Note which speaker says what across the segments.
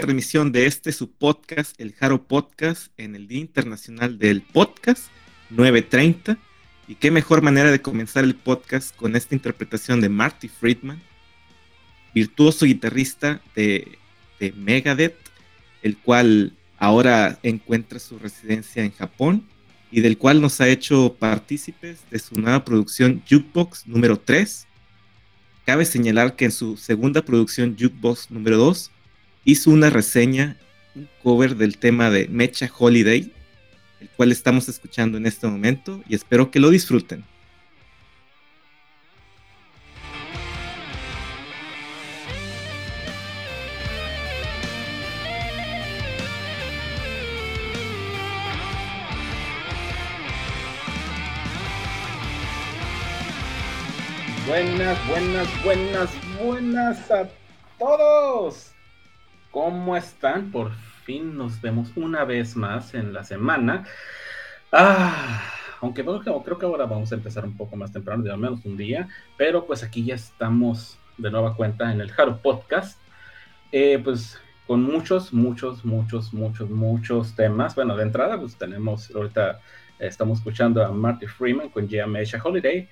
Speaker 1: remisión de este su podcast, el Jaro Podcast, en el Día Internacional del Podcast 930. Y qué mejor manera de comenzar el podcast con esta interpretación de Marty Friedman, virtuoso guitarrista de, de Megadeth, el cual ahora encuentra su residencia en Japón y del cual nos ha hecho partícipes de su nueva producción Jukebox número 3. Cabe señalar que en su segunda producción Jukebox número 2 hizo una reseña, un cover del tema de Mecha Holiday, el cual estamos escuchando en este momento y espero que lo disfruten.
Speaker 2: Buenas, buenas, buenas, buenas a todos. ¿Cómo están? Por fin nos vemos una vez más en la semana. Ah, aunque creo que ahora vamos a empezar un poco más temprano, de al menos un día, pero pues aquí ya estamos de nueva cuenta en el Haro Podcast. Eh, pues con muchos, muchos, muchos, muchos, muchos temas. Bueno, de entrada, pues tenemos ahorita, estamos escuchando a Marty Freeman con Jam Mecha Holiday.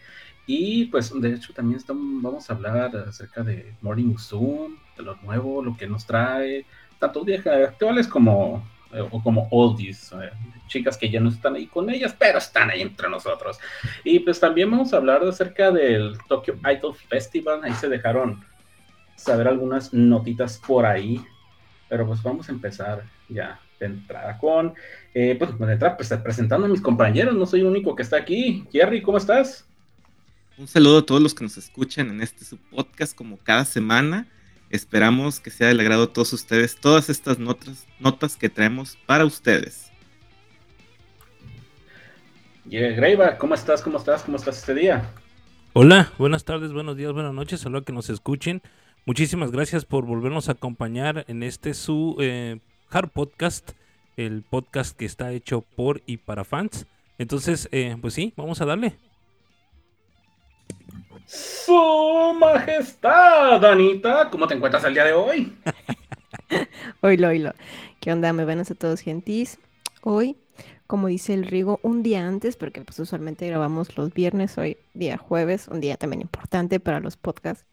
Speaker 2: Y pues de hecho también estamos, vamos a hablar acerca de Morning Zoom, de lo nuevo, lo que nos trae, tanto viejas actuales como, eh, o como oldies, eh, chicas que ya no están ahí con ellas, pero están ahí entre nosotros. Y pues también vamos a hablar acerca del Tokyo Idol Festival, ahí se dejaron saber algunas notitas por ahí, pero pues vamos a empezar ya de entrada con, eh, pues de entrada pues, presentando a mis compañeros, no soy el único que está aquí. Jerry, ¿cómo estás?
Speaker 1: Un saludo a todos los que nos escuchan en este su podcast como cada semana. Esperamos que sea del agrado a todos ustedes todas estas notas, notas que traemos para ustedes.
Speaker 2: Yeah, Greiva, ¿cómo estás? ¿Cómo estás? ¿Cómo estás este día?
Speaker 3: Hola, buenas tardes, buenos días, buenas noches, a que nos escuchen. Muchísimas gracias por volvernos a acompañar en este su eh, Hard Podcast, el podcast que está hecho por y para fans. Entonces, eh, pues sí, vamos a darle.
Speaker 2: Su Majestad, Anita, ¿cómo te encuentras el día de hoy?
Speaker 4: oilo, oilo. ¿Qué onda? Me van a todos gentis. Hoy, como dice el Rigo, un día antes, porque pues usualmente grabamos los viernes, hoy día jueves, un día también importante para los podcasts.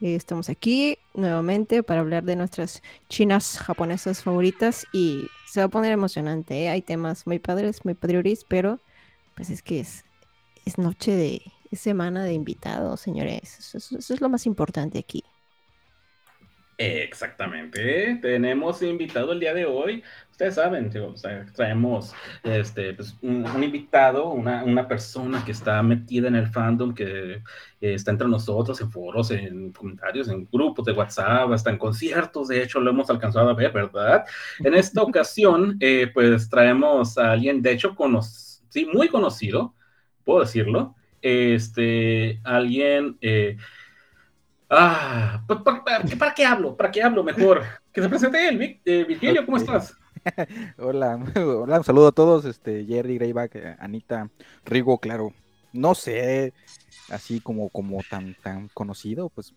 Speaker 4: Eh, estamos aquí nuevamente para hablar de nuestras chinas japonesas favoritas y se va a poner emocionante. ¿eh? Hay temas muy padres, muy padrioris, pero pues es que es, es noche de es semana de invitados, señores. Eso, es lo más importante aquí.
Speaker 2: Exactamente. Tenemos invitado el día de hoy. Ustedes saben, traemos este, pues, un, invitado, una, persona que está metida en el fandom, que eh, está entre nosotros en foros, en comentarios, en grupos de WhatsApp, hasta en conciertos. De hecho, lo hemos alcanzado a ver, ¿verdad? En esta ocasión, eh, pues traemos a alguien, de hecho, sí, muy conocido, puedo decirlo este, alguien... Eh, ah, ¿para, qué hablo? ¿Para qué hablo mejor? Que se presente él, eh, Virgilio, ¿cómo estás?
Speaker 5: hola, hola, un saludo a todos, este, Jerry, Greyback, eh, Anita, Rigo, claro, no sé, así como, como tan, tan conocido, pues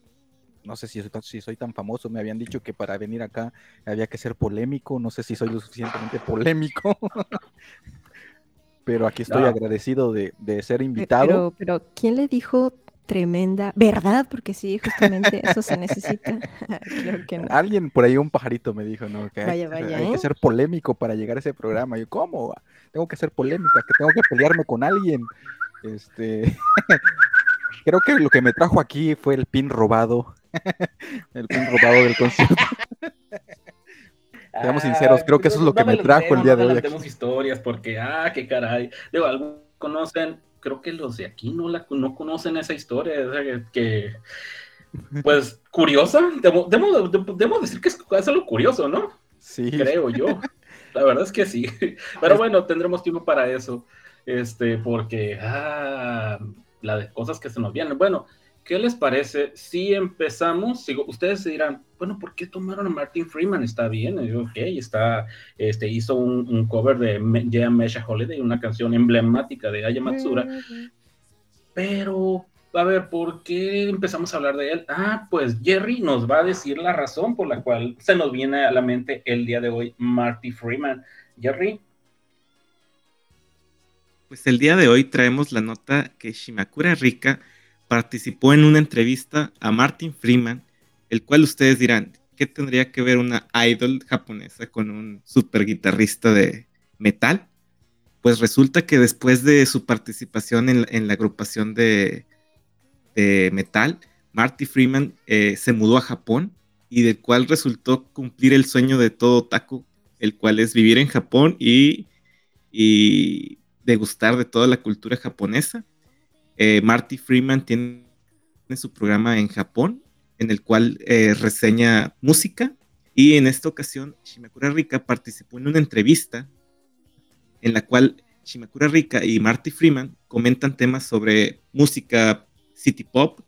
Speaker 5: no sé si, si soy tan famoso, me habían dicho que para venir acá había que ser polémico, no sé si soy lo suficientemente polémico. pero aquí estoy agradecido de, ser invitado.
Speaker 4: Pero, pero, ¿quién le dijo tremenda verdad? Porque sí, justamente eso se necesita.
Speaker 5: Alguien por ahí, un pajarito me dijo, ¿no? Que hay, que ¿eh? ser polémico para llegar a ese programa. Yo, ¿cómo? Tengo que ser polémica, que tengo que pelearme con alguien. Este. Creo que lo que me trajo aquí fue el pin robado. el pin robado del concierto. Seamos sinceros, creo que eso es lo que me trajo el día de hoy.
Speaker 2: Tenemos historias porque, ah, qué caray. Digo, algunos conocen, creo que los de aquí no, la, no conocen esa historia, que, pues, curiosa. Debo, decir que es, algo curioso, ¿no? Sí. Creo yo. La verdad es que sí. Pero bueno, tendremos tiempo para eso. Este, porque, ah, la de cosas que se nos vienen. Bueno, ¿Qué les parece si empezamos? ustedes se dirán, bueno, ¿por qué tomaron a Martin Freeman? Está bien, ok, está, este, hizo un, cover de Jam Mesha Holiday, una canción emblemática de Aya Matsura, pero a ver, ¿por qué empezamos a hablar de él? Ah, pues Jerry nos va a decir la razón por la cual se nos viene a la mente el día de hoy Marty Freeman. Jerry.
Speaker 1: Pues el día de hoy traemos la nota que Shimakura Rika participó en una entrevista a Martin Freeman, el cual ustedes dirán, ¿qué tendría que ver una idol japonesa con un super guitarrista de metal? Pues resulta que después de su participación en la agrupación de metal, Marty Freeman eh, se mudó a Japón y del cual resultó cumplir el sueño de todo taco, el cual es vivir en Japón y, y degustar de toda la cultura japonesa. Eh, Marty Freeman tiene su programa en Japón, en el cual eh, reseña música y en esta ocasión Shimakura Rika participó en una entrevista en la cual Shimakura Rika y Marty Freeman comentan temas sobre música city pop,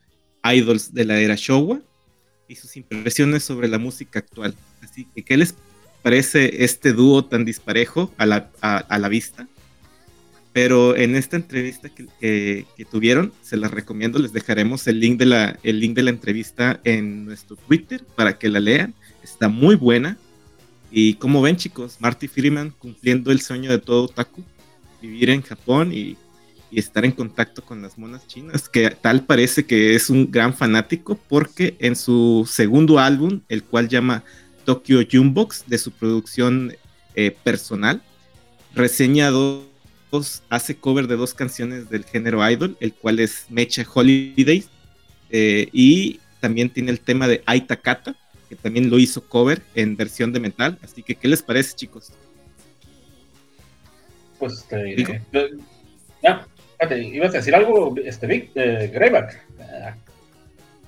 Speaker 1: idols de la era Showa y sus impresiones sobre la música actual. Así que, ¿qué les parece este dúo tan disparejo a la, a, la vista? Pero en esta entrevista que, que, tuvieron, se las recomiendo, les dejaremos el link, de la, el link de la entrevista en nuestro Twitter para que la lean. Está muy buena. Y como ven chicos, Marty Freeman cumpliendo el sueño de todo otaku, vivir en Japón y y estar en contacto con las monas chinas, que tal parece que es un gran fanático porque en su segundo álbum, el cual llama Tokyo Jumbox, de su producción eh, personal, reseña dos, hace cover de dos canciones del género idol, el cual es Mecha Holidays, eh, y también tiene el tema de Aitakata, que también lo hizo cover en versión de metal, así que ¿qué les parece chicos?
Speaker 2: Pues te diré. Ya, ¿ibas a decir algo, este Vic, eh, Greyback?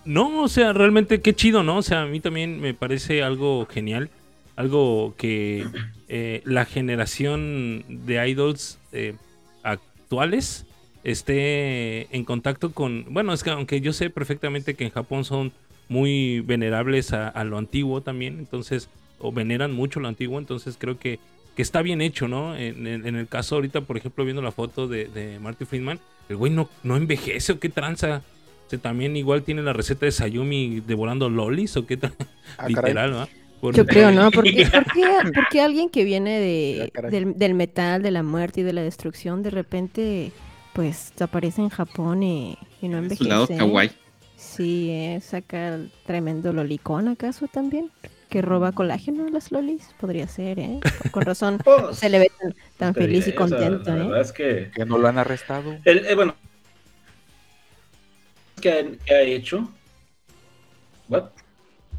Speaker 3: No, o sea, realmente qué chido, ¿no? O sea, a mí también me parece algo genial, algo que eh, la generación de idols eh, actuales esté en contacto con, bueno, es que aunque yo sé perfectamente que en Japón son muy venerables a lo antiguo también, entonces, o veneran mucho lo antiguo, entonces creo que que está bien hecho, ¿no? En, el caso ahorita, por ejemplo, viendo la foto de, Marty Friedman, el güey no, no envejece o qué tranza. O también igual tiene la receta de Sayumi devorando lolis o qué tal. Ah, Literal, ¿no?
Speaker 4: Yo creo, ¿no? Porque, porque, alguien que viene de, ah, del, metal, de la muerte y de la destrucción, de repente, pues, aparece en Japón y, no envejece. Su lado kawaii. Sí, saca el tremendo lolicón, ¿acaso también? que roba colágeno a las lolis. Podría ser, ¿eh? Con razón pues, se le ve tan, feliz y contento. La,
Speaker 2: ¿eh? verdad es que...
Speaker 5: que no lo han arrestado.
Speaker 2: El, eh, bueno, ¿qué ha, hecho? ¿What?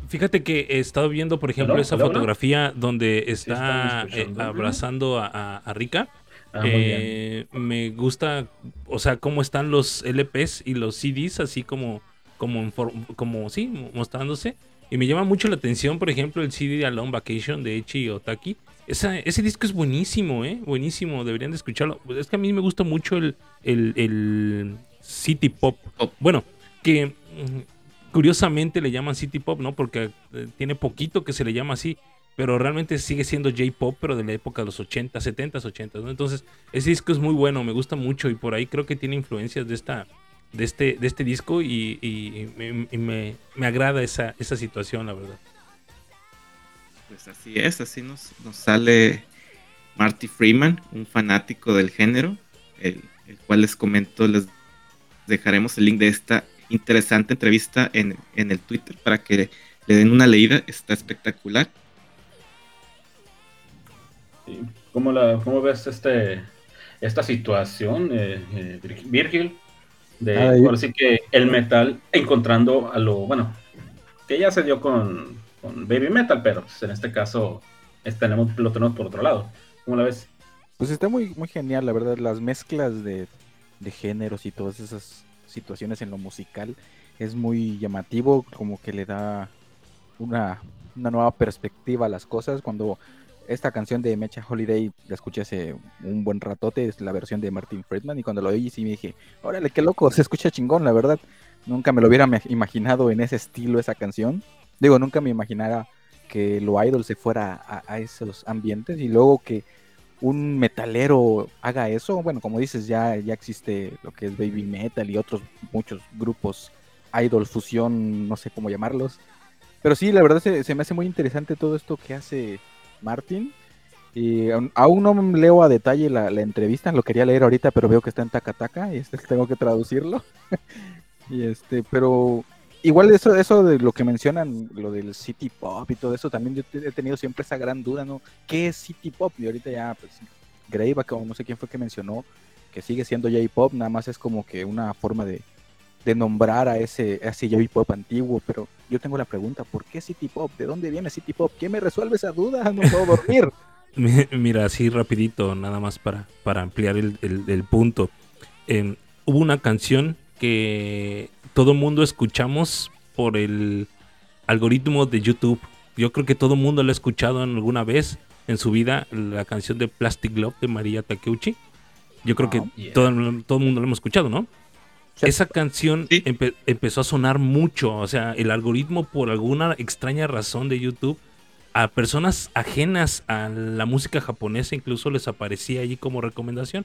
Speaker 3: Fíjate que he estado viendo, por ejemplo, esa fotografía donde está eh, abrazando a, a, Rika. Ah, me gusta, o sea, cómo están los LPs y los CDs, así como, como, como sí, mostrándose. Y me llama mucho la atención, por ejemplo, el CD de Alone Vacation de Echi Otaki. ese disco es buenísimo, ¿eh? Buenísimo, deberían de escucharlo. Es que a mí me gusta mucho el, el, City Pop. Bueno, que curiosamente le llaman City Pop, ¿no? Porque eh, tiene poquito que se le llama así. Pero realmente sigue siendo J-Pop, pero de la época de los 80, 70, 80, ¿no? Entonces, ese disco es muy bueno, me gusta mucho y por ahí creo que tiene influencias de esta de este, de este disco y, me, agrada esa, esa situación, la verdad.
Speaker 1: Pues así es, así nos sale Marty Freeman, un fanático del género, el, cual les comento, les dejaremos el link de esta interesante entrevista en, el Twitter para que le den una leída, está espectacular.
Speaker 2: ¿Cómo, la, cómo ves este, esta situación, eh, eh, Virgil? de ah, por así que el metal encontrando a lo bueno que ya se dio con, baby metal pero pues, en este caso tenemos lo tenemos por otro lado ¿cómo la ves?
Speaker 5: pues está muy muy genial la verdad las mezclas de, de géneros y todas esas situaciones en lo musical es muy llamativo como que le da una, una nueva perspectiva a las cosas cuando esta canción de Mecha Holiday la escuché hace un buen ratote, es la versión de Martin Friedman, y cuando lo oí sí me dije, órale, qué loco, se escucha chingón, la verdad. Nunca me lo hubiera imaginado en ese estilo esa canción. Digo, nunca me imaginara que lo idol se fuera a, esos ambientes y luego que un metalero haga eso. Bueno, como dices, ya, ya existe lo que es baby metal y otros muchos grupos idol fusión, no sé cómo llamarlos. Pero sí, la verdad se, me hace muy interesante todo esto que hace Martin. Y aún, no leo a detalle la, entrevista, lo quería leer ahorita, pero veo que está en Takataka y este, tengo que traducirlo. y este, pero igual eso, eso de lo que mencionan, lo del City Pop y todo eso, también yo he tenido siempre esa gran duda, ¿no? ¿Qué es City Pop? Y ahorita ya, pues, Greyback o no sé quién fue que mencionó que sigue siendo J-Pop, nada más es como que una forma de, nombrar a ese, a ese J-Pop antiguo, pero yo tengo la pregunta, ¿por qué City Pop? ¿De dónde viene City Pop? ¿Quién me resuelve esa duda? No puedo dormir.
Speaker 3: Mira, así rapidito, nada más para, para ampliar el, punto. Em, hubo una canción que todo mundo escuchamos por el algoritmo de YouTube. Yo creo que todo mundo lo ha escuchado alguna vez en su vida, la canción de Plastic Love de María Takeuchi. Yo creo que ah, todo, todo el mundo lo hemos escuchado, ¿no? Esa canción empezó a sonar mucho, o sea, el algoritmo por alguna extraña razón de YouTube a personas ajenas a la música japonesa incluso les aparecía allí como recomendación.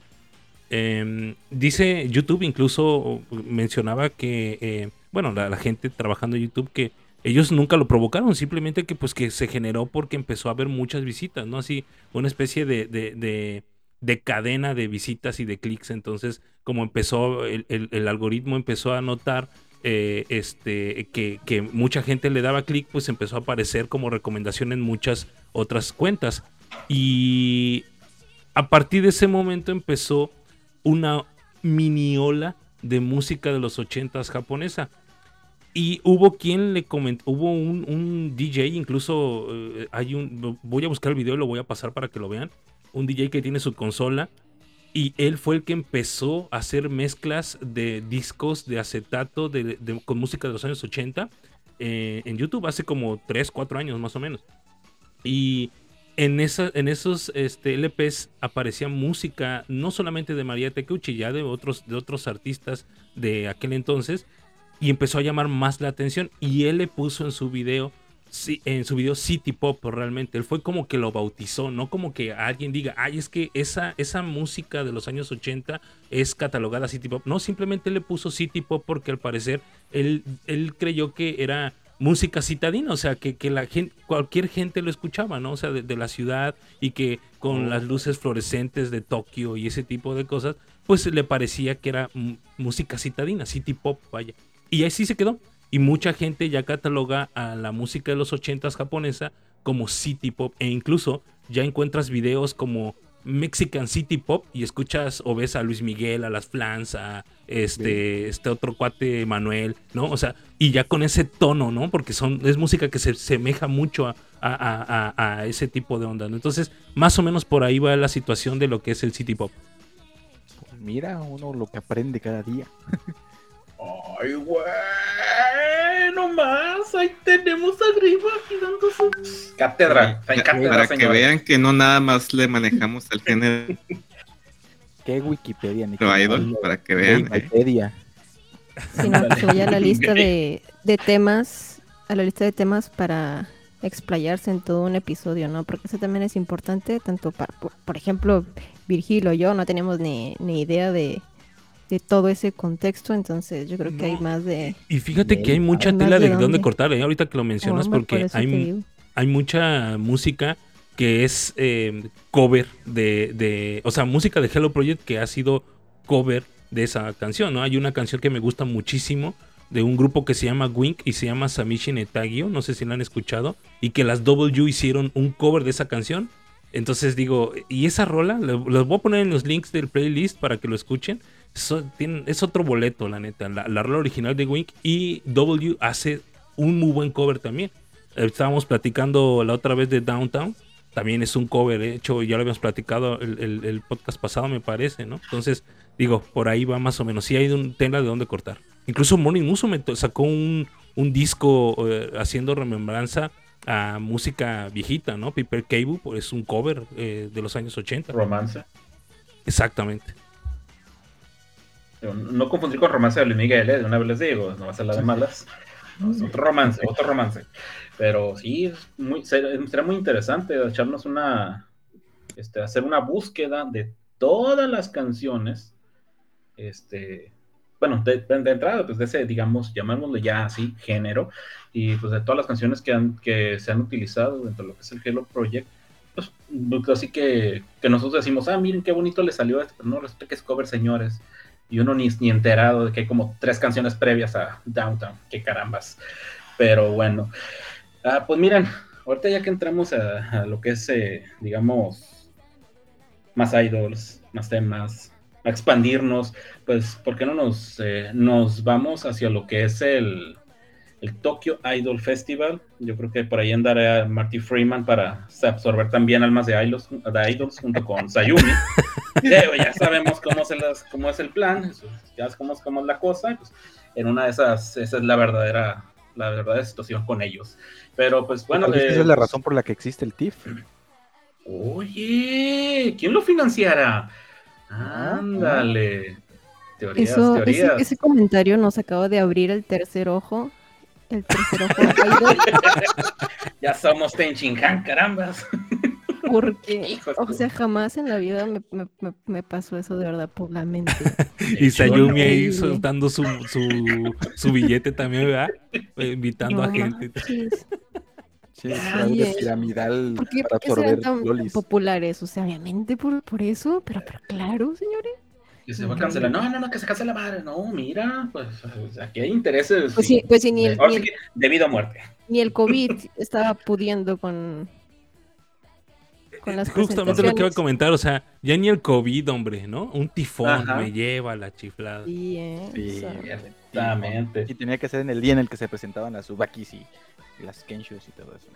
Speaker 3: Em, dice YouTube, incluso mencionaba que, eh, bueno, la, gente trabajando en YouTube, que ellos nunca lo provocaron, simplemente que pues que se generó porque empezó a haber muchas visitas, ¿no? Así, una especie de, de, de, cadena de visitas y de clics. Entonces, como empezó, el, algoritmo empezó a notar eh, este, que, que, mucha gente le daba clic, pues empezó a aparecer como recomendación en muchas otras cuentas. Y a partir de ese momento empezó una mini ola de música de los ochentas japonesa. Y hubo quien le comentó, hubo un, DJ, incluso eh, hay un, voy a buscar el video y lo voy a pasar para que lo vean, un DJ que tiene su consola y él fue el que empezó a hacer mezclas de discos de acetato de, con música de los años 80 eh, en YouTube hace como 3, 4 años más o menos. Y en, en esos este, LPs aparecía música no solamente de María Takeuchi, ya de otros, de otros artistas de aquel entonces, y empezó a llamar más la atención. Y él le puso en su video, en su video City Pop realmente. Él fue como que lo bautizó, no como que alguien diga, ay, es que esa, esa música de los años 80 es catalogada City Pop. No, simplemente le puso City Pop porque al parecer él, él creyó que era música citadina, o sea, que, la gente, cualquier gente lo escuchaba, ¿no? O sea, de, la ciudad y que con oh. las luces fluorescentes de Tokio y ese tipo de cosas, pues le parecía que era música citadina, city pop, vaya. Y así se quedó. Y mucha gente ya cataloga a la música de los ochentas japonesa como city pop e incluso ya encuentras videos como Mexican City Pop y escuchas o ves a Luis Miguel, a las Flans, a este, este otro cuate Manuel, ¿no? O sea, y ya con ese tono, ¿no? Porque son, es música que se semeja mucho a, ese tipo de onda, ¿no? Entonces, más o menos por ahí va la situación de lo que es el City Pop.
Speaker 5: Mira uno lo que aprende cada día.
Speaker 2: Ay, güey, no más, ahí tenemos arriba girando su cátedra.
Speaker 1: para que vean que no nada más le manejamos el género.
Speaker 5: ¿Qué Wikipedia?
Speaker 1: Idol, para que vean.
Speaker 4: ¿eh? Wikipedia. Sino que vaya a la lista de, de temas, a la lista de temas para explayarse en todo un episodio, ¿no? Porque eso también es importante, tanto para, por, ejemplo, Virgil o yo no tenemos ni, ni idea de, de todo ese contexto, entonces yo creo que hay más de...
Speaker 3: Y fíjate que hay mucha tela de, dónde cortar, ¿eh? ahorita que lo mencionas, porque hay, hay mucha música que es eh, cover de, de, o sea, música de Hello Project que ha sido cover de esa canción, ¿no? Hay una canción que me gusta muchísimo de un grupo que se llama Wink y se llama Samishi Netagio, no sé si la han escuchado, y que las W hicieron un cover de esa canción. Entonces digo, y esa rola, los voy a poner en los links del playlist para que lo escuchen es otro boleto, la neta. La, la rola original de Wink y W hace un muy buen cover también. Estábamos platicando la otra vez de Downtown. También es un cover hecho, ya lo habíamos platicado el, podcast pasado, me parece, ¿no? Entonces, digo, por ahí va más o menos. Sí hay un tela de dónde cortar. Incluso Morning Muso me sacó un, disco eh, haciendo remembranza a música viejita, ¿no? Piper Cable, pues es un cover eh, de los años 80.
Speaker 2: Romance.
Speaker 3: Exactamente.
Speaker 2: No confundir con romance de Luis Miguel, ¿eh? de una vez les digo, no va a ser la de malas. es otro romance, otro romance. Pero sí, muy, será muy interesante echarnos una, este, hacer una búsqueda de todas las canciones, este, bueno, de, entrada, pues de ese, digamos, llamémosle ya así, género, y pues de todas las canciones que, han, que se han utilizado dentro de lo que es el Halo Project, pues, pues así que, que nosotros decimos, ah, miren qué bonito le salió esto, pero no resulta que es cover, señores y uno ni, ni enterado de que hay como tres canciones previas a Downtown, qué carambas. Pero bueno, ah, pues miren, ahorita ya que entramos a, lo que es, eh, digamos, más idols, más temas, a expandirnos, pues, ¿por qué no nos, eh, nos vamos hacia lo que es el, el Tokyo Idol Festival. Yo creo que por ahí andará Marty Freeman para absorber también almas de idols, de idols junto con Sayumi. ya sabemos cómo, se las, cómo es el plan, ya sabemos cómo es la cosa. Pues, en una de esas, esa es la verdadera, la verdadera situación con ellos. Pero pues bueno.
Speaker 5: esa es la razón por la que existe el TIFF.
Speaker 2: Oye, ¿quién lo financiara? Ah, Ándale.
Speaker 4: Teorías, teorías. ese, comentario nos acaba de abrir el tercer ojo el tercer ojo
Speaker 2: ya somos Tenchinhan, carambas.
Speaker 4: Porque, o sea, jamás en la vida me, me, me, pasó eso de verdad por la mente.
Speaker 3: y Sayumi ahí soltando su, su, su, billete también, ¿verdad? Eh, invitando a gente.
Speaker 5: Sí, es piramidal
Speaker 4: ¿Por qué, para absorber tan populares? O sea, obviamente por, por eso, pero, pero claro, señores.
Speaker 2: Que se va a cancelar. No, no, no, que se cancela la madre. No, mira, pues aquí hay intereses.
Speaker 4: Pues sí, pues sí, ni el,
Speaker 2: debido a muerte.
Speaker 4: Ni el COVID estaba pudiendo con,
Speaker 3: con las Justamente lo que iba a comentar, o sea, ya ni el COVID, hombre, ¿no? Un tifón me lleva la chiflada.
Speaker 4: Sí, ¿eh?
Speaker 2: sí exactamente.
Speaker 5: Y tenía que ser en el día en el que se presentaban las Subakis y, las Kenshus y todo eso.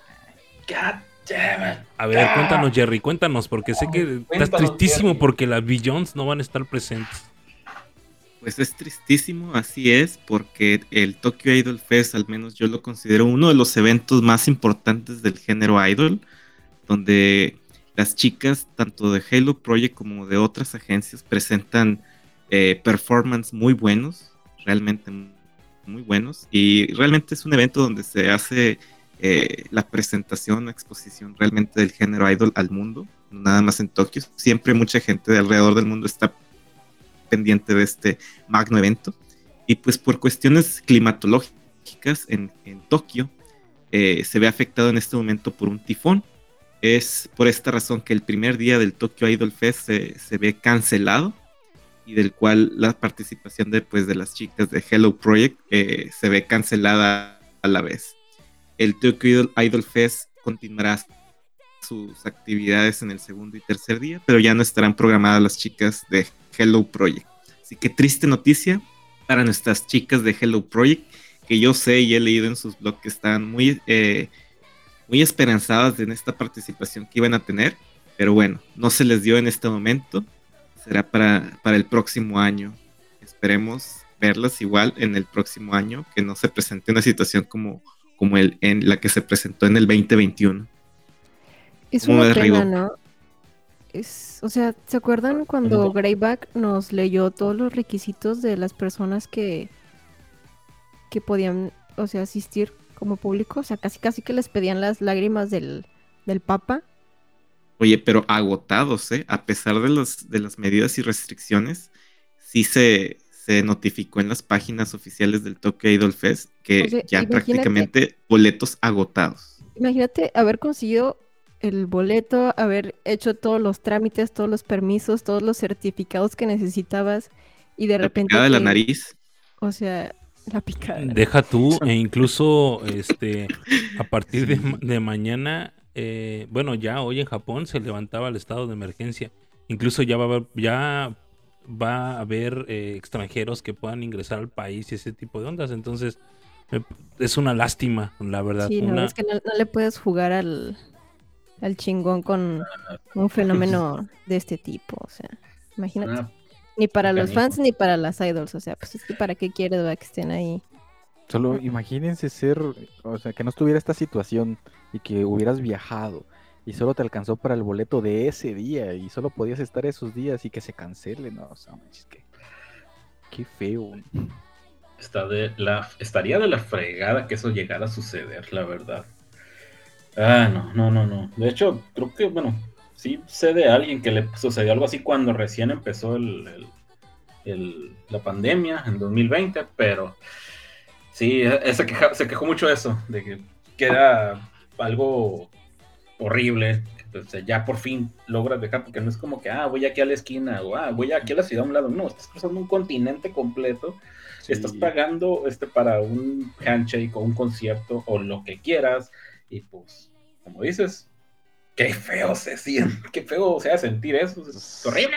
Speaker 2: God
Speaker 3: a ver, cuéntanos, Jerry, cuéntanos, porque sé que estás tristísimo porque las Billions no van a estar presentes.
Speaker 1: Pues es tristísimo, así es, porque el Tokyo Idol Fest, al menos yo lo considero uno de los eventos más importantes del género idol, donde las chicas, tanto de Halo Project como de otras agencias, presentan eh, performance muy buenos, realmente muy buenos, y realmente es un evento donde se hace eh, la presentación, la exposición realmente del género idol al mundo, nada más en Tokio. Siempre mucha gente de alrededor del mundo está pendiente de este magno evento. Y pues por cuestiones climatológicas en, Tokio eh, se ve afectado en este momento por un tifón. Es por esta razón que el primer día del Tokyo Idol Fest se, ve cancelado y del cual la participación de, pues, de las chicas de Hello Project eh, se ve cancelada a la vez el Tokyo Idol Fest continuará sus actividades en el segundo y tercer día, pero ya no estarán programadas las chicas de Hello Project. Así que triste noticia para nuestras chicas de Hello Project, que yo sé y he leído en sus blogs que están muy, eh, muy esperanzadas en esta participación que iban a tener, pero bueno, no se les dio en este momento, será para, para el próximo año. Esperemos verlas igual en el próximo año, que no se presente una situación como como el, en la que se presentó en el 2021.
Speaker 4: Es una pena, ¿no? Es, o sea, ¿se acuerdan cuando Greyback nos leyó todos los requisitos de las personas que, que podían, o sea, asistir como público? O sea, casi casi que les pedían las lágrimas del, del Papa.
Speaker 1: Oye, pero agotados, ¿eh? A pesar de, los, de las medidas y restricciones, sí se, se notificó en las páginas oficiales del Tokyo Idol Fest que ya prácticamente boletos agotados.
Speaker 4: Imagínate haber conseguido el boleto, haber hecho todos los trámites, todos los permisos, todos los certificados que necesitabas y de repente...
Speaker 1: Picada de la nariz.
Speaker 4: O sea, la picada.
Speaker 3: Deja tú, e incluso este, a partir de, mañana, eh, bueno, ya hoy en Japón se levantaba el estado de emergencia. Incluso ya va a haber, ya va a haber eh, extranjeros que puedan ingresar al país y ese tipo de ondas. Entonces, es una lástima, la verdad.
Speaker 4: Sí, no, es que no, le puedes jugar al, al chingón con un fenómeno de este tipo. O sea, imagínate. Ah, ni para los fans ni para las idols. O sea, pues es que para qué quieres que estén ahí.
Speaker 5: Solo imagínense ser, o sea, que no estuviera esta situación y que hubieras viajado y solo te alcanzó para el boleto de ese día y solo podías estar esos días y que se cancele, no, o sea, es que qué feo.
Speaker 2: Está de la, estaría de la fregada que eso llegara a suceder, la verdad. Ah, no, no, no, no. De hecho, creo que, bueno, sí sé de alguien que le sucedió algo así cuando recién empezó el, la pandemia en 2020, pero sí, eh, se, queja- se quejó mucho eso, de que, que era algo horrible. pues, ya por fin logras dejar, porque no es como que, ah, voy aquí a la esquina o ah, voy aquí a la ciudad a un lado. No, estás cruzando un continente completo
Speaker 5: Sí.
Speaker 2: estás pagando este para un handshake o un concierto o lo que quieras y pues como dices qué feo se siente qué feo se hace sentir eso es horrible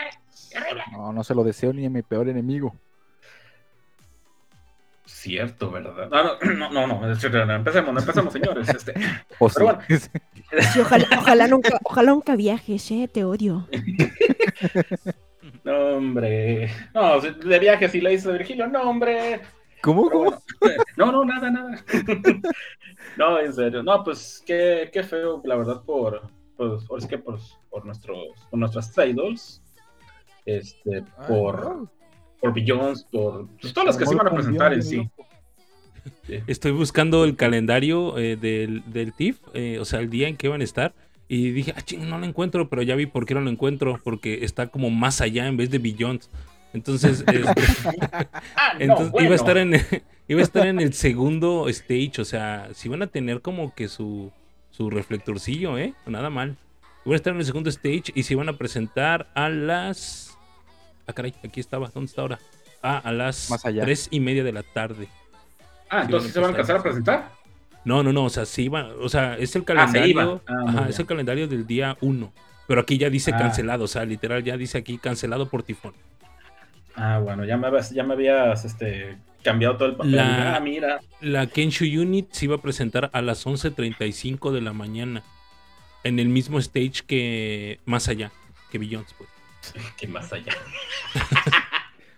Speaker 2: horrible
Speaker 5: No, no se lo deseo ni a mi peor enemigo.
Speaker 2: Cierto verdad no no no no, no, no, empecemos no empecemos señores este,
Speaker 5: O sí.
Speaker 2: Pero bueno.
Speaker 4: Sí, ojalá, ojalá nunca, ojalá nunca viajes, eh, te odio.
Speaker 2: no hombre no de viaje si le dices a Virgilio no hombre
Speaker 5: ¿Cómo?
Speaker 2: Pero
Speaker 5: ¿Cómo?
Speaker 2: bueno, no, no, nada, nada. no, en serio. No, pues qué, qué feo, la verdad, por, pues, ahora es que por, por nuestros, por nuestras idols, este,
Speaker 5: Ah,
Speaker 2: por, por Beyoncé, por pues, todas las que se van a presentar en sí. Sí.
Speaker 3: Estoy buscando el calendario eh, del, del TIFF, eh, o sea, el día en que van a estar. Y dije, ah, ching, no lo encuentro, pero ya vi por qué no lo encuentro, porque está como más allá en vez de Beyond. Entonces, este,
Speaker 2: Ah, no,
Speaker 3: entonces
Speaker 2: bueno.
Speaker 3: iba a estar en iba a estar en el segundo stage, o sea, si van a tener como que su su reflectorcillo, ¿eh? Nada mal. Iban a estar en el segundo stage y se iban a presentar a las Ah, caray, aquí estaba, ¿dónde está ahora? Ah, a las
Speaker 5: Más allá.
Speaker 3: tres y media de la tarde.
Speaker 2: Ah, entonces
Speaker 3: Sí,
Speaker 2: se van a alcanzar a presentar.
Speaker 3: No, no, no, o sea, sí iban, o sea, es el
Speaker 2: Ah,
Speaker 3: calendario,
Speaker 2: Ah,
Speaker 3: ajá, es el calendario del día 1. Pero aquí ya dice
Speaker 2: Ah.
Speaker 3: cancelado, o sea, literal ya dice aquí cancelado por tifón.
Speaker 2: Ah, bueno, ya me habías, ya me habías este, cambiado todo el papel.
Speaker 3: La-
Speaker 2: Ah, mira.
Speaker 3: La Kenshu Unit se iba a presentar a las 11.35 de la mañana. En el mismo stage que más allá, que Beyoncé, pues.
Speaker 2: ¿Qué más allá?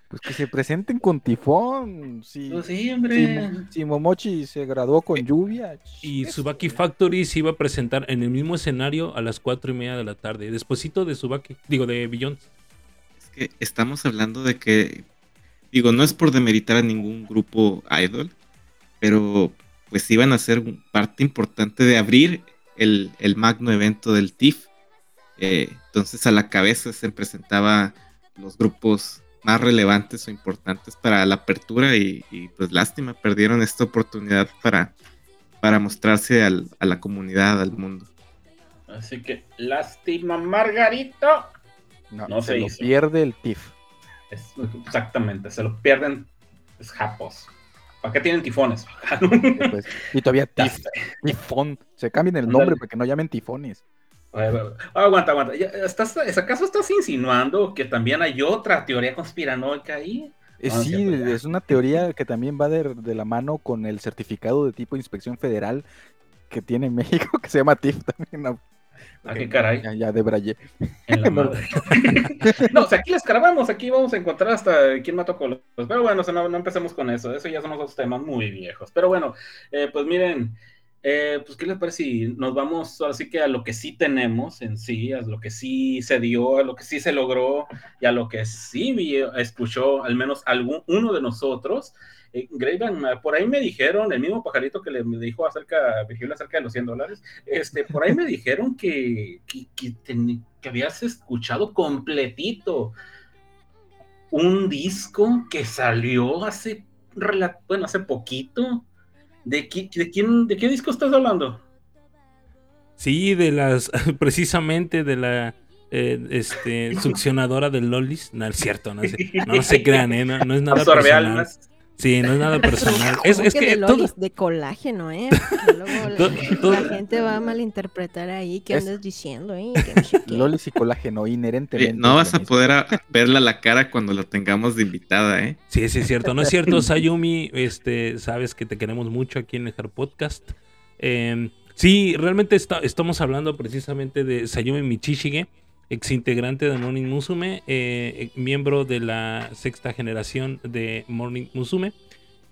Speaker 5: Pues que se presenten con tifón. Si,
Speaker 2: Pues sí,
Speaker 5: si,
Speaker 2: hombre.
Speaker 5: Mo- si Momochi se graduó con lluvia.
Speaker 3: Y Subaki Factory se iba a presentar en el mismo escenario a las 4 y media de la tarde. Despuésito de Subaki, digo, de Beyoncé.
Speaker 1: Es que estamos hablando de que, digo, no es por demeritar a ningún grupo idol, pero pues iban a ser parte importante de abrir el, el magno evento del TIFF. Eh, entonces a la cabeza se presentaba los grupos más relevantes o importantes para la apertura y, y, pues lástima, perdieron esta oportunidad para, para mostrarse al- a la comunidad, al mundo.
Speaker 2: Así que, lástima, Margarito.
Speaker 5: no,
Speaker 2: no
Speaker 5: se,
Speaker 2: se
Speaker 5: lo
Speaker 2: hizo.
Speaker 5: pierde el TIF.
Speaker 2: Es- exactamente, se lo pierden es japos. ¿Para qué tienen tifones?
Speaker 5: Pues, y todavía tif, tifón. Se cambien el nombre para que no llamen tifones.
Speaker 2: Ah, aguanta, aguanta. ¿Estás, ¿Acaso estás insinuando que también hay otra teoría conspiranoica ahí?
Speaker 5: Eh,
Speaker 2: Ah,
Speaker 5: sí, es una teoría que también va de, de la mano con el certificado de tipo inspección federal que tiene México, que se llama TIF también. ¿no?
Speaker 2: ¿A qué caray?
Speaker 5: Ya, ya debrayé.
Speaker 2: En la madre. no, o sea, aquí les cargamos, aquí vamos a encontrar hasta quién mató Colos. Pero bueno, o sea, no, no empecemos con eso, eso ya son otros temas muy viejos. Pero bueno, eh, pues miren, eh, pues qué les parece si nos vamos ahora que a lo que sí tenemos en sí, a lo que sí se dio, a lo que sí se logró y a lo que sí escuchó al menos algún uno de nosotros. Eh, Graven, por ahí me dijeron, el mismo pajarito que le dijo acerca, Virgilio acerca de los 100 dólares, este, por ahí me dijeron que, que, que ten- que habías escuchado completito un disco que salió hace, bueno, hace poquito. ¿De, qui- de quién, ¿De qué disco estás hablando?
Speaker 3: Sí, de las, precisamente de la eh, este, succionadora de Lolis. No es cierto, no, no se crean, ¿eh? no, no es nada personal.
Speaker 2: almas.
Speaker 3: Sí, no es nada personal. Es, es
Speaker 4: que
Speaker 3: que
Speaker 4: de,
Speaker 3: todo,
Speaker 4: lolis, de colágeno, ¿eh? Luego la,
Speaker 3: To- todo-
Speaker 4: la gente va a malinterpretar ahí qué
Speaker 5: Es-
Speaker 4: andas diciendo, ¿eh? No.
Speaker 5: Lolis y colágeno, inherentemente.
Speaker 1: No vas a poder a- verla la cara cuando la tengamos de invitada, ¿eh?
Speaker 3: Sí, sí, es cierto. No es cierto, Sayumi. Este, sabes que te queremos mucho aquí en el Hard Podcast. Eh, sí, realmente está- estamos hablando precisamente de Sayumi Michishige, ex integrante de Morning Musume, eh, miembro de la sexta generación de Morning Musume.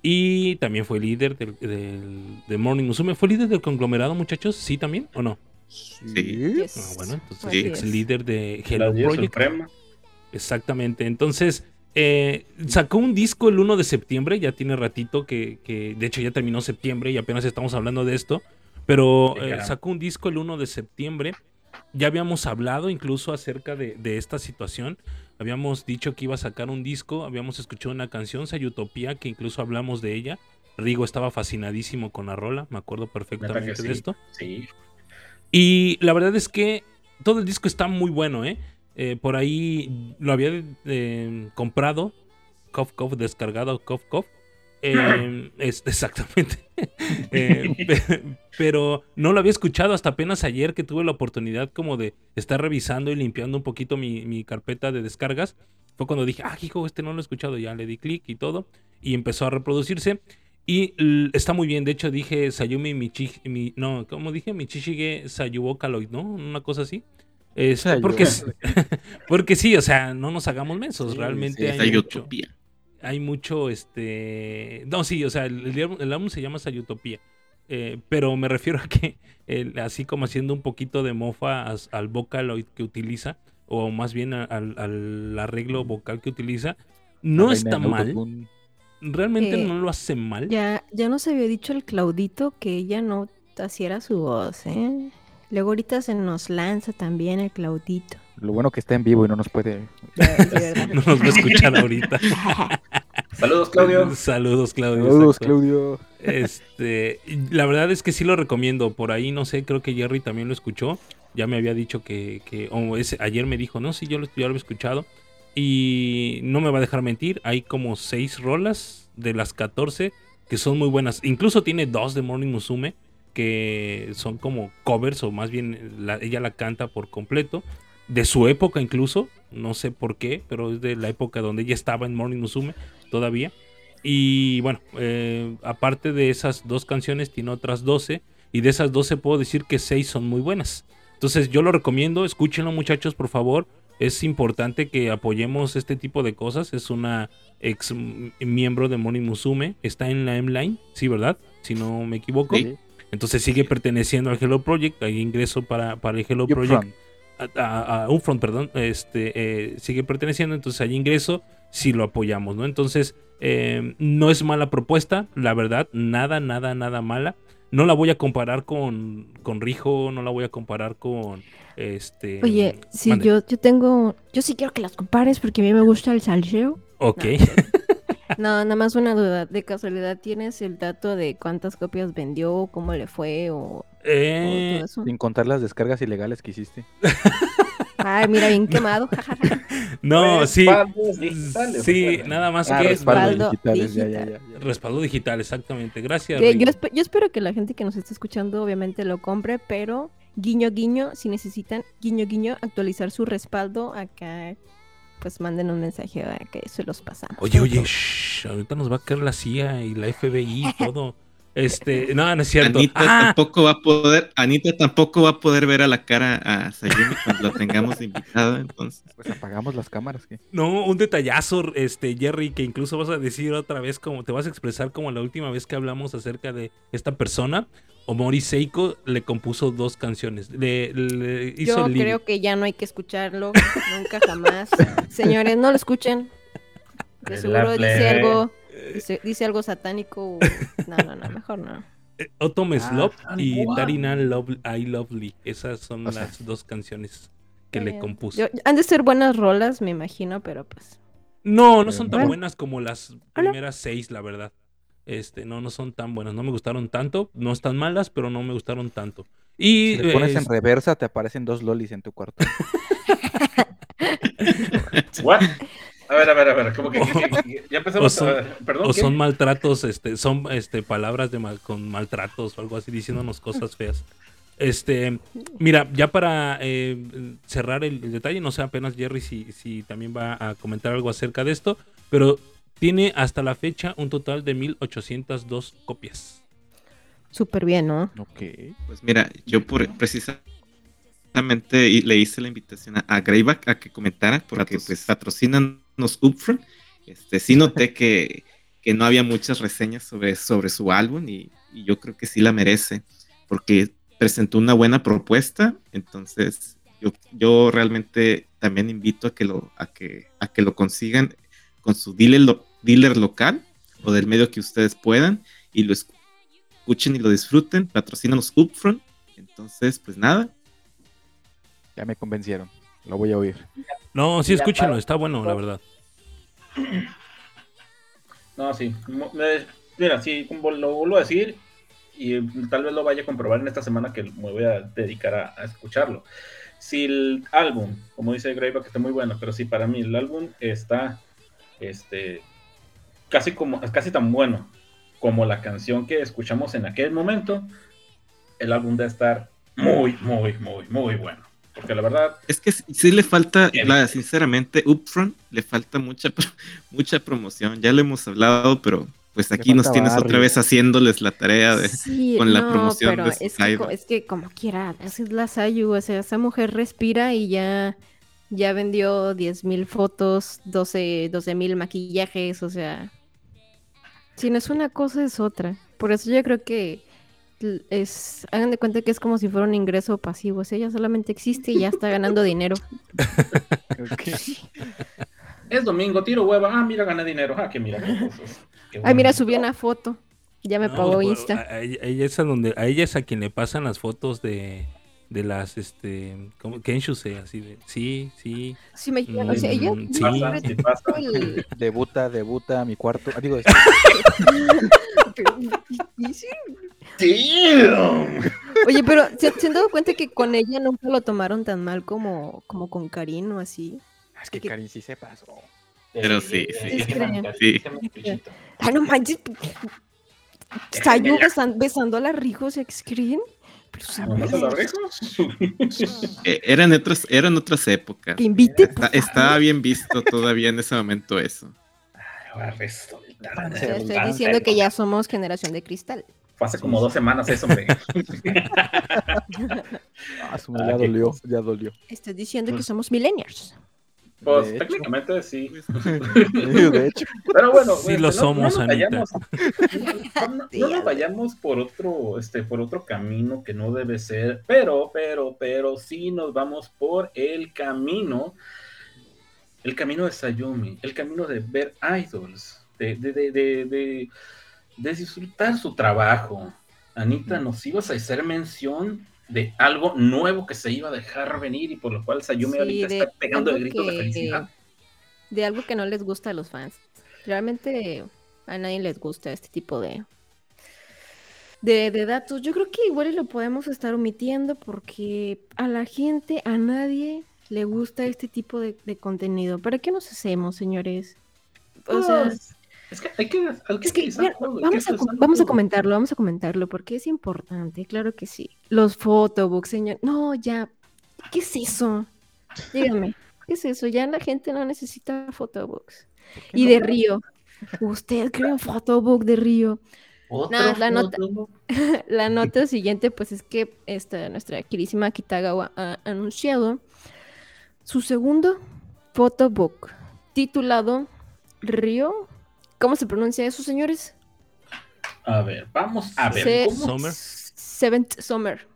Speaker 3: Y también fue líder del, del- de Morning Musume. ¿Fue líder del conglomerado, muchachos? ¿Sí también o no?
Speaker 5: Sí.
Speaker 4: Yes.
Speaker 3: Ah, bueno, entonces ex líder de
Speaker 2: La
Speaker 3: Hello
Speaker 2: Dios
Speaker 3: Project.
Speaker 2: Suprema.
Speaker 3: Exactamente. Entonces, eh, sacó un disco el 1 de septiembre, ya tiene ratito que, que, de hecho ya terminó septiembre y apenas estamos hablando de esto, pero eh, sacó un disco el 1 de septiembre Ya habíamos hablado incluso acerca de, de esta situación. Habíamos dicho que iba a sacar un disco, habíamos escuchado una canción, Sayutopía, que incluso hablamos de ella. Rigo estaba fascinadísimo con la rola, me acuerdo perfectamente
Speaker 2: sí?
Speaker 3: de esto.
Speaker 2: Sí.
Speaker 3: Y la verdad es que todo el disco está muy bueno, ¿eh? Eh, por ahí lo había eh, comprado, Cough Cough, descargado Cough Cough. Eh, es, exactamente. Eh, pe- pero no lo había escuchado hasta apenas ayer que tuve la oportunidad como de estar revisando y limpiando un poquito mi, mi carpeta de descargas. Fue cuando dije, ah, hijo, este no lo he escuchado. Ya le di clic y todo. Y empezó a reproducirse. Y está muy bien. De hecho, dije Sayumi Michi... Mi, no, ¿cómo dije? Michishige Sayubokaloid, ¿no? Una cosa así. Este, porque, porque sí, o sea, no nos hagamos mensos. Realmente
Speaker 5: sí,
Speaker 3: hay mucho. Hay mucho, este... No, sí, o sea, el, el álbum- se llama Sayutopía. Eh, pero me refiero a que, el- así como haciendo un poquito de mofa as- al Vocaloid que utiliza, o más bien a- al, al arreglo vocal que utiliza, no está mal. Realmente
Speaker 4: Eh,
Speaker 3: no lo hace mal.
Speaker 4: Ya, ya nos había dicho el Claudito que ella no hiciera su voz, ¿eh? Luego ahorita se nos lanza también el Claudito.
Speaker 5: Lo bueno que está en vivo y no nos puede.
Speaker 4: Ya.
Speaker 3: No nos va a escuchar ahorita.
Speaker 2: Saludos, Claudio.
Speaker 3: Saludos, Claudio.
Speaker 5: Saludos,
Speaker 3: exacto.
Speaker 5: Claudio.
Speaker 3: Este, la verdad es que sí lo recomiendo. Por ahí, no sé, creo que Jerry también lo escuchó. Ya me había dicho que, que ese, ayer me dijo, no, sí, yo lo, yo lo he escuchado. Y no me va a dejar mentir, hay como seis rolas de las 14 que son muy buenas. Incluso tiene dos de Morning Musume que son como covers o más bien la- ella la canta por completo. De su época incluso, no sé por qué, pero es de la época donde ella estaba en Morning Musume todavía. Y bueno, eh, aparte de esas dos canciones, tiene otras 12. Y de esas 12 puedo decir que 6 son muy buenas. Entonces yo lo recomiendo, escúchenlo muchachos, por favor. Es importante que apoyemos este tipo de cosas. Es una ex miembro de Moni Musume. Está en la M-Line, sí, ¿verdad? Si no me equivoco.
Speaker 1: Sí.
Speaker 3: Entonces sigue perteneciendo al Hello Project. Hay ingreso para, para el Hello. Project a, a Upfront, perdón, este, eh, sigue perteneciendo, entonces hay ingreso si lo apoyamos, ¿no? Entonces, eh, no es mala propuesta, la verdad, nada, nada, nada mala. No la voy a comparar con, con Rijo, no la voy a comparar con este.
Speaker 4: Oye, si yo, yo tengo, yo sí quiero que las compares porque a mí me gusta el salseo.
Speaker 3: Ok.
Speaker 4: No, nada más una duda. ¿De casualidad tienes el dato de cuántas copias vendió, cómo le fue o
Speaker 3: Eh,
Speaker 4: todo eso?
Speaker 5: Sin contar las descargas ilegales que hiciste.
Speaker 4: Ay, mira, bien quemado.
Speaker 3: no, sí.
Speaker 2: Digitales,
Speaker 3: Sí, nada más
Speaker 5: Ah,
Speaker 3: que
Speaker 4: respaldo.
Speaker 5: Ya, ya,
Speaker 4: digital.
Speaker 5: ya,
Speaker 3: respaldo digital, exactamente. Gracias.
Speaker 4: Yo, espe- yo espero que la gente que nos esté escuchando obviamente lo compre, pero guiño guiño, si necesitan guiño guiño actualizar su respaldo, acá pues manden un mensaje a que se los pasamos.
Speaker 3: Oye, oye, shh, ahorita nos va a caer la CIA y la FBI y todo. Este, no, no es cierto.
Speaker 1: Anita
Speaker 3: Ah,
Speaker 1: tampoco va a poder, Anita tampoco va a poder ver a la cara a Sayumi cuando la tengamos invitada, entonces.
Speaker 5: Pues apagamos las cámaras. ¿qué?
Speaker 3: No, un detallazo, este, Jerry, que incluso vas a decir otra vez como te vas a expresar como la última vez que hablamos acerca de esta persona. Omori Seiko le compuso dos canciones. Le, le hizo
Speaker 4: Yo
Speaker 3: el
Speaker 4: creo que ya no hay que escucharlo, nunca jamás. Señores, no lo escuchen. De seguro dice algo, dice, dice algo satánico. No, no, no, mejor no.
Speaker 3: Eh, Otome
Speaker 2: Ah,
Speaker 3: y. Darina Love, I Lovely. Esas son
Speaker 5: O sea,
Speaker 3: las dos canciones que le compuso.
Speaker 4: Yo- han de ser buenas rolas, me imagino, pero pues.
Speaker 3: No, no son tan buenas como las primeras seis, la verdad. Este, no, no son tan buenas. No me gustaron tanto. No están malas, pero no me gustaron tanto. Y
Speaker 5: Si le pones en reversa, te aparecen dos lolis en tu cuarto.
Speaker 2: What? A ver, a ver, a ver, como que, que- que- que- ya empezamos
Speaker 3: O son-
Speaker 2: a- perdón,
Speaker 3: o
Speaker 2: ¿qué?
Speaker 3: son maltratos, este, son este palabras de mal- con maltratos o algo así, diciéndonos cosas feas. Este, mira, ya para eh, cerrar el, el detalle, no sé apenas Jerry si, si también va a comentar algo acerca de esto, pero tiene hasta la fecha un total de 1802 copias.
Speaker 4: Súper bien, ¿no?
Speaker 5: ok.
Speaker 1: Pues mira, yo por, precisamente y- le hice la invitación a, a Greyback a que comentara, porque pues patrocinan los Upfront. Este, sí noté que, que no había muchas reseñas sobre, sobre su álbum y, y yo creo que sí la merece, porque presentó una buena propuesta, entonces yo, yo realmente también invito a que lo, a que, a que lo consigan con su dealer, lo- dealer local o del medio que ustedes puedan y lo escuchen y lo disfruten, patrocinan los Upfront, entonces pues nada,
Speaker 5: Ya me convencieron. Lo voy a oír.
Speaker 3: No, sí, escúchenlo, está bueno, la verdad.
Speaker 2: No, sí. Mira, sí, como lo vuelvo a decir y eh, tal vez lo vaya a comprobar en esta semana que me voy a dedicar a, a escucharlo. Si el álbum, como dice Greyback, está muy bueno, pero si para mí el álbum está este, casi, como, casi tan bueno como la canción que escuchamos en aquel momento, el álbum debe estar muy, muy, muy, muy bueno. Porque la verdad,
Speaker 1: Es que sí, sí le falta, la, sinceramente, Upfront le falta mucha, mucha promoción. Ya lo hemos hablado, pero pues aquí nos tienes otra vez haciéndoles la tarea de...
Speaker 4: Sí,
Speaker 1: con la
Speaker 4: no,
Speaker 1: promoción
Speaker 4: pero
Speaker 1: de sus
Speaker 4: es que, es que como quiera, así es la Sayu, o sea, esa mujer respira y ya, ya vendió 10.000 fotos, 12 mil maquillajes, o sea, si no es una cosa es otra. Por eso yo creo que es, hagan de cuenta que es como si fuera un ingreso pasivo, o sea, ella solamente existe y ya está ganando dinero.
Speaker 2: Es domingo, tiro hueva. Ah, mira, gané dinero. Ah, que mira. qué cosas. Qué
Speaker 4: mira, subí una foto, ya me
Speaker 3: No,
Speaker 4: pagó
Speaker 3: pues,
Speaker 4: Insta.
Speaker 3: A, a ella a ella es a donde, a ella es a quien le pasan las fotos de, de las, este, como Kenshuse, así de, sí, sí.
Speaker 4: Sí, me o sea, ella
Speaker 3: Mm, sí.
Speaker 2: Pasa, sí pasa.
Speaker 4: el-
Speaker 5: Debuta, debuta mi cuarto. Ah, digo, este,
Speaker 4: Oye, pero ¿se, se han dado cuenta que con ella nunca lo tomaron tan mal como, como con Karin o así?
Speaker 5: es que Karin sí se pasó.
Speaker 1: Pero sí, sí.
Speaker 4: Que-
Speaker 1: Sí.
Speaker 4: Ah, no manches. Sayu besan- besando a la Rijo se screen.
Speaker 1: Eh, eran, otras, eran otras épocas.
Speaker 4: que invite.
Speaker 1: Está- estaba bien visto todavía en ese momento eso.
Speaker 2: Ahora resulta.
Speaker 4: Estoy diciendo que ya somos generación de cristal.
Speaker 2: Fue hace como dos semanas eso, hombre.
Speaker 5: Ah, ya dolió, ya dolió.
Speaker 4: Estoy diciendo que somos millennials.
Speaker 2: Pues
Speaker 5: De hecho.
Speaker 2: técnicamente sí.
Speaker 5: De hecho,
Speaker 2: Pero bueno,
Speaker 3: Sí
Speaker 2: este,
Speaker 3: lo
Speaker 2: no-
Speaker 3: somos,
Speaker 2: no, nos
Speaker 3: Anita.
Speaker 2: vayamos, no, no- no nos vayamos por otro, este, por otro camino que no debe ser, pero, pero, pero sí nos vamos por el camino, el camino de Sayumi, el camino de ver idols, de, de, de, de, de- de disfrutar su trabajo. Anita, nos ibas a hacer mención de algo nuevo que se iba a dejar venir y por lo cual Sayumi
Speaker 4: Sí,
Speaker 2: ahorita
Speaker 4: de
Speaker 2: está pegando de
Speaker 4: algo
Speaker 2: gritos de felicidad.
Speaker 4: De algo que no les gusta a los fans. Realmente a nadie les gusta este tipo de, de, de datos. Yo creo que igual lo podemos estar omitiendo porque a la gente, a nadie le gusta este tipo de, de contenido. ¿Para qué nos hacemos, señores? O sea,
Speaker 2: Pues, es que hay que, hay que
Speaker 4: Es que,
Speaker 2: utilizar
Speaker 4: mira,
Speaker 2: todo, hay
Speaker 4: vamos,
Speaker 2: que
Speaker 4: a, vamos comentarlo, vamos a comentarlo, porque es importante, claro que sí. Los photobooks, señor. No, ya. ¿Qué es eso? Dígame, ¿qué es eso? Ya la gente no necesita photobooks. Y de Río. ¿Usted cree un photobook de Río? No, la nota-. La nota siguiente, pues es que esta, nuestra queridísima Kitagawa ha anunciado su segundo photobook titulado Río. ¿Cómo se pronuncia eso, señores?
Speaker 2: A ver, vamos a ver.
Speaker 4: Se-
Speaker 2: ¿cómo?
Speaker 3: Summer.
Speaker 4: Seventh Summer.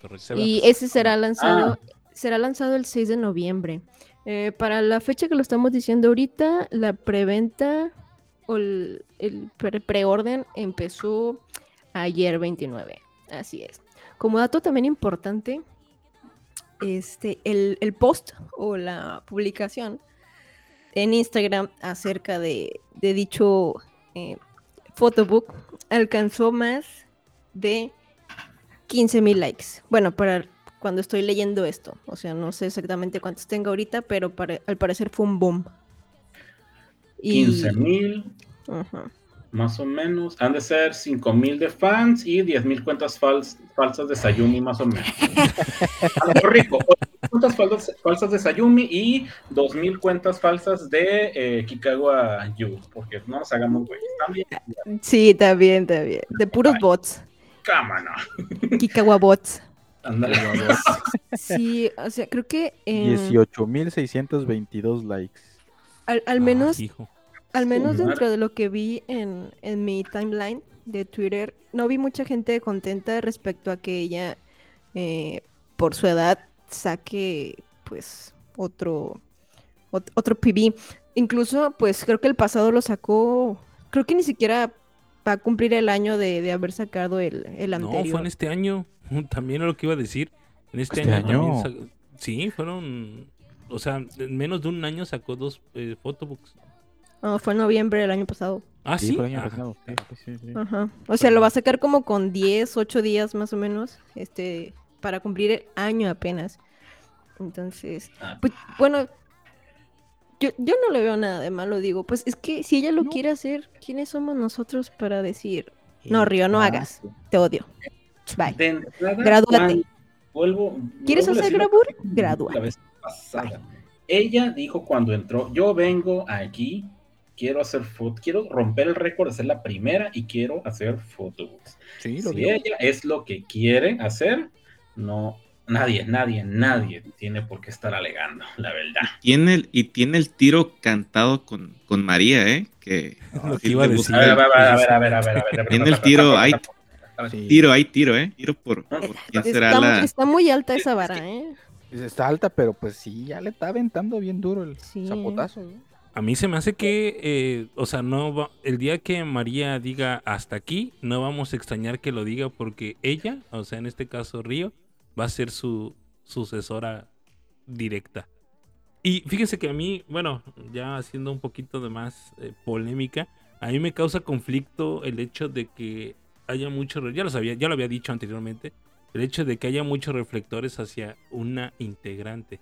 Speaker 3: Correcto.
Speaker 4: Y ese será lanzado,
Speaker 2: Ah.
Speaker 4: será lanzado el 6 de noviembre. Eh, para la fecha que lo estamos diciendo ahorita, la preventa o el, el pre- preorden empezó ayer 29. Así es. Como dato también importante, este, el, el post o la publicación en Instagram acerca de, de dicho eh, photobook alcanzó más de 15 mil likes. Bueno, para cuando estoy leyendo esto. O sea, no sé exactamente cuántos tengo ahorita, pero pare- al parecer fue un boom. Y-
Speaker 2: 15 mil,
Speaker 4: Ajá.
Speaker 2: Más o menos. Han de ser 5 mil de fans y 10 mil cuentas fals- falsas de Sayumi, más o menos. A lo rico, cuentas falsas, falsas de Sayumi y 2 mil cuentas falsas de eh, Kikawa Yu. Porque no nos hagamos güey. También,
Speaker 4: Sí, está bien, está bien. De puros
Speaker 2: Ay.
Speaker 4: bots.
Speaker 2: cámara.
Speaker 4: Kikawa bots.
Speaker 2: Ándale.
Speaker 4: Sí, o sea, creo que em,
Speaker 5: 18.622 likes.
Speaker 4: al, al
Speaker 3: Ah,
Speaker 4: menos
Speaker 3: hijo.
Speaker 4: Al menos dentro de lo que vi en, en mi timeline de Twitter, no vi mucha gente contenta respecto a que ella, eh, por su edad, saque pues otro, ot- otro PB. Incluso, pues creo que el pasado lo sacó, creo que ni siquiera va a cumplir el año de, de haber sacado el, el
Speaker 3: No,
Speaker 4: anterior.
Speaker 3: fue en este año. También era lo que iba a decir. En este,
Speaker 5: ¿Este
Speaker 3: año,
Speaker 5: año?
Speaker 3: también Sí, fueron. O sea, en menos de un año sacó dos eh, photobooks.
Speaker 4: No, fue en noviembre del año pasado.
Speaker 3: Ah, sí.
Speaker 5: fue el año
Speaker 3: Ah,
Speaker 5: pasado.
Speaker 3: ok.
Speaker 5: Sí, sí, sí.
Speaker 4: Ajá. O sea, lo va a sacar como con 10, 8 días más o menos, este, para cumplir el año apenas. Entonces,
Speaker 2: Ah.
Speaker 4: pues, bueno, yo, yo no le veo nada de malo, digo, pues es que si ella lo
Speaker 5: No.
Speaker 4: quiere hacer, ¿quiénes somos nosotros para decir, no, Río, no hagas, te odio? Bye.
Speaker 2: De entrada,
Speaker 4: Gradúate.
Speaker 2: Vuelvo,
Speaker 4: ¿Quieres
Speaker 2: vuelvo
Speaker 4: hacer
Speaker 2: decir lo
Speaker 4: gravur?
Speaker 2: que dije
Speaker 4: Gradúa.
Speaker 2: La vez pasada. Ella dijo cuando entró, yo vengo aquí, quiero hacer foto, quiero romper el récord de ser la primera y quiero hacer photobooks.
Speaker 5: Sí, lo
Speaker 2: Si
Speaker 5: digo.
Speaker 2: ella es lo que quiere hacer, no, nadie, nadie, nadie tiene por qué estar alegando, la verdad.
Speaker 1: Tiene el, y tiene el tiro cantado con, con María, ¿eh? Que
Speaker 3: que iba a decir.
Speaker 2: A ver, a
Speaker 1: el-
Speaker 2: ver, a ver, a ver, a ver, a ver, a ver.
Speaker 1: Tiene el tiro, hay tiro, hay tiro, ¿eh? Tiro por, por quién será
Speaker 4: Está,
Speaker 1: la...
Speaker 4: está muy alta esa vara, ¿eh?
Speaker 5: Está alta, pero pues sí, ya le está aventando bien duro el
Speaker 4: Sí.
Speaker 5: zapotazo. ¿eh?
Speaker 3: A mí se me hace que, eh, o sea, no va- el día que María diga hasta aquí, no vamos a extrañar que lo diga porque ella, o sea, en este caso Río, va a ser su sucesora directa. Y fíjense que a mí, bueno, ya haciendo un poquito de más eh, polémica, a mí me causa conflicto el hecho de que haya mucho, ya lo sabía, ya lo había dicho anteriormente, el hecho de que haya muchos reflectores hacia una integrante.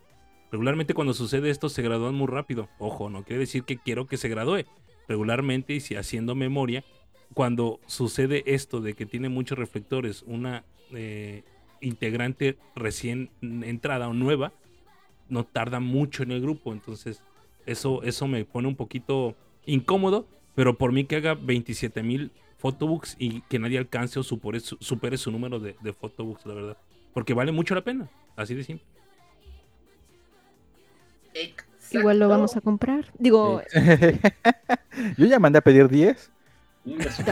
Speaker 3: Regularmente cuando sucede esto se gradúan muy rápido. Ojo, no quiere decir que quiero que se gradúe. Regularmente, y si haciendo memoria, cuando sucede esto de que tiene muchos reflectores, una eh, integrante recién entrada o nueva, no tarda mucho en el grupo. Entonces, eso, eso me pone un poquito incómodo, pero por mí que haga 27 mil photobooks y que nadie alcance o supere su, supere su número de, de photobooks, la verdad. Porque vale mucho la pena, así de simple.
Speaker 4: Igual lo vamos a comprar. Digo,
Speaker 5: Yo ya mandé a pedir 10.
Speaker 2: Sí,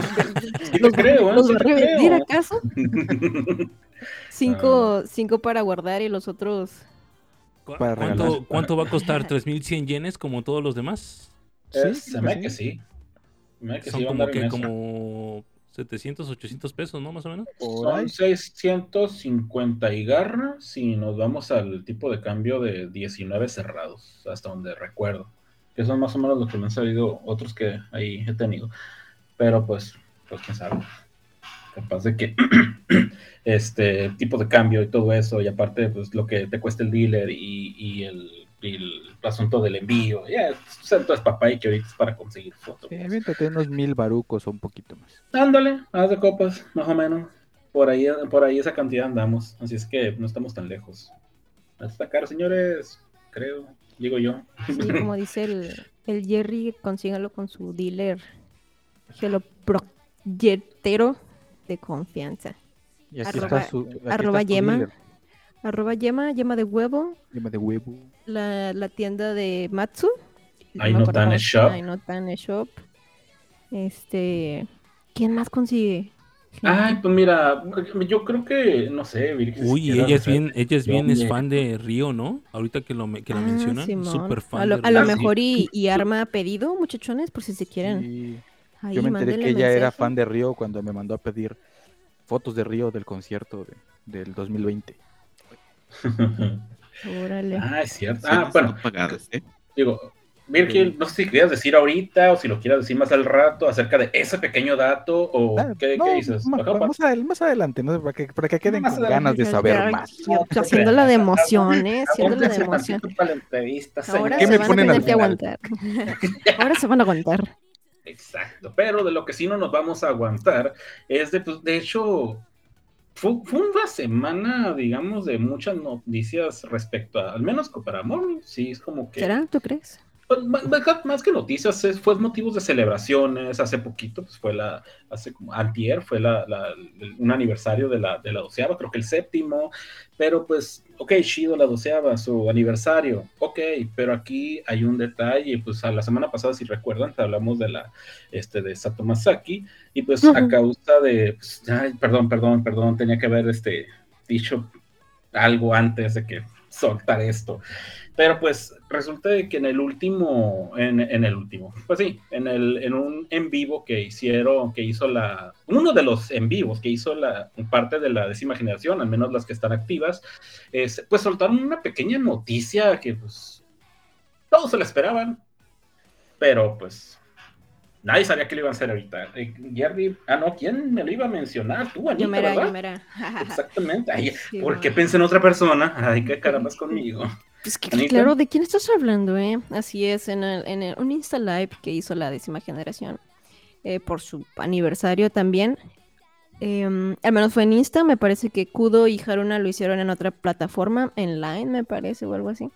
Speaker 2: te
Speaker 4: ¿los,
Speaker 2: creo, ¿eh?
Speaker 4: los va a revendir acaso? Cinco, cinco para guardar y los otros.
Speaker 3: ¿Cu-
Speaker 5: Para
Speaker 3: ¿Cuánto,
Speaker 5: regalar.
Speaker 3: cuánto va a costar? ¿3100 yenes como todos los demás?
Speaker 2: Eh,
Speaker 5: Sí,
Speaker 2: se me que sí. Me que
Speaker 3: Son
Speaker 2: sí
Speaker 3: como que como 700, 800 pesos, ¿no? Más o menos.
Speaker 5: Por
Speaker 2: Son
Speaker 5: ahí.
Speaker 2: 650 y garra si nos vamos al tipo de cambio de 19 cerrados, hasta donde recuerdo. Que son más o menos los que me han salido otros que ahí he tenido. Pero pues, pues quién sabe. Capaz de que este tipo de cambio y todo eso, y aparte, pues lo que te cuesta el dealer y, y el, el asunto del envío, ya, yeah, es papá y que ahorita es para conseguir fotos.
Speaker 5: Sí, aviéntate unos mil barucos o un poquito más.
Speaker 2: Ándale, haz de copas, más o menos. Por ahí, por ahí esa cantidad andamos. Así es que no estamos tan lejos. Está caro, señores. Creo, digo yo.
Speaker 4: Sí, como dice el, el Jerry, consígalo con su dealer geloproyectero de confianza.
Speaker 5: Y así
Speaker 4: Arroba-
Speaker 5: está su. aquí
Speaker 4: arroba
Speaker 5: está
Speaker 4: yema.
Speaker 5: dealer.
Speaker 4: Arroba yema, yema de huevo,
Speaker 5: Yema de huevo.
Speaker 4: la, la tienda de Matsu. Llama,
Speaker 2: shop.
Speaker 4: Ay, no tan es shop. Este. ¿Quién más consigue?
Speaker 2: Ay, pues mira, yo creo que, no sé, Virgen, si
Speaker 3: Uy, ella es bien, ella es bien es fan de Río, ¿no? Ahorita que lo, me- que la
Speaker 4: Ah,
Speaker 3: mencionan, súper fan
Speaker 4: A lo,
Speaker 3: de
Speaker 4: a lo
Speaker 3: Río.
Speaker 2: sí.
Speaker 4: mejor y, y arma pedido, muchachones, por si se quieren.
Speaker 5: Sí.
Speaker 4: Ahí,
Speaker 5: Yo me enteré que ella era fan de Río cuando me mandó a pedir fotos de Río del concierto de- del 2020.
Speaker 4: Órale.
Speaker 2: ah, es cierto. Ah, bueno,
Speaker 1: pagadas, ¿eh?
Speaker 2: digo, Virgil, no sé si querías decir ahorita o si lo quieras decir más al rato acerca de ese pequeño dato o
Speaker 5: Ah,
Speaker 2: qué,
Speaker 5: no,
Speaker 2: qué dices.
Speaker 5: más, adel- más adelante, ¿no? para, que, para que queden
Speaker 2: Más
Speaker 5: con
Speaker 2: adelante.
Speaker 5: ganas de saber
Speaker 4: Ya,
Speaker 5: más.
Speaker 4: yo- yo haciéndola de emoción, ¿eh? De emoción.
Speaker 2: tantito para la entrevista,
Speaker 4: Ahora
Speaker 5: ¿Qué
Speaker 4: se
Speaker 5: me
Speaker 4: van a tener que aguantar. Ahora se van a aguantar.
Speaker 2: Exacto, pero de lo que sí no nos vamos a aguantar es de, pues, de hecho, fue, fue una semana, digamos, de muchas noticias respecto a, al menos para amor, sí, es como que...
Speaker 4: ¿Será? ¿Tú crees?
Speaker 2: Pues, más que noticias, fue motivos de celebraciones. Hace poquito, pues fue la, hace como antier, fue la, un aniversario de la, de la doceava, creo que el séptimo. Pero pues, ok, chido la doceava, su aniversario, ok, pero aquí hay un detalle. Pues a la semana pasada, si recuerdan, hablamos de la, este, de Sato Masaki, y pues a causa de, pues, ay, perdón, perdón, perdón, tenía que haber este, dicho algo antes de que soltar esto. Pero pues resulta que en el último, en, en, el último, pues sí, en, el, en un en vivo que hicieron, que hizo la, uno de los en vivos que hizo la parte de la décima generación, al menos las que están activas, es, pues soltaron una pequeña noticia que pues todos se la esperaban, pero pues nadie sabía que lo iban a hacer ahorita. Eh, Jerry, ah, no, ¿quién me lo iba a mencionar? Tú, Anita,
Speaker 4: Yo me
Speaker 2: ¿verdad?
Speaker 4: yo me
Speaker 2: Exactamente. Ay,
Speaker 4: Sí,
Speaker 2: ¿Por
Speaker 4: va.
Speaker 2: qué pensé en otra persona? Ay, qué carambas conmigo.
Speaker 4: Pues que,
Speaker 2: Anita.
Speaker 4: claro, ¿de quién estás hablando, eh? Así es, en, el- en el- un Insta Live que hizo la décima generación eh, por su aniversario también. em, al menos fue en Insta, me parece que Kudo y Haruna lo hicieron en otra plataforma, en Line, me parece, o algo así.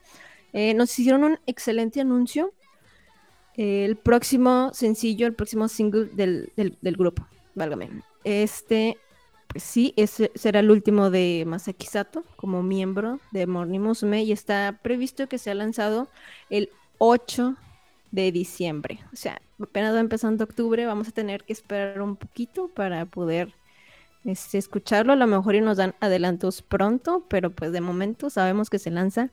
Speaker 4: Eh, nos hicieron un excelente anuncio. El próximo sencillo, el próximo single del, del- del grupo, válgame. Este, pues sí, ese será el último de Masaki Sato como miembro de Morning Musume y está previsto que sea lanzado el 8 de diciembre. O sea, apenas va empezando octubre, vamos a tener que esperar un poquito para poder este, escucharlo. A lo mejor y nos dan adelantos pronto, pero pues de momento sabemos que se lanza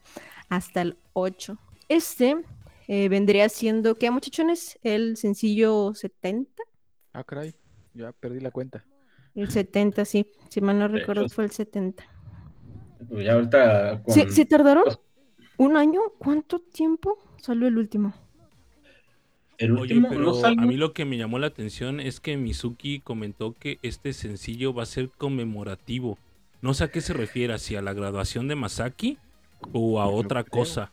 Speaker 4: hasta el 8. Este eh, vendría siendo, ¿qué muchachones? El sencillo 70.
Speaker 5: Ah, caray, ya perdí la cuenta.
Speaker 4: El 70, sí. Si mal no recuerdo, fue el 70.
Speaker 2: Pues ya ahorita con...
Speaker 4: ¿Se, se tardaron un año? ¿Cuánto tiempo salió el último?
Speaker 2: el
Speaker 3: Oye,
Speaker 2: último
Speaker 3: pero
Speaker 2: no salió.
Speaker 3: a mí lo que me llamó la atención es que Mizuki comentó que este sencillo va a ser conmemorativo. No sé a qué se refiere, si a la graduación de Masaki o a otra cosa.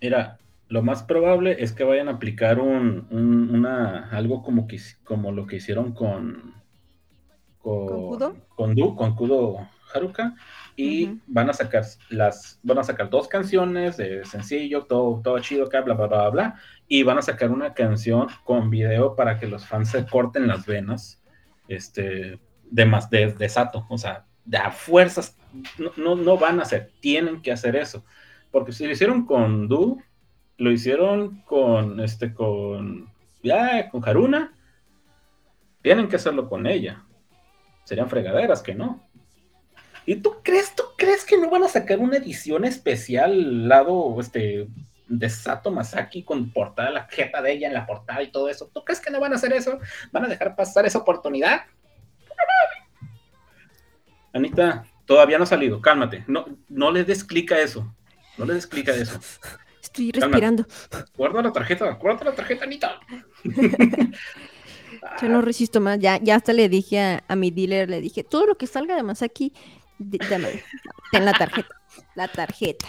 Speaker 2: Mira, lo más probable es que vayan a aplicar un, un- una algo como que como lo que hicieron con con,
Speaker 4: ¿Con Kudo?
Speaker 2: con Du, con Kudo Haruka y van a sacar las van a sacar dos canciones de sencillo, todo todo chido acá, bla bla bla bla, bla y van a sacar una canción con video para que los fans se corten las venas este de más de, de Sato, o sea, de a fuerzas no, no, no van a hacer, tienen que hacer eso. Porque si lo hicieron con Du, lo hicieron con este con ya con Haruna, tienen que hacerlo con ella. Serían fregaderas que no. ¿Y tú crees, tú crees que no van a sacar una edición especial lado este de Sato Masaki con portada, la jeta de ella en la portada y todo eso? ¿Tú crees que no van a hacer eso? ¿Van a dejar pasar esa oportunidad? Anita, todavía no ha salido, cálmate. No, no le des clic a eso. No le des clic a eso.
Speaker 4: Estoy
Speaker 2: Calma.
Speaker 4: respirando.
Speaker 2: Guarda la tarjeta, guarda la tarjeta, Anita.
Speaker 4: Yo no resisto más. Ya, ya hasta le dije a, a mi dealer, le dije, todo lo que salga de Masaki, dame, ten la tarjeta. La tarjeta.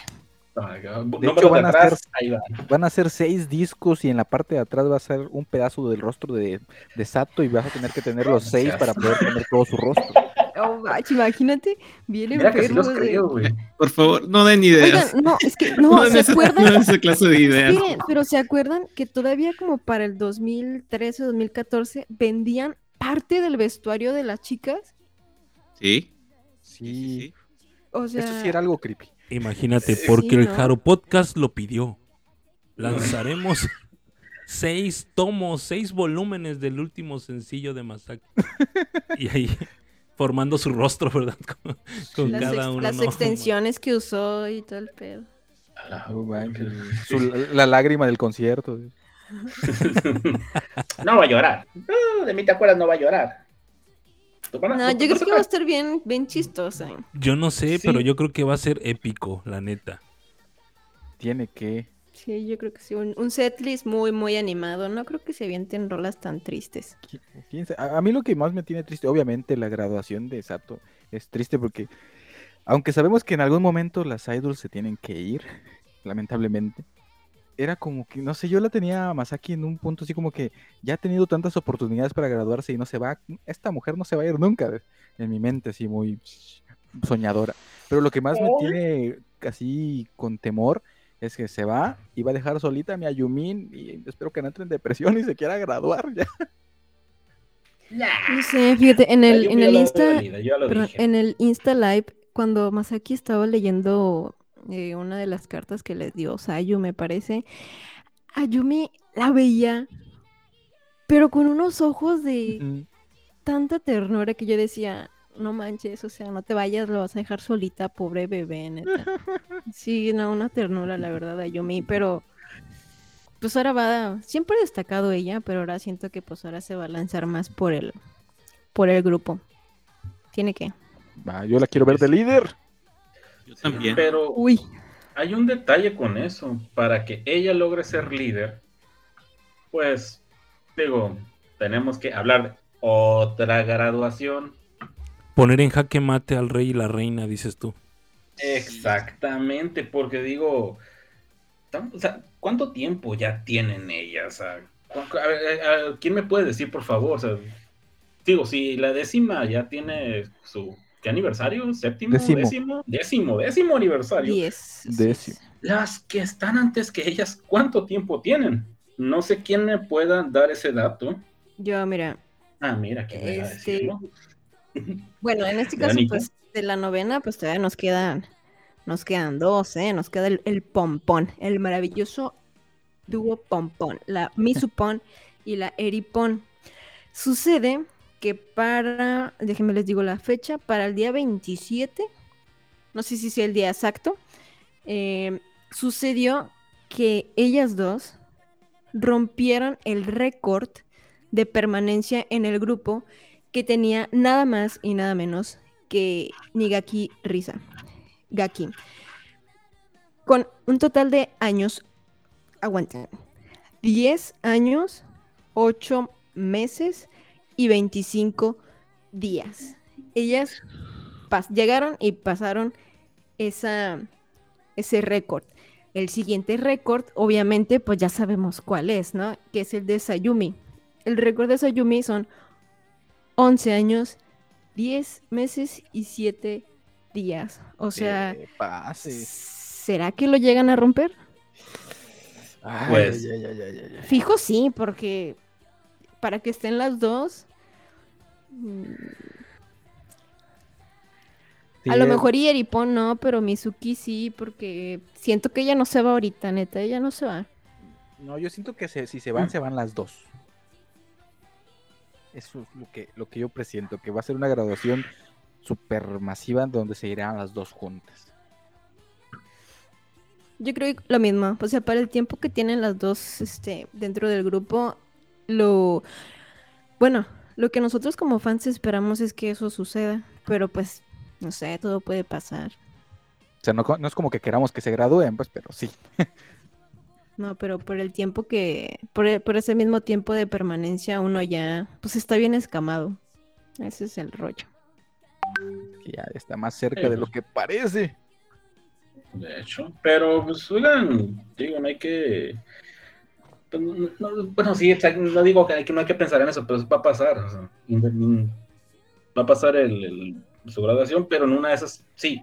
Speaker 2: Número
Speaker 5: hecho,
Speaker 2: de
Speaker 5: van a
Speaker 2: atrás,
Speaker 5: hacer-
Speaker 2: ahí va.
Speaker 5: Van a ser seis discos y en la parte de atrás va a ser un pedazo del rostro de, de Sato y vas a tener que tener los seis para poder tener todo su rostro.
Speaker 4: Oh, macho, imagínate, bien
Speaker 2: Mira que sí
Speaker 4: enfermo.
Speaker 2: los
Speaker 4: de-
Speaker 2: creo, güey.
Speaker 1: Por favor, no den ideas.
Speaker 4: Oigan, no, es que
Speaker 1: No,
Speaker 4: ¿se
Speaker 1: esa,
Speaker 4: acuerdan?
Speaker 1: no den esa clase de ideas.
Speaker 4: Miren, pero ¿se acuerdan que todavía como para el 2013, 2014 vendían parte del vestuario de las chicas?
Speaker 1: Sí.
Speaker 5: Sí,
Speaker 4: O sea,
Speaker 5: eso sí era algo creepy.
Speaker 3: Imagínate,
Speaker 2: Sí,
Speaker 3: porque el. Jaro Podcast lo pidió. Lanzaremos seis tomos, seis volúmenes del último sencillo de Masaki. Y ahí formando su rostro, ¿verdad? Con, con
Speaker 4: las,
Speaker 3: cada
Speaker 4: ex-
Speaker 3: uno.
Speaker 4: las
Speaker 3: no,
Speaker 4: extensiones que usó y todo el pedo.
Speaker 2: A la-
Speaker 5: su- lágrima del concierto.
Speaker 2: No va a llorar. No, de mí te acuerdas, no va a llorar. ¿Tú van a-
Speaker 4: No,
Speaker 2: tú-
Speaker 4: yo creo que va a estar bien, bien chistosa.
Speaker 3: Yo no sé,
Speaker 2: Sí.
Speaker 3: pero yo creo que va a ser épico, la neta.
Speaker 5: Tiene que.
Speaker 4: Sí, yo creo que sí. Un, un setlist muy, muy animado. No creo que se avienten rolas tan tristes.
Speaker 5: A, a mí lo que más me tiene triste, obviamente, la graduación de Sato es triste porque, aunque sabemos que en algún momento las idols se tienen que ir, lamentablemente, era como que, no sé, yo la tenía a Masaki en un punto así como que ya ha tenido tantas oportunidades para graduarse y no se va, esta mujer no se va a ir nunca, en mi mente así muy soñadora. Pero lo que más me tiene así con temor es que se va y va a dejar solita a mi Ayumin y espero que no entre en depresión y se quiera graduar ya.
Speaker 4: No sé, fíjate, en el, en el Insta, perdón, en el Insta Live, cuando Masaki estaba leyendo eh, una de las cartas que le dio Sayu, me parece, Ayumi la veía, pero con unos ojos de
Speaker 5: Mm,
Speaker 4: tanta ternura que yo decía, no manches, o sea, no te vayas, lo vas a dejar solita, pobre bebé, neta. Sí, no, una ternura, la verdad, a Yumi, pero pues ahora va, siempre ha destacado ella, pero ahora siento que pues ahora se va a lanzar más por el, por el grupo. Tiene que.
Speaker 5: Va, yo la quiero ver de líder.
Speaker 1: Yo también.
Speaker 2: Pero
Speaker 4: Uy,
Speaker 2: hay un detalle con eso. Para que ella logre ser líder, pues, digo, tenemos que hablar de otra graduación.
Speaker 3: Poner en jaque mate al rey y la reina, dices tú.
Speaker 2: Exactamente, porque digo, tam- o sea, ¿cuánto tiempo ya tienen ellas? A a- a- ¿quién me puede decir, por favor? O sea, digo, si la décima ya tiene su ¿qué aniversario? ¿Séptimo?
Speaker 5: Décimo.
Speaker 2: ¿Décimo? Décimo, décimo aniversario.
Speaker 4: 10.
Speaker 5: Décimo.
Speaker 2: Las que están antes que ellas, ¿cuánto tiempo tienen? No sé quién me pueda dar ese dato.
Speaker 4: Yo, mira,
Speaker 2: Ah, mira, que me va a decirlo.
Speaker 4: Bueno, en este caso, pues, de la novena, pues todavía nos quedan, nos quedan dos, ¿eh? Nos queda el, el pompón, el maravilloso dúo pompón, la Misupon y la Eripon. Sucede que para, déjenme les digo la fecha, para el día 27, no sé si sea el día exacto, eh, sucedió que ellas dos rompieron el récord de permanencia en el grupo que tenía nada más y nada menos que Nigaki Risa. Gaki. Con un total de años, aguanten, 10 años, 8 meses y 25 días. Ellas llegaron y pasaron esa, ese récord. El siguiente récord, obviamente, pues ya sabemos cuál es, ¿no? Que es el de Sayumi. El récord de Sayumi son 11 años, 10 meses y 7 días. O sea. ¿será que lo llegan a romper?
Speaker 5: Ay,
Speaker 2: Pues-
Speaker 5: ay, ay, ay.
Speaker 4: Fijo sí, porque para que estén las dos, mm,
Speaker 5: Sí,
Speaker 4: a lo mejor y Eripon no, pero Mizuki sí, porque siento que ella no se va ahorita, neta, ella no se va.
Speaker 5: No, yo siento que se- si se van, se van las dos. Eso es lo que, lo que yo presiento, que va a ser una graduación super masiva donde se irán las dos juntas.
Speaker 4: Yo creo que lo mismo, o sea, para el tiempo que tienen las dos este, dentro del grupo, lo... Bueno, lo que nosotros como fans esperamos es que eso suceda, pero pues, no sé, todo puede pasar.
Speaker 5: O sea, no, no es como que queramos que se gradúen, pues, pero sí.
Speaker 4: No, pero por el tiempo que, por, e- por ese mismo tiempo de permanencia, uno ya, pues está bien escamado. Ese es el rollo.
Speaker 5: Que ya está más cerca
Speaker 2: Sí,
Speaker 5: de lo que parece.
Speaker 2: De hecho, pero pues oigan, digo, no hay que. pues, no- no- bueno, sí, no digo que, hay que no hay que pensar en eso, pero va a pasar. o sea, va a pasar el, el- su graduación, pero en una de esas, sí,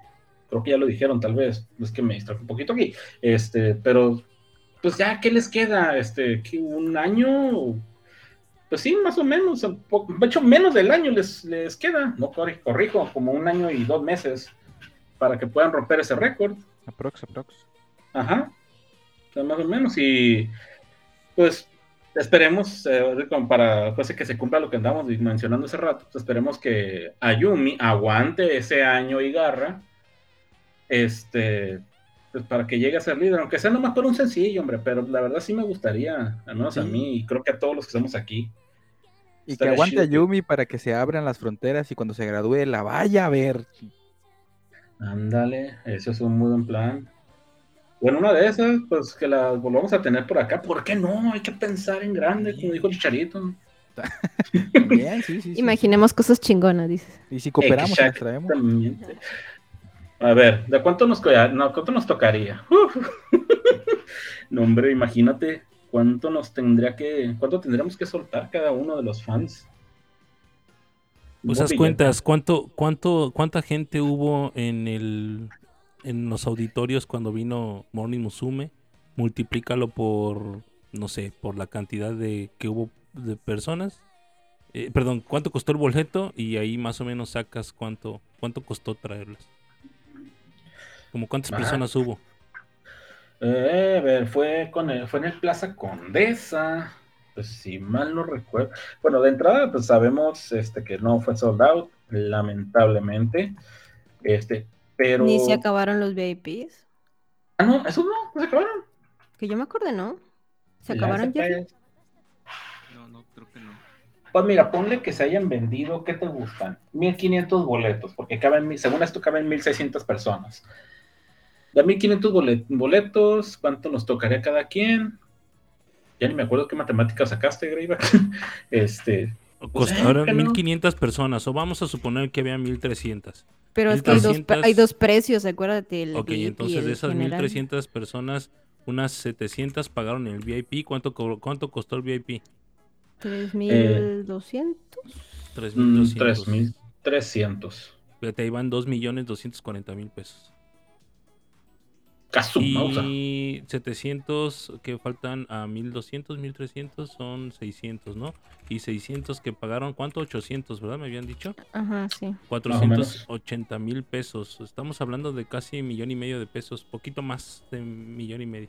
Speaker 2: creo que ya lo dijeron, tal vez. Es que me distrajo un poquito aquí. Este, pero, pues ya, ¿qué les queda? Este, ¿qué, ¿un año? Pues sí, más o menos. De hecho, menos del año les, les queda. No corri- corrijo, como un año y dos meses para que puedan romper ese récord.
Speaker 5: Aprox, aprox.
Speaker 2: Ajá. O sea, más o menos. Y pues esperemos, eh, para pues, que se cumpla lo que andamos mencionando hace rato, pues, esperemos que Ayumi aguante ese año y garra. Este. Pues para que llegue a ser líder, aunque sea nomás por un sencillo, hombre, pero la verdad sí me gustaría, al menos a mí, y creo que a todos los que estamos aquí.
Speaker 5: Y que aguante a
Speaker 2: chido
Speaker 5: Yumi para que se abran las fronteras y cuando se gradúe la vaya a ver.
Speaker 2: Ándale, eso es un muy buen plan. Bueno, una de esas, pues que las volvamos a tener por acá. ¿Por qué no? Hay que pensar en grande, como dijo Chicharito.
Speaker 5: Bien, sí, sí, sí.
Speaker 4: Imaginemos cosas chingonas, dices.
Speaker 5: Y si cooperamos, las traemos.
Speaker 2: A ver, ¿de cuánto nos, no, cuánto nos tocaría? No, hombre, imagínate cuánto nos tendría que, cuánto tendríamos que soltar cada uno de los fans.
Speaker 3: Pues haz cuentas, ¿cuánto, cuánto, ¿cuánta gente hubo en el en los auditorios cuando vino Morning Musume? Multiplícalo por, no sé, por la cantidad de que hubo de personas. Eh, perdón, ¿cuánto costó el boleto? Y ahí más o menos sacas cuánto, cuánto costó traerlas. Como cuántas
Speaker 2: Ajá.
Speaker 3: personas hubo.
Speaker 2: Eh, a ver, fue, con el- fue en el Plaza Condesa, pues si mal no recuerdo. Bueno, de entrada, pues sabemos este, que no fue sold out, lamentablemente. Este, pero.
Speaker 4: Ni se acabaron los VIPs.
Speaker 2: Ah, no, eso no, no se acabaron.
Speaker 4: Que yo me acuerde, ¿no? ¿Se acabaron ya?
Speaker 1: No, no, creo que no.
Speaker 2: Pues mira, ponle que se hayan vendido, ¿qué te gustan? 1500 boletos, porque caben, mil- según esto caben 1600 personas. De 1500 bolet- boletos, ¿cuánto nos tocaría cada quien? Ya ni me acuerdo qué matemáticas sacaste, Greyback. este,
Speaker 3: Costaron
Speaker 2: no.
Speaker 3: 1500 personas, o vamos a suponer que había 1300.
Speaker 4: Pero es que hay dos,
Speaker 3: 1300.
Speaker 4: hay dos precios, acuérdate. El
Speaker 3: Ok,
Speaker 4: VIP
Speaker 3: entonces de esas
Speaker 4: general.
Speaker 3: 1300 personas, unas 700 pagaron el VIP. ¿Cuánto, cuánto costó el VIP?
Speaker 4: 3.200.
Speaker 3: 3200.
Speaker 2: 3300.
Speaker 3: Fíjate, ahí van 2.240.000 pesos. Y 700 que faltan a 1200, 1300 son 600, ¿no? Y 600 que pagaron, ¿cuánto? 800, ¿verdad? Me habían dicho.
Speaker 4: Ajá, sí.
Speaker 3: 480 mil pesos. Estamos hablando de casi millón y medio de pesos, poquito más de millón y medio.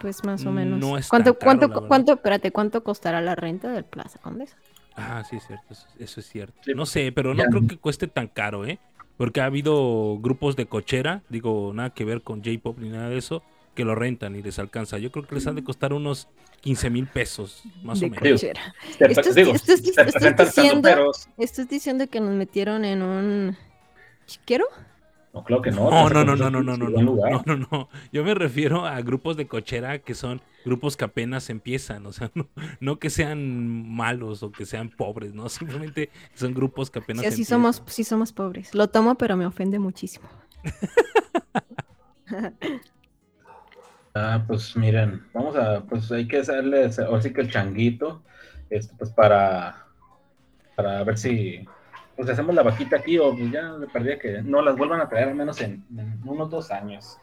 Speaker 4: Pues más o menos.
Speaker 3: No es
Speaker 4: ¿Cuánto,
Speaker 3: tan caro,
Speaker 4: cuánto, cuánto, espérate, cuánto costará la renta del Plaza Condesa?
Speaker 3: Ah, sí, es cierto, eso, eso es cierto. No sé, pero no
Speaker 2: Ya.
Speaker 3: creo que cueste tan caro, ¿eh? Porque ha habido grupos de cochera, digo, nada que ver con J-Pop ni nada de eso, que lo rentan y les alcanza. Yo creo que les han de costar unos 15 mil pesos, más
Speaker 4: de
Speaker 3: o menos.
Speaker 2: Digo,
Speaker 4: cochera.
Speaker 2: Te-
Speaker 4: Esto es-
Speaker 2: digo,
Speaker 4: esto es-
Speaker 2: te
Speaker 4: esto es
Speaker 2: presentan
Speaker 4: diciendo-
Speaker 2: sanduperos.
Speaker 4: ¿Estás diciendo que nos metieron en un chiquero?
Speaker 2: No, claro que no.
Speaker 3: No, no, no, no, no, no, no, no, no, no, no. Yo me refiero a grupos de cochera que son grupos que apenas empiezan, o sea, no, no que sean malos o que sean pobres, no, simplemente son grupos que apenas
Speaker 4: Sí,
Speaker 3: empiezan.
Speaker 4: somos, sí somos pobres. Lo tomo, pero me ofende muchísimo.
Speaker 2: Ah, pues miren, vamos a, pues hay que hacerles, ahora sí que el changuito, este, pues para, para ver si, pues hacemos la vaquita aquí o pues ya me perdí que no las vuelvan a traer al menos en, en unos dos años.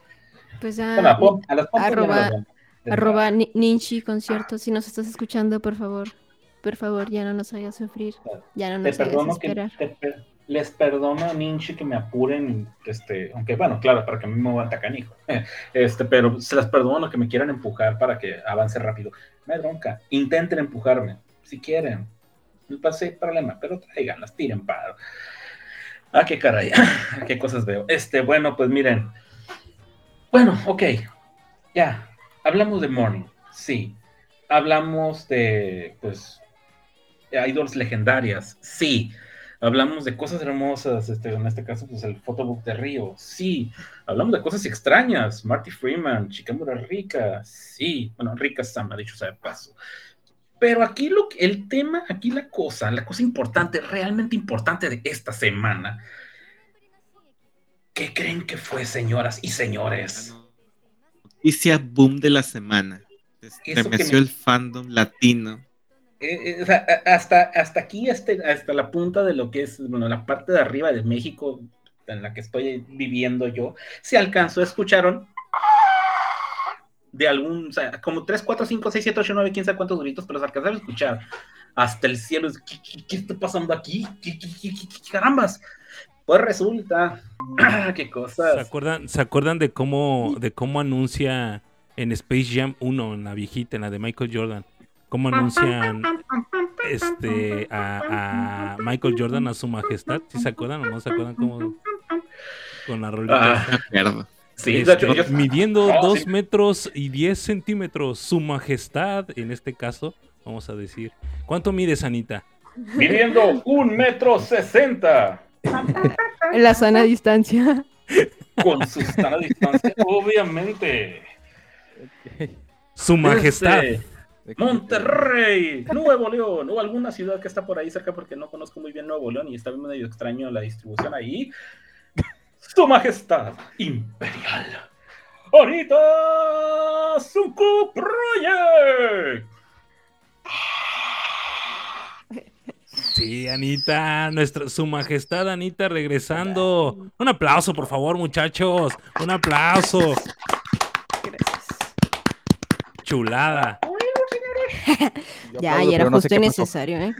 Speaker 4: Pues ya.
Speaker 2: Bueno, a, pom- a las
Speaker 4: arroba-
Speaker 2: las a.
Speaker 4: Arroba Ni- Ninchi concierto, si nos estás escuchando, por favor. Por favor, ya no nos hagas sufrir. Ya no
Speaker 2: Te
Speaker 4: nos hagas
Speaker 2: perdono que,
Speaker 4: esperar.
Speaker 2: te per- les perdono a Ninchi que me apuren, este, aunque bueno, claro, para que a mí me aguanta canijo, este, pero se las perdono que me quieran empujar para que avance rápido. Hay bronca, intenten empujarme, si quieren, no pase problema, pero traiganlas, tiren paro. Ah, qué caray, qué cosas veo. Este, bueno, pues miren, bueno, ok, ya, hablamos de Morning, sí, hablamos de, pues, idols legendarias, sí. Hablamos de cosas hermosas, este, en este caso, pues el photobook de Río, sí. Hablamos de cosas extrañas, Marty Freeman, Chikamura Rica, sí. Bueno, Rica Sama, dicho sea de paso. Pero aquí lo que, el tema, aquí la cosa, la cosa importante, realmente importante de esta semana, ¿qué creen que fue, señoras y señores?
Speaker 1: Noticia boom de la semana. Estremeció
Speaker 2: me-
Speaker 1: el fandom latino.
Speaker 2: Eh, eh, hasta, hasta aquí, este, hasta la punta de lo que es, bueno, la parte de arriba de México en la que estoy viviendo yo, se alcanzó, escucharon de algún, o sea, como 3, 4, 5, 6, 7, 8, 9, quién sabe cuántos gritos, pero se alcanzaron a escuchar hasta el cielo. ¿Qué, qué- qué está pasando aquí? ¿Qué, qué- qué- qué- qué carambas? Pues resulta, qué
Speaker 3: ¿Se
Speaker 2: cosas.
Speaker 3: acuerdan, ¿Se acuerdan de cómo, de cómo anuncia en Space Jam 1, en la viejita, en la de Michael Jordan? ¿Cómo anuncian este, a, a Michael Jordan a su majestad? ¿Sí se acuerdan o no se acuerdan cómo? Con la rolita.
Speaker 2: Ah. Sí,
Speaker 3: Este,
Speaker 2: yo-
Speaker 3: midiendo
Speaker 2: No,
Speaker 3: 2
Speaker 2: sí.
Speaker 3: metros y 10 centímetros, su majestad, en este caso, vamos a decir. ¿Cuánto mides, Anita?
Speaker 2: midiendo un metro sesenta.
Speaker 4: En la sana distancia.
Speaker 2: con su sana distancia, obviamente.
Speaker 3: Su majestad.
Speaker 2: Este, Monterrey, Nuevo León, o alguna ciudad que está por ahí cerca porque no conozco muy bien Nuevo León y está medio extraño la distribución ahí. Su Majestad Imperial. Ahorita Sunku Project.
Speaker 3: Sí, Anita, nuestra, su majestad Anita regresando. Un aplauso, por favor, muchachos. Un aplauso.
Speaker 4: Gracias.
Speaker 3: Chulada.
Speaker 4: Ya, y era justo y necesario, ¿eh?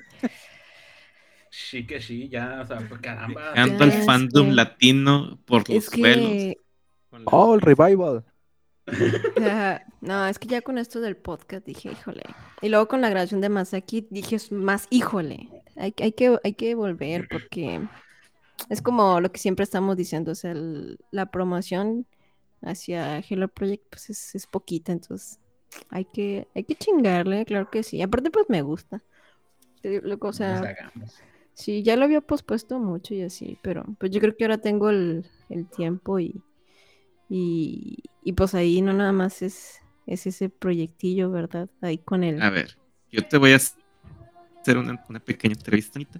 Speaker 2: Sí que sí, ya, o sea, pues, caramba.
Speaker 1: Dejando al fandom
Speaker 4: que-
Speaker 1: latino por los
Speaker 4: Es que
Speaker 1: la-
Speaker 5: Oh, el revival.
Speaker 4: No, es que ya con esto del podcast dije, híjole. Y luego con la grabación de Masaki dije es más, híjole. Hay, hay que, hay que volver porque es como lo que siempre estamos diciendo, o sea, el- la promoción hacia Hello Project pues es, es poquita, entonces hay que, hay que chingarle, claro que sí. Aparte pues me gusta. O sea. Sí, ya lo había pospuesto mucho y así, pero pues yo creo que ahora tengo el, el tiempo y, y, y pues ahí no nada más es, es ese proyectillo, ¿verdad? Ahí con el...
Speaker 1: A ver, yo te voy a hacer una, una pequeña entrevista, Anita.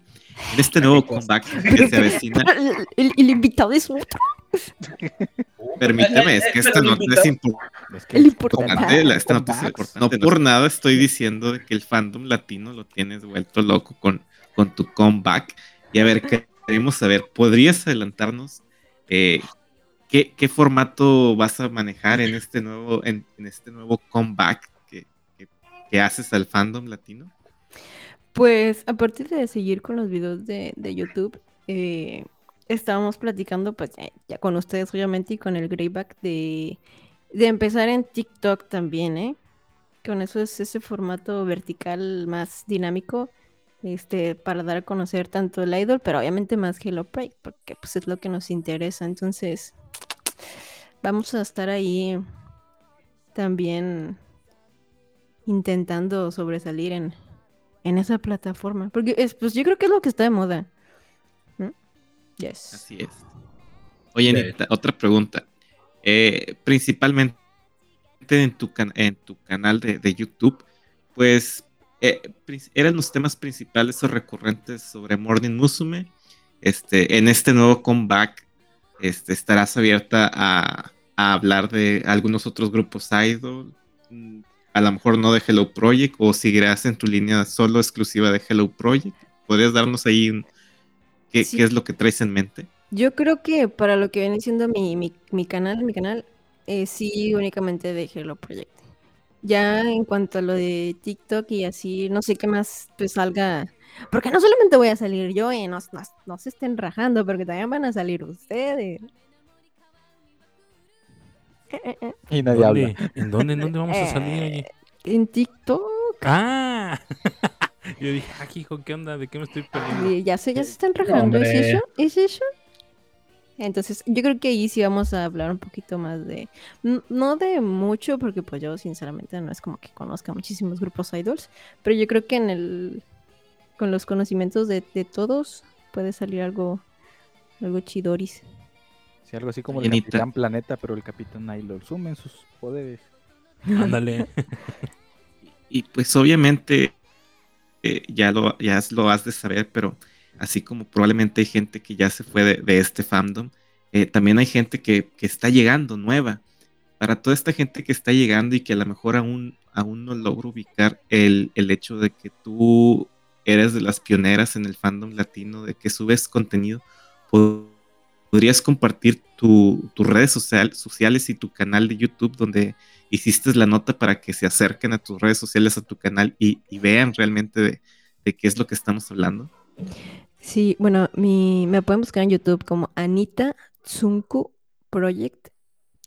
Speaker 1: En este nuevo comeback que se avecina,
Speaker 4: El, el- el invitado es otro.
Speaker 1: permíteme, es que esta nota es importante.
Speaker 5: Es que
Speaker 4: El
Speaker 5: es
Speaker 4: importante.
Speaker 5: comeback,
Speaker 1: la- esta nota es
Speaker 5: comebacks.
Speaker 1: importante. No por nada estoy diciendo de que el fandom latino lo tienes vuelto loco con, con tu comeback. Y a ver, que- queremos saber, ¿podrías adelantarnos eh, qué, qué formato vas a manejar en este nuevo, en, en este nuevo comeback que, que- que haces al fandom latino?
Speaker 4: Pues a partir de seguir con los videos de, de YouTube, eh, estábamos platicando pues ya, ya con ustedes obviamente y con el Greyback de, de empezar en TikTok también, ¿eh? Con eso es ese formato vertical más dinámico, este, para dar a conocer tanto el idol, pero obviamente más Hello Pride, porque pues es lo que nos interesa. Entonces, vamos a estar ahí también intentando sobresalir en, en esa plataforma. Porque es, pues yo creo que es lo que está de moda. ¿no? Yes.
Speaker 1: Así es. Oye,
Speaker 2: Sí.
Speaker 1: Anita, otra pregunta. Eh, principalmente en tu, can- en tu canal de, de YouTube, pues eh, eran los temas principales o recurrentes sobre Morning Musume. Este, en este nuevo comeback, este, estarás abierta a, a hablar de algunos otros grupos idol. Mm, A lo mejor no de Hello Project, o seguirás en tu línea solo exclusiva de Hello Project. ¿Podrías darnos ahí un, qué,
Speaker 4: Sí.
Speaker 1: qué es lo que traes en mente?
Speaker 4: Yo creo que para lo que viene siendo mi, mi, mi canal, mi canal, eh, sí únicamente de Hello Project. Ya en cuanto a lo de TikTok y así, no sé qué más pues salga. Porque no solamente voy a salir yo y no, no, no se estén rajando, porque también van a salir ustedes. Eh, eh, eh.
Speaker 5: Y nadie habla.
Speaker 3: ¿Dónde? ¿En dónde? ¿En dónde vamos a salir? oye?
Speaker 4: En TikTok.
Speaker 3: ¡Ah! Yo dije, ah, hijo, ¿qué onda? ¿De qué me estoy perdiendo?
Speaker 4: Ya se, ya se están rajando, ¿es eso? ¿Es eso? Entonces, yo creo que ahí sí vamos a hablar un poquito más de, no de mucho, porque pues yo sinceramente no es como que conozca muchísimos grupos idols, pero yo creo que en el, con los conocimientos de, de todos puede salir algo, algo chidoris.
Speaker 5: Sí, algo así como el
Speaker 1: Llenita.
Speaker 5: Capitán Planeta, pero el Capitán Nylor. Sumen sus poderes.
Speaker 3: Ándale.
Speaker 1: Y pues obviamente eh, ya, lo, ya lo has de saber, pero así como probablemente hay gente que ya se fue de, este fandom, eh, también hay gente que, está llegando nueva. Para toda esta gente que está llegando y que a lo mejor aún, aún no logro ubicar el, el hecho de que tú eres de las pioneras en el fandom latino, de que subes contenido, po- podrías compartir tu- tus redes social- sociales y tu canal de YouTube donde hiciste la nota para que se acerquen a tus redes sociales, a tu canal y, y vean realmente de, de qué es lo que estamos hablando.
Speaker 4: Sí, bueno, mi, me pueden buscar en YouTube como Anita Tsunku Project,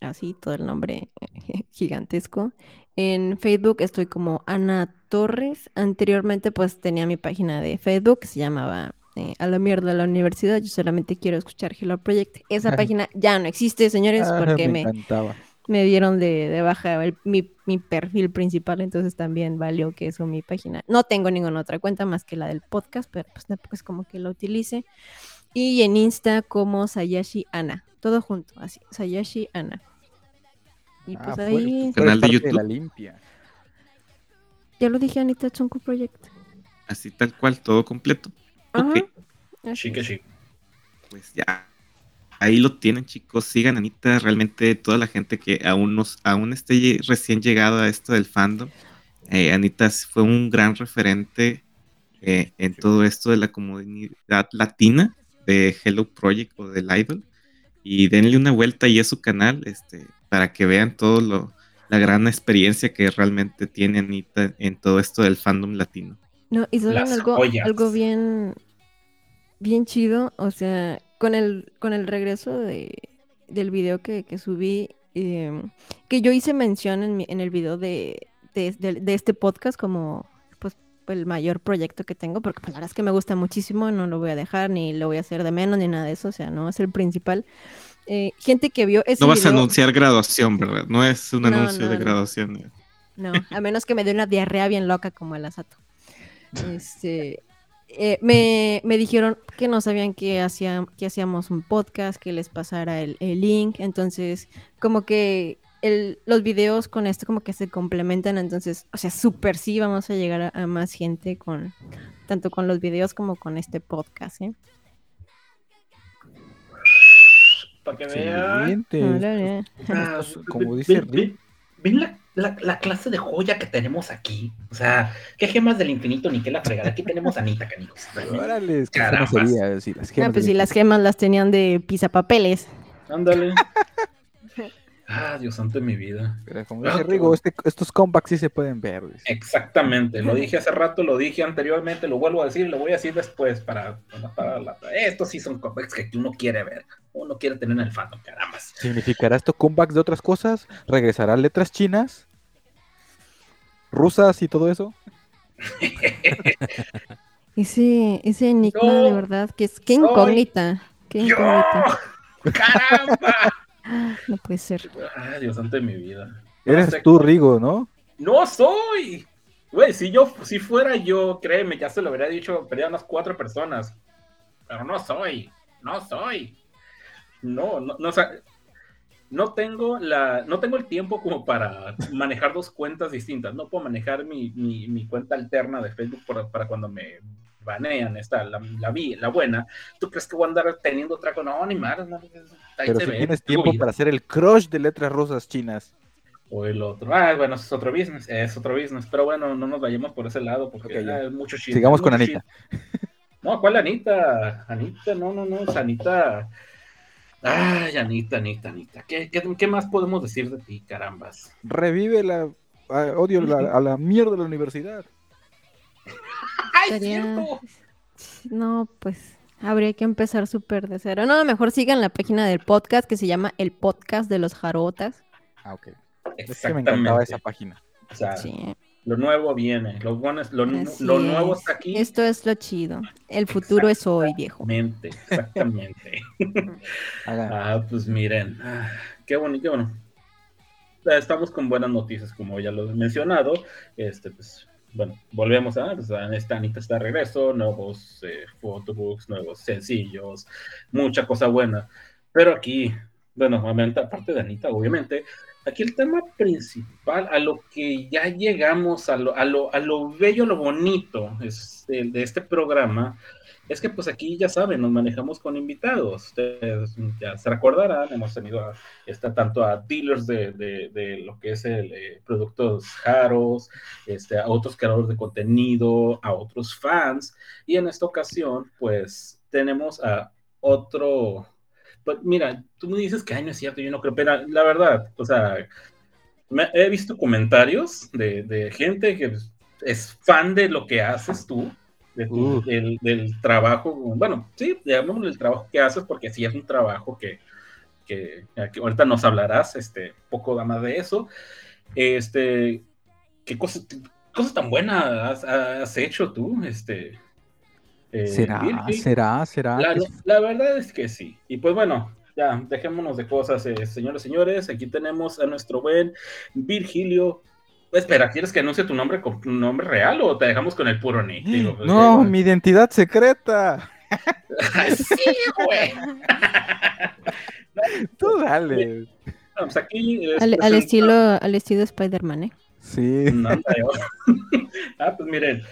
Speaker 4: así todo el nombre gigantesco. En Facebook estoy como Ana Torres. Anteriormente pues tenía mi página de Facebook se llamaba eh, A la mierda la universidad. Yo solamente quiero escuchar Hello Project. Esa página ya no existe, señores,
Speaker 5: Ah,
Speaker 4: porque
Speaker 5: me
Speaker 4: me,
Speaker 5: encantaba.
Speaker 4: me dieron de, de baja el- mi, mi perfil principal, entonces también valió que eso mi página. No tengo ninguna otra cuenta más que la del podcast, pero pues tampoco es como que la utilice. Y en Insta como Sayashi Ana, todo junto, así, Sayashi Ana. Y
Speaker 5: Ah,
Speaker 4: pues
Speaker 5: fue-
Speaker 4: ahí,
Speaker 5: fue
Speaker 1: Canal de YouTube.
Speaker 5: la limpia.
Speaker 4: ya lo dije, Anita Chunku Project.
Speaker 1: Así tal cual, todo completo.
Speaker 4: Ajá.
Speaker 1: Ok,
Speaker 2: Sí que sí.
Speaker 1: pues ya. Ahí lo tienen, chicos. Sigan Anita, realmente toda la gente que aún nos, aún esté recién llegado a esto del fandom. eh, Anita fue un gran referente eh, en todo esto de la comunidad latina de Hello Project o del Idol. Y denle una vuelta ahí a su canal este, para que vean todo lo, la gran experiencia que realmente tiene Anita en todo esto del fandom latino.
Speaker 4: No, y
Speaker 2: Las
Speaker 4: algo,
Speaker 2: joyas.
Speaker 4: algo bien, bien chido, o sea, con el, con el regreso de, del video que, que subí, eh, que yo hice mención en, mi- en el video de, de, este podcast como pues el mayor proyecto que tengo, porque pues, la verdad es que me gusta muchísimo, no lo voy a dejar, ni lo voy a hacer de menos, ni nada de eso, o sea, no es el principal. Eh, gente que vio ese
Speaker 1: No vas a anunciar graduación, ¿verdad? No es un
Speaker 4: No,
Speaker 1: anuncio
Speaker 4: no,
Speaker 1: de
Speaker 4: no.
Speaker 1: graduación.
Speaker 4: No, a menos que me dé una diarrea bien loca como el asato. Este, eh, me, me dijeron que no sabían que, hacía, que hacíamos un podcast, que les pasara el, el link. Entonces, como que el- los videos con esto como que se complementan. Entonces, o sea, súper sí vamos a llegar a, a más gente con tanto con los videos como con este podcast. ¿eh?
Speaker 2: Para que vean. Ah,
Speaker 5: Estos, como dice Rick.
Speaker 2: Ven- la, la- la clase de joya que tenemos aquí. O sea, qué gemas del infinito ni qué la fregada. Aquí tenemos a Anita, canijos.
Speaker 5: Órale, es que sería, si las
Speaker 4: Ah,
Speaker 5: gemas
Speaker 4: pues
Speaker 5: de-
Speaker 4: si las gemas las tenían de pisapapeles.
Speaker 2: Ándale. Ah, Dios santo de mi vida.
Speaker 5: Pero como
Speaker 2: Ah,
Speaker 5: dice
Speaker 2: qué
Speaker 5: Rigo, este- estos compacts sí se pueden ver.
Speaker 2: Exactamente, lo dije hace rato, lo dije anteriormente, lo vuelvo a decir, lo voy a decir después para, para la- estos sí son cómics que uno quiere ver, uno quiere tener en el fandom, carambas.
Speaker 5: ¿Significará esto comebacks de otras cosas? ¿Regresará letras chinas? ¿Rusas y todo eso?
Speaker 4: Ese, ese enigma de verdad, que es qué
Speaker 2: soy
Speaker 4: incógnita. Qué incógnita.
Speaker 2: ¡Caramba!
Speaker 4: No puede ser.
Speaker 2: Ay, Dios santo de mi vida.
Speaker 5: Eres
Speaker 2: sé
Speaker 5: tú, Rigo, ¿no?
Speaker 2: ¡No soy! Güey, si yo, si fuera yo, créeme, ya se lo habría dicho, pero unas cuatro personas. Pero no soy, no soy. No, no, no, o sea, no tengo la, no tengo el tiempo como para manejar dos cuentas distintas. No puedo manejar mi, mi, mi cuenta alterna de Facebook por- para cuando me banean esta, la, la, la buena. ¿Tú crees que voy a andar teniendo otra cosa? No, ni madre, no,
Speaker 5: Pero si
Speaker 2: ve,
Speaker 5: tienes tiempo para hacer el crush de letras rusas chinas.
Speaker 2: O el otro. Ah, bueno, es otro business, es otro business. Pero bueno, no nos vayamos por ese lado porque
Speaker 5: Ok, ya.
Speaker 2: es mucho chisme.
Speaker 5: Sigamos con Anita.
Speaker 2: No, ¿cuál Anita? Anita, no, no, no, es Anita. Ay, Anita, Anita, Anita. ¿Qué, qué, qué más podemos decir de ti, carambas?
Speaker 5: Revive la... odio la- a la mierda de la universidad.
Speaker 2: ¡Ay,
Speaker 4: Estaría-
Speaker 2: cierto!
Speaker 4: No, pues habría que empezar súper de cero. No, mejor sigan la página del podcast que se llama El Podcast de los Jarotas.
Speaker 5: Ah, ok. Es que me encantaba
Speaker 2: Exactamente.
Speaker 5: esa página.
Speaker 2: O sea,
Speaker 4: Sí.
Speaker 2: lo nuevo viene, lo, bueno es- lo, lo nuevo
Speaker 4: es.
Speaker 2: está aquí.
Speaker 4: Esto es lo chido. El futuro es hoy, viejo.
Speaker 2: Exactamente, exactamente. Ah, pues miren, ah, qué bonito, qué bueno. Estamos con buenas noticias, como ya lo he mencionado. Este, pues, bueno, volvemos a, pues, a esta Anita está de regreso, nuevos eh, photobooks, nuevos sencillos, mucha cosa buena. Pero aquí, bueno, obviamente, aparte de Anita, obviamente, aquí el tema principal, a lo que ya llegamos, a lo, a lo, a lo bello, lo bonito es, de, de este programa, es que pues aquí ya saben, nos manejamos con invitados. Ustedes ya se recordarán, hemos tenido a, está tanto a dealers de, de, de lo que es el eh, productos caros, este, a otros creadores de contenido, a otros fans. Y en esta ocasión, pues tenemos a otro. Pues mira, tú me dices que ay, no es cierto, yo no creo, pero la verdad, o sea, he visto comentarios de, de gente que es fan de lo que haces tú de tu-
Speaker 5: Uh.
Speaker 2: del, del trabajo, bueno, sí, llamémosle el trabajo que haces, porque sí es un trabajo que, que, que ahorita nos hablarás, este, poco más de eso. Este, ¿qué cosas, qué cosas tan buenas has, has hecho tú? Este, eh,
Speaker 5: ¿Será?
Speaker 2: Virgil?
Speaker 5: ¿Será? ¿Será?
Speaker 2: La, la verdad es que sí. Y pues bueno, ya, dejémonos de cosas, eh, señores, señores. Aquí tenemos a nuestro buen Virgilio. Espera, ¿quieres que anuncie tu nombre con tu nombre real o te dejamos con el puro nick? Digo, pues,
Speaker 5: No, mi identidad secreta.
Speaker 2: Sí, güey.
Speaker 5: Tú dale.
Speaker 2: Vamos aquí. eh,
Speaker 4: Al, estilo, al estilo Spider-Man, ¿eh?
Speaker 5: Sí.
Speaker 2: No, yo. ah, pues miren,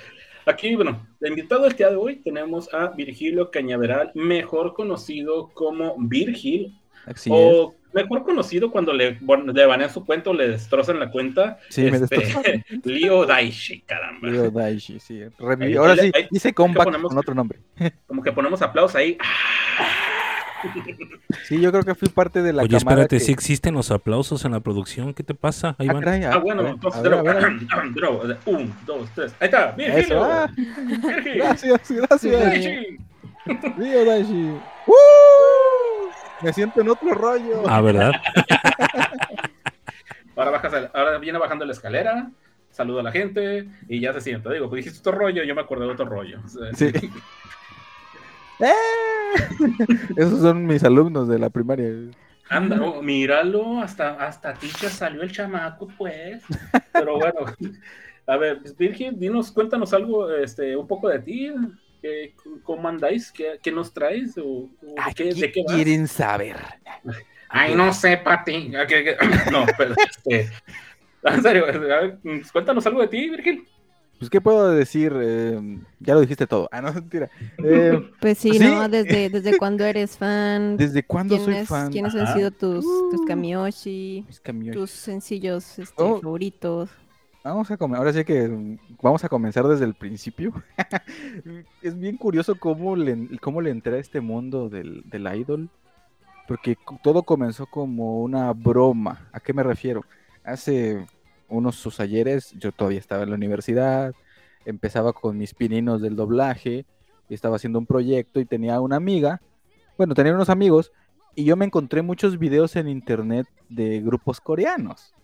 Speaker 2: aquí, bueno, de invitado el día de hoy tenemos a Virgilio Cañaveral, mejor conocido como Virgil,
Speaker 5: Así
Speaker 2: o mejor conocido cuando le, bueno, le banean su cuenta o le destrozan la cuenta,
Speaker 5: Sí, me
Speaker 2: este,
Speaker 5: destrozaron.
Speaker 2: Leo Daishi, caramba.
Speaker 5: Leo Daishi, sí.
Speaker 2: Ahí-
Speaker 5: Ahora
Speaker 2: ahí-
Speaker 5: sí,
Speaker 2: ahí-
Speaker 5: hice comeback
Speaker 2: ponemos-
Speaker 5: con otro nombre.
Speaker 2: Como que ponemos aplausos ahí.
Speaker 5: Sí, yo creo que fui parte de la
Speaker 3: Oye, espérate,
Speaker 5: que-
Speaker 3: ¿sí existen los aplausos en la producción? ¿Qué te pasa? Ahí
Speaker 5: Ah,
Speaker 3: van.
Speaker 2: Ah, bueno, entonces, un, dos, tres. Ahí está, Virgilio.
Speaker 5: Eso, ah.
Speaker 2: Virgil.
Speaker 5: Gracias, gracias.
Speaker 2: Daishi.
Speaker 5: Leo Daishi. ¡Uh! Me siento en otro rollo.
Speaker 3: Ah, ¿verdad?
Speaker 2: Ahora, bajas ahora viene bajando la escalera, saluda a la gente y ya se sienta. Digo, pues dijiste otro rollo, yo me acordé de otro rollo.
Speaker 5: Sí. ¡Eh! Esos son mis alumnos de la primaria.
Speaker 2: Anda, oh, míralo, hasta, hasta ti ya salió el chamaco, pues. Pero bueno, a ver, Virgin, dinos, cuéntanos algo, este, un poco de ti. ¿Qué- ¿Cómo andáis? ¿Qué, qué nos traes? ¿O, o qué- ¿De qué vas?
Speaker 5: quieren saber?
Speaker 2: Ay, no sé, Pati. No, pero este. En serio, a ver, pues, cuéntanos algo de ti, Virgil.
Speaker 5: Pues, ¿qué puedo decir? Eh, ya lo dijiste todo. Ah, no, mentira. Eh,
Speaker 4: Pues sí,
Speaker 5: Sí.
Speaker 4: ¿no? Desde, desde cuándo eres fan.
Speaker 5: ¿Desde cuándo soy
Speaker 4: ¿Quiénes,
Speaker 5: fan?
Speaker 4: ¿quiénes
Speaker 2: Ajá.
Speaker 4: han sido tus, tus
Speaker 5: Uh. Mis.
Speaker 4: Tus sencillos este,
Speaker 5: Oh.
Speaker 4: favoritos.
Speaker 5: Vamos a comer. Ahora sí que mm, vamos a comenzar desde el principio. es bien curioso cómo le, cómo le entré a este mundo del, del idol. Porque todo comenzó como una broma. ¿A qué me refiero? Hace unos sus ayeres, yo todavía estaba en la universidad. Empezaba con mis pininos del doblaje. Y estaba haciendo un proyecto y tenía una amiga. Bueno, tenía unos amigos. Y yo me encontré muchos videos en internet de grupos coreanos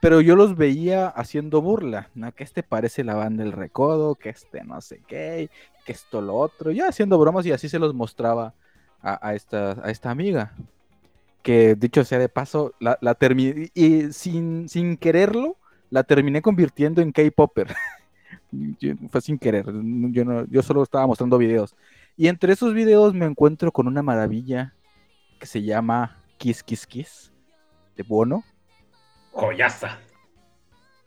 Speaker 5: pero yo los veía haciendo burla, ¿no? Que este parece la banda del recodo, que este no sé qué, que esto lo otro, yo haciendo bromas y así se los mostraba a, esta, a esta amiga, que dicho sea de paso, la, terminé, y sin, sin quererlo, la terminé convirtiendo en K-Popper. Fue sin querer, yo, no, yo solo estaba mostrando videos. Y entre esos videos me encuentro con una maravilla que se llama Kiss Kiss Kiss, de Bono.
Speaker 2: Joyaza.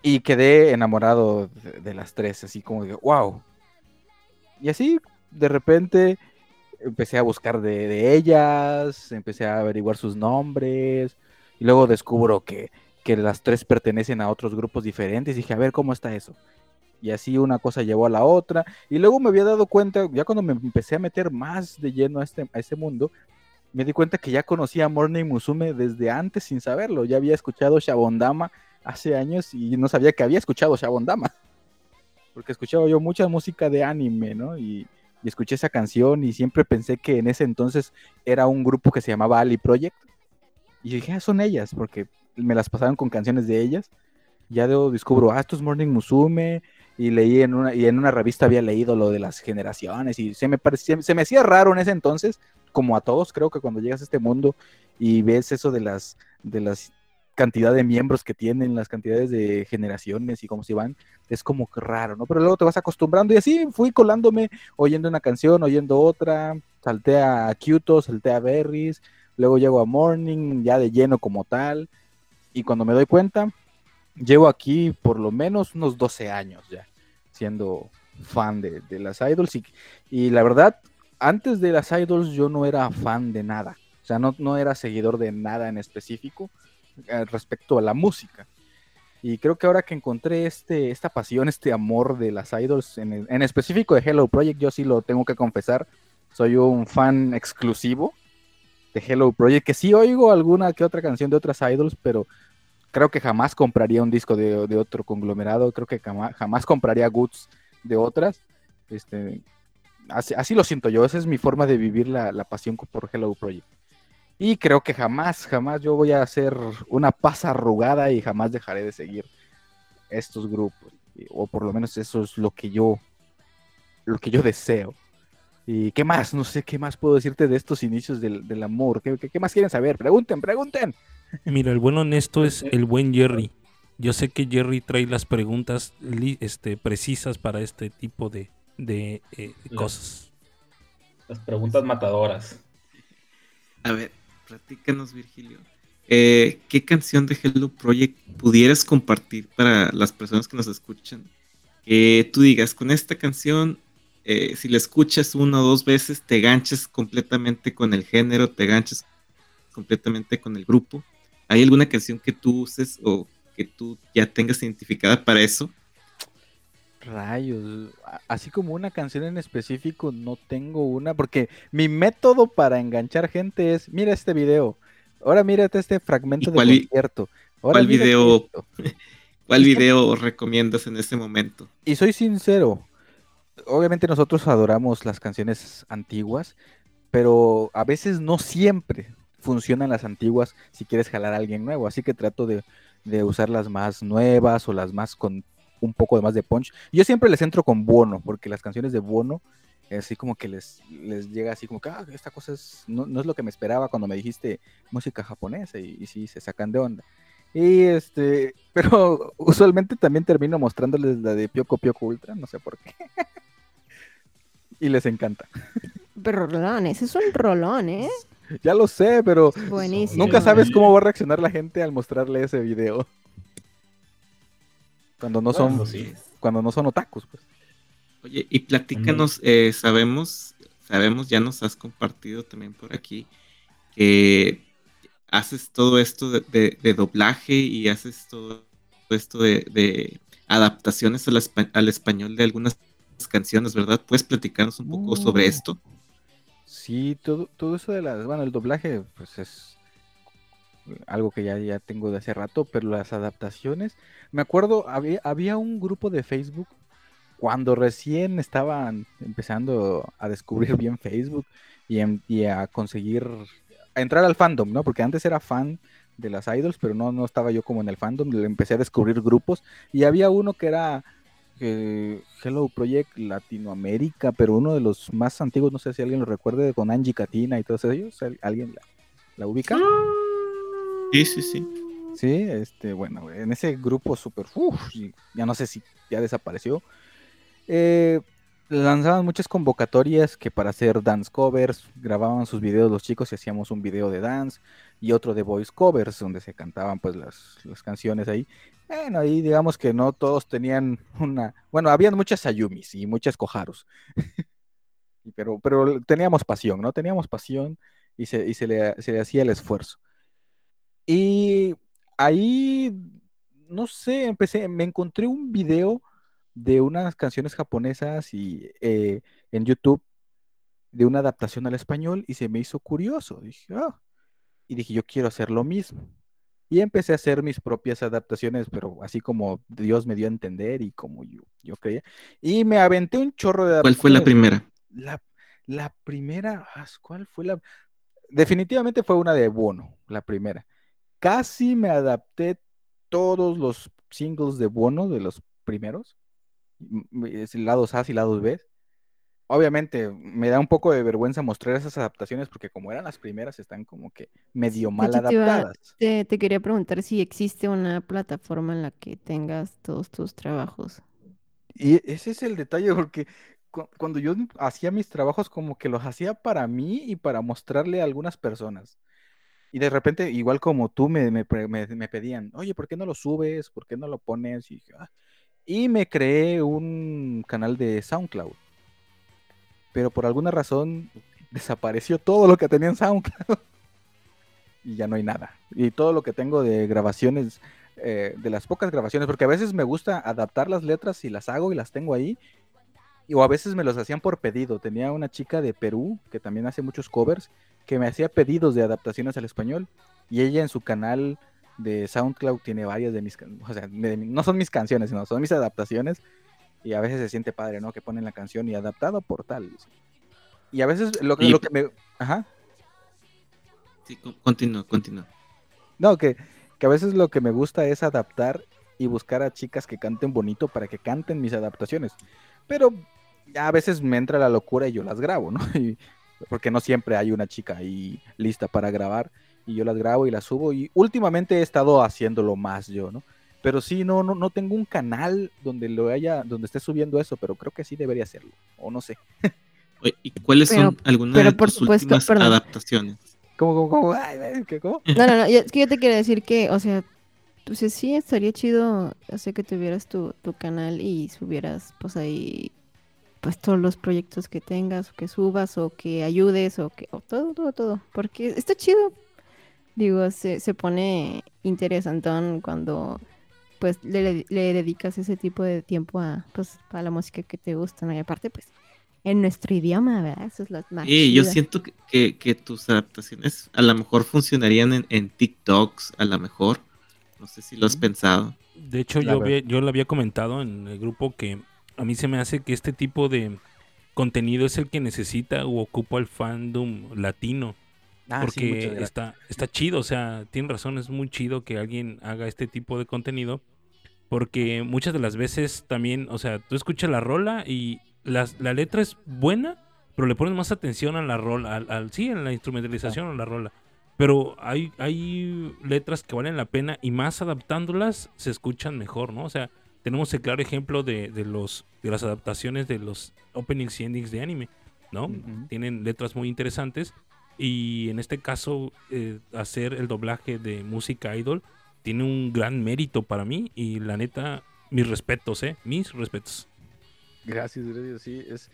Speaker 5: Y quedé enamorado de, las tres, así como de, wow. Y así, de repente, empecé a buscar de, ellas, empecé a averiguar sus nombres, y luego descubro que, que las tres pertenecen a otros grupos diferentes, dije, a ver, ¿cómo está eso? Y así una cosa llevó a la otra, y luego me había dado cuenta, ya cuando me empecé a meter más de lleno a este, a este mundo, me di cuenta que ya conocía a Morning Musume desde antes sin saberlo, ya había escuchado Shabondama hace años y no sabía que había escuchado Shabondama. Porque escuchaba yo mucha música de anime, ¿no? Y, escuché esa canción y siempre pensé que en ese entonces era un grupo que se llamaba Ali Project. Y dije, ah, son ellas, porque me las pasaron con canciones de ellas. Ya luego descubro, ah, esto es Morning Musume. Y leí en una, y en una revista había leído lo de las generaciones. Y se me parecía, se me hacía raro en ese entonces, como a todos, creo que cuando llegas a este mundo y ves eso de las, de las cantidad de miembros que tienen, las cantidades de generaciones y cómo se van, es como que raro, ¿no? Pero luego te vas acostumbrando y así fui colándome, oyendo una canción, oyendo otra, salté a Kyoto, salté a Berries, luego llego a Morning, ya de lleno como tal, y cuando me doy cuenta, llevo aquí por lo menos unos 12 años ya, siendo fan de, de las idols, y, y la verdad, antes de las idols yo no era fan de nada, o sea, no, no era seguidor de nada en específico, eh, respecto a la música. Y creo que ahora que encontré este, esta pasión, este amor de las idols, en, en específico de Hello Project, yo sí lo tengo que confesar, soy un fan exclusivo de Hello Project, que sí oigo alguna que otra canción de otras idols, pero creo que jamás compraría un disco de, otro conglomerado, creo que jamás, jamás compraría goods de otras. Este, así, lo siento yo, esa es mi forma de vivir la, pasión por Hello Project. Y creo que jamás, jamás yo voy a hacer una pasa arrugada y jamás dejaré de seguir estos grupos. O por lo menos eso es lo que yo, lo que yo deseo. ¿Y qué más? No sé qué más puedo decirte de estos inicios del, del amor. ¿Qué, qué, qué más quieren saber? Pregunten, pregunten.
Speaker 3: Mira, el buen honesto es el buen Jerry. Yo sé que Jerry trae las preguntas este, precisas para este tipo de, de eh, cosas.
Speaker 2: Las preguntas matadoras.
Speaker 1: A ver, platícanos, Virgilio. Eh, ¿Qué canción de Hello Project pudieras compartir para las personas que nos escuchan? Que tú digas, con esta canción, eh, si la escuchas una o dos veces, te ganches completamente con el género, te ganches completamente con el grupo. ¿Hay alguna canción que tú uses o que tú ya tengas identificada para eso?
Speaker 5: Rayos, así como una canción en específico, no tengo una, porque mi método para enganchar gente es, mira este video, ahora mírate este fragmento
Speaker 1: ¿Y
Speaker 5: de
Speaker 1: cuál vi-
Speaker 5: concierto. ahora
Speaker 1: cuál video?
Speaker 5: esto".
Speaker 1: ¿Cuál video recomiendas en este momento?
Speaker 5: Y soy sincero, obviamente nosotros adoramos las canciones antiguas, pero a veces no siempre funcionan las antiguas si quieres jalar a alguien nuevo, así que trato de, de usar las más nuevas o las más con un poco de más de punch. Yo siempre les entro con Bono, porque las canciones de Bono, así como que les, les llega así como que, ah, esta cosa es, no, no es lo que me esperaba cuando me dijiste música japonesa, y, y sí, se sacan de onda. Y este, pero usualmente también termino mostrándoles la de Pioco Pioco Ultra, no sé por qué. y les encanta.
Speaker 4: Pero rolón, ese es un rolón, ¿eh?
Speaker 5: Ya lo sé, pero
Speaker 4: Buenísimo.
Speaker 5: nunca sabes cómo va a reaccionar la gente al mostrarle ese video. Cuando no son,
Speaker 2: Bueno, sí.
Speaker 5: cuando no son otakus, pues.
Speaker 1: Oye, y platícanos, eh, sabemos, sabemos, ya nos has compartido también por aquí que haces todo esto de, de- de doblaje y haces todo esto de, de adaptaciones al, espa- al español de algunas canciones, ¿verdad? ¿Puedes platicarnos un poco sobre
Speaker 5: Uh.
Speaker 1: esto?
Speaker 5: Sí, todo, todo eso de las, bueno, el doblaje, pues es algo que ya, ya tengo de hace rato, pero las adaptaciones, me acuerdo, había, había un grupo de Facebook cuando recién estaban empezando a descubrir bien Facebook y, en- y a conseguir, a entrar al fandom, ¿no? Porque antes era fan de las idols, pero no, no estaba yo como en el fandom, empecé a descubrir grupos y había uno que era eh, Hello Project Latinoamérica, pero uno de los más antiguos, no sé si alguien lo recuerde, con Angie Katina y todos ellos, ¿al- ¿alguien la, la ubica?
Speaker 1: Sí, sí, sí.
Speaker 5: Sí, este, bueno, en ese grupo súper, uf, ya no sé si ya desapareció. eh, lanzaban muchas convocatorias que para hacer dance covers, grababan sus videos los chicos y hacíamos un video de dance y otro de voice covers donde se cantaban pues las, las canciones ahí. Bueno, ahí digamos que no todos tenían una, bueno, habían muchas Ayumis y muchas Koharus. Pero, pero teníamos pasión, ¿no? Teníamos pasión y se, y se le, se le hacía el esfuerzo. Y ahí, no sé, empecé, me encontré un video de unas canciones japonesas y eh, en YouTube de una adaptación al español y se me hizo curioso. Dije, "Ah". Y dije, yo quiero hacer lo mismo. Y empecé a hacer mis propias adaptaciones, pero así como Dios me dio a entender y como yo, yo creía. Y me aventé un chorro de
Speaker 1: ¿Cuál fue la
Speaker 5: adaptaciones.
Speaker 1: primera?
Speaker 5: La, la primera, ah, ¿cuál fue la? Definitivamente fue una de Bono, la primera. Casi me adapté todos los singles de Bono, de los primeros, es lados A y lados B. Obviamente me da un poco de vergüenza mostrar esas adaptaciones porque como eran las primeras, están como que medio
Speaker 4: De
Speaker 5: mal
Speaker 4: hecho, te iba-
Speaker 5: adaptadas.
Speaker 4: Te, te quería preguntar si existe una plataforma en la que tengas todos tus trabajos.
Speaker 5: Y ese es el detalle, porque cu- cuando yo hacía mis trabajos, como que los hacía para mí y para mostrarle a algunas personas. Y de repente, igual como tú, me, me me- me pedían, oye, ¿por qué no lo subes? ¿Por qué no lo pones? Y, dije, "Ah". Y me creé un canal de SoundCloud. Pero por alguna razón desapareció todo lo que tenía en SoundCloud. Y ya no hay nada. Y todo lo que tengo de grabaciones, eh, de las pocas grabaciones, porque a veces me gusta adaptar las letras y las hago y las tengo ahí. Y, o a veces me los hacían por pedido. Tenía una chica de Perú que también hace muchos covers que me hacía pedidos de adaptaciones al español. Y ella en su canal de SoundCloud tiene varias de mis, o sea, de no son mis canciones, sino son mis adaptaciones. Y a veces se siente padre, ¿no? Que ponen la canción y adaptado por tal. Y a veces lo,
Speaker 1: Y-
Speaker 5: lo que me... Ajá.
Speaker 1: Sí, co- continúa, continúa.
Speaker 5: No, que, que a veces lo que me gusta es adaptar y buscar a chicas que canten bonito para que canten mis adaptaciones. Pero a veces me entra la locura y yo las grabo, ¿no? Y- porque no siempre hay una chica ahí lista para grabar y yo las grabo y las subo y últimamente he estado haciéndolo más yo, ¿no? Pero sí, no, no, no tengo un canal donde lo haya, donde esté subiendo eso, pero creo que sí debería hacerlo, o no sé.
Speaker 1: ¿Y cuáles
Speaker 4: Pero-
Speaker 1: son algunas
Speaker 4: pero
Speaker 1: de
Speaker 4: por
Speaker 1: tus
Speaker 4: supuesto,
Speaker 1: últimas
Speaker 4: perdón.
Speaker 1: adaptaciones?
Speaker 5: ¿Cómo, cómo, cómo? Ay, ay, ¿qué, cómo?
Speaker 4: No, no, no, yo, es que yo te quiero decir que, o sea, pues sí, estaría chido, o sea, que tuvieras tu, tu canal y subieras, pues ahí, pues todos los proyectos que tengas, o que subas, o que ayudes, o que, o todo, todo, todo, porque está chido. Digo, se, se pone interesantón cuando, pues, le, le dedicas ese tipo de tiempo a, pues, a la música que te gusta, ¿no? Y aparte, pues, en nuestro idioma, ¿verdad? Eso es lo más
Speaker 1: Sí, yo siento que, que- que tus adaptaciones a lo mejor funcionarían en, en TikToks, a lo mejor. No sé si lo has pensado.
Speaker 3: De hecho,
Speaker 5: La
Speaker 3: yo, yo lo había comentado en el grupo que a mí se me hace que este tipo de contenido es el que necesita o ocupa el fandom latino.
Speaker 5: Ah, sí,
Speaker 3: porque
Speaker 5: gracias.
Speaker 3: está, está chido, o sea, tiene razón, es muy chido que alguien haga este tipo de contenido, porque muchas de las veces también, o sea, tú escuchas la rola y las- la letra es buena, pero le pones más atención a la rola, al, al- sí, en la instrumentalización a la rola. Pero hay, hay letras que valen la pena y más adaptándolas se escuchan mejor, ¿no? O sea, tenemos el claro ejemplo de, de los, de las adaptaciones de los openings y endings de anime, ¿no?
Speaker 5: Ujú.
Speaker 3: Tienen letras muy interesantes y en este caso eh, hacer el doblaje de música idol tiene un gran mérito para mí y la neta, mis respetos, ¿eh? Mis respetos.
Speaker 5: Gracias, gracias. Sí, es,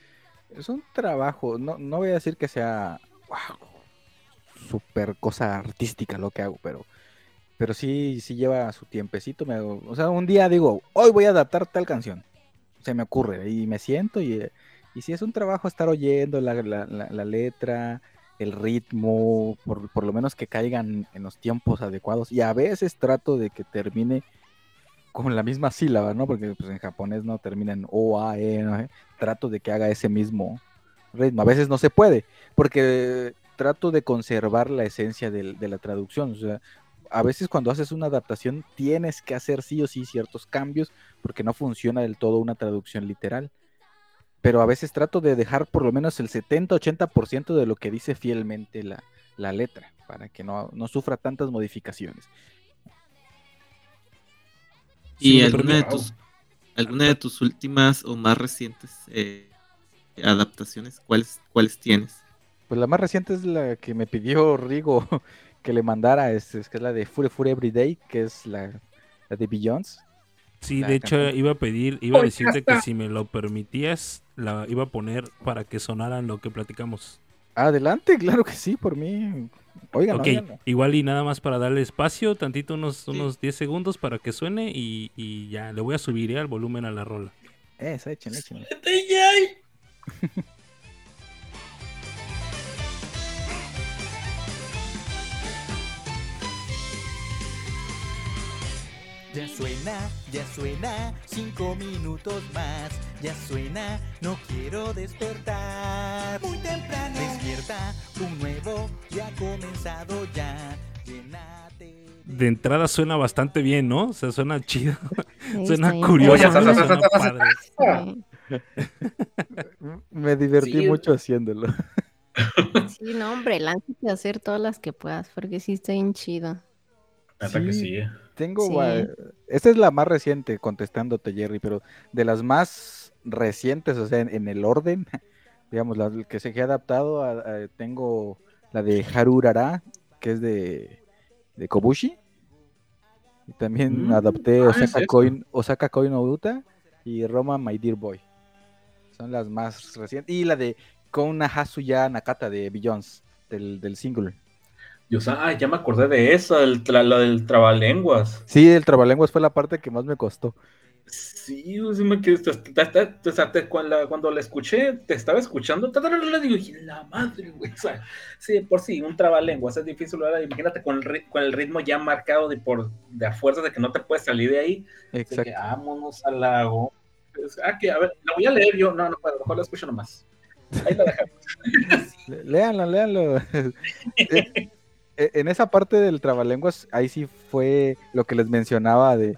Speaker 5: es un trabajo. No, no voy a decir que sea wow, super cosa artística lo que hago, pero, pero sí, sí lleva su tiempecito. Me, o sea, un día digo, hoy voy a adaptar tal canción. Se me ocurre y me siento y, eh, y sí es un trabajo estar oyendo la- la letra, el ritmo, por, por lo menos que caigan en los tiempos adecuados. Y a veces trato de que termine con la misma sílaba, ¿no? Porque pues, en japonés no termina en O, A, E. ¿Eh? Trato de que haga ese mismo ritmo. A veces no se puede, porque trato de conservar la esencia del- de la traducción. O sea, a veces cuando haces una adaptación tienes que hacer sí o sí ciertos cambios, porque no funciona del todo una traducción literal. Pero a veces trato de dejar por lo menos el 70-80% de lo que dice fielmente la, la letra, para que no, no sufra tantas modificaciones.
Speaker 1: ¿Y alguna de, tus, alguna de tus últimas o más recientes eh, adaptaciones? ¿Cuáles, ¿Cuáles tienes?
Speaker 5: Pues la más reciente es la que me pidió Rigo que le mandara, es, es que es la de Fure Fure Everyday, que es la, la de Billions.
Speaker 3: Sí,
Speaker 5: La
Speaker 3: de hecho
Speaker 5: canción.
Speaker 3: iba a pedir, iba a
Speaker 2: ¡Ay,
Speaker 3: decirte que si me lo permitías, la iba a poner para que sonara lo que platicamos.
Speaker 5: Adelante, claro que sí, por mí. Oigan,
Speaker 3: ok, igual y nada más para darle espacio, tantito unos, unos 10 segundos para que suene y, y ya, le voy a subir eh, al volumen a la rola.
Speaker 5: Eso, échenle, échenle.
Speaker 6: Ya suena, ya suena, cinco minutos más. Ya suena, no quiero despertar. Muy temprano. Despierta, un nuevo ya ha comenzado ya. Llénate.
Speaker 3: De entrada suena bastante bien, ¿no? O sea, suena chido,
Speaker 4: Sí,
Speaker 3: suena curioso.
Speaker 5: Me divertí
Speaker 2: Sí.
Speaker 5: mucho haciéndolo.
Speaker 4: Sí, no, hombre, lánzate a hacer todas las que puedas, porque sí está bien chido.
Speaker 2: Neta que
Speaker 5: sí.
Speaker 2: eh.
Speaker 5: Tengo.
Speaker 4: Sí.
Speaker 5: Esta es la más reciente, contestándote, Jerry, pero de las más recientes, o sea, en, en el orden, digamos, la que se ha adaptado, a- a- tengo la de Harurara, que es de, de Kobushi. Y también
Speaker 2: Mm,
Speaker 5: adapté
Speaker 2: ah, es
Speaker 5: Osaka. Coin, Osaka y Roma My Dear Boy. Son las más recientes. Y la de Kona Hasuya Nakata de Billions, del, del single.
Speaker 2: Dios, ah, ya me acordé de eso, el tra- lo del trabalenguas.
Speaker 5: Sí, el trabalenguas fue la parte que más me costó.
Speaker 2: Sí, o sea, me quedé- o sea, te- cuando, la, cuando la escuché, te estaba escuchando, ta, ta, ta, ta, digo, "Y la madre, güey. O sea, sí, por sí, un trabalenguas es difícil, ¿verdad? Imagínate con el, con el ritmo ya marcado de por de a fuerza de que no te puedes salir de ahí.
Speaker 5: Exacto.
Speaker 2: que vámonos al lago. Pues, Ah, que a ver, la voy a leer yo. No, no puedo, mejor la escucho nomás. Ahí la dejamos.
Speaker 5: Le- Léanlo, léanlo. Eh, eh, en esa parte del trabalenguas, ahí sí fue lo que les mencionaba de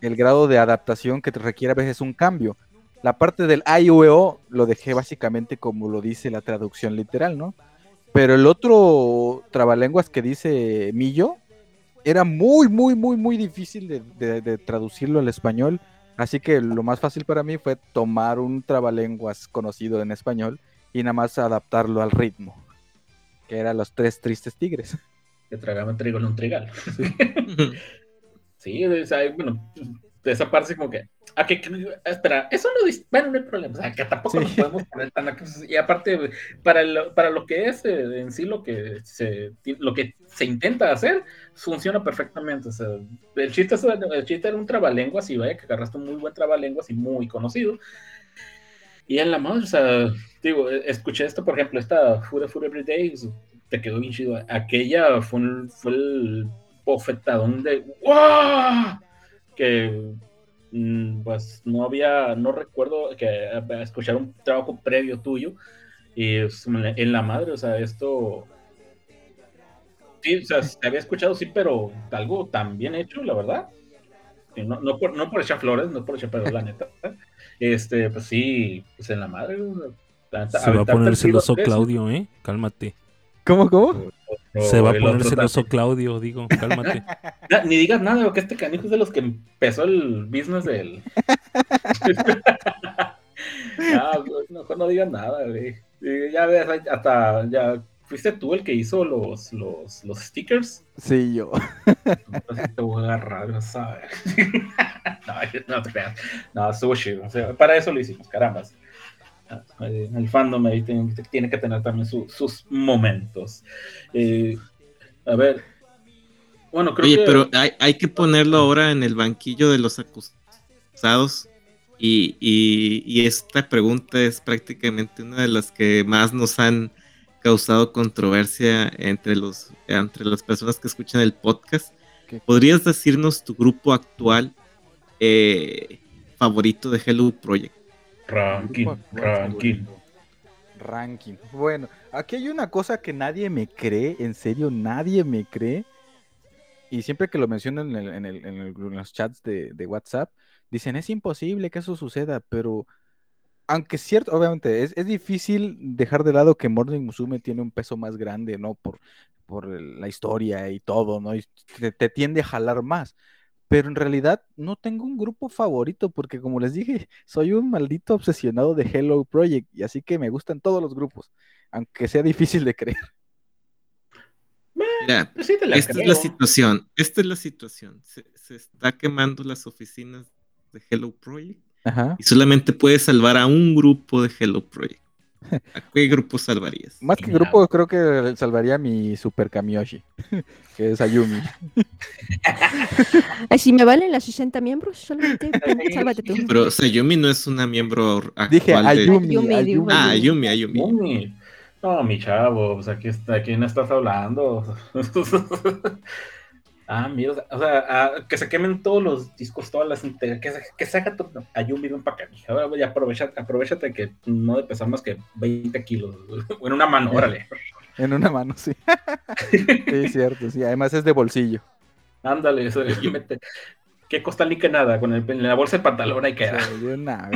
Speaker 5: el grado de adaptación que requiere a veces un cambio. La parte del A, I, U, E, lo dejé básicamente como lo dice la traducción literal, ¿no? Pero el otro trabalenguas que dice Millo era muy, muy, muy, muy difícil de- de traducirlo al español. Así que lo más fácil para mí fue tomar un trabalenguas conocido en español y nada más adaptarlo al ritmo, que era los tres tristes tigres.
Speaker 2: Que tragaban trigo en un trigal. Sí, o sea, bueno, de esa parte como que, ah, que, que- espera, eso no bueno, no hay problema, o sea, que tampoco
Speaker 5: Sí.
Speaker 2: nos podemos poner tan y aparte, para lo, para lo que es eh, en sí lo que se, lo que se intenta hacer, funciona perfectamente, o sea, el chiste, el chiste era un trabalenguas y vaya que agarraste un muy buen trabalenguas y muy conocido, y en la madre, o sea, digo, eh, escuché esto, por ejemplo, esta Food Food Every Day, te quedó bien chido, aquella fue, fue el bofetadón de ¡Wow! que mm, pues no había, no recuerdo que escuchar un trabajo previo tuyo y en la- madre, o sea, esto sí, o sea, se había escuchado, sí, pero algo tan bien hecho, la verdad. No, no, por, no por echar flores, no por echar pedo, la neta. Este, pues sí, pues en la madre.
Speaker 3: Se va a poner celoso. Claudio, ¿eh? Cálmate.
Speaker 5: ¿Cómo, cómo?
Speaker 3: Se va a poner celoso. Claudio, digo, cálmate.
Speaker 2: Ni digas nada, porque este canijo es de los que empezó el business del. ah, güey, mejor no digas nada, güey. Ya ves, hasta ya fuiste tú el que hizo los, los, los stickers.
Speaker 5: Sí, yo.
Speaker 2: Entonces te voy a agarrar, vas a ver. No, no te creas. No, estuvo chido. O sea, para eso lo hicimos, carambas. Eh, El fandom ahí tiene, tiene que tener también su- sus momentos. Eh, a ver. Bueno, creo
Speaker 1: Oye,
Speaker 2: que.
Speaker 1: pero hay, hay que ponerlo ahora en el banquillo de los acusados. Y, y- y esta pregunta es prácticamente una de las que más nos han causado controversia entre, los, entre las personas que escuchan el podcast.
Speaker 5: ¿Qué?
Speaker 1: ¿Podrías decirnos tu grupo actual eh, favorito de Hello Project?
Speaker 2: Ranking, ranking.
Speaker 5: Ranking. Bueno, aquí hay una cosa que nadie me cree, en serio, nadie me cree. Y siempre que lo menciono en, el- en el- en el- en los chats de, de WhatsApp, dicen, es imposible que eso suceda, pero aunque es cierto, obviamente, es, es difícil dejar de lado que Morning Musume tiene un peso más grande, ¿no? Por, la historia y todo, ¿no? Y te, te tiende a jalar más. Pero en realidad no tengo un grupo favorito porque como les dije, soy un maldito obsesionado de Hello Project y así que me gustan todos los grupos, aunque sea difícil de creer.
Speaker 1: Mira,
Speaker 2: Pues sí te la
Speaker 1: esta es la situación. Esta es la situación. Se, se está quemando las oficinas de Hello Project
Speaker 5: Ajá.
Speaker 1: y solamente puedes salvar a un grupo de Hello Project. ¿A qué grupo salvarías?
Speaker 5: Más que grupo, creo que salvaría a mi Super Kamioshi, que es Ayumi.
Speaker 4: Ay, si me valen las 60 miembros, solamente sálvate tú.
Speaker 1: Pero Sayumi no es una miembro actual
Speaker 5: Dije
Speaker 1: de-
Speaker 5: Ayumi,
Speaker 4: Ayumi,
Speaker 5: Ayumi.
Speaker 4: digo,
Speaker 1: Ah, Ayumi, Ayumi.
Speaker 2: No, mi chavo, pues aquí está, ¿a quién estás hablando? Ah, mira, o sea, ah, que se quemen todos los discos, todas las que se, que se haga todo. Ayumi, ven para acá. Ahora ya aprovecha, aprovechate que no de pesar más que 20 kilos. O en una mano, órale.
Speaker 5: En una mano, sí. Sí, cierto, sí. Además es de bolsillo.
Speaker 2: Ándale, eso, mete- ¿Qué costa ni que nada? Con el, en la bolsa de pantalón ahí queda.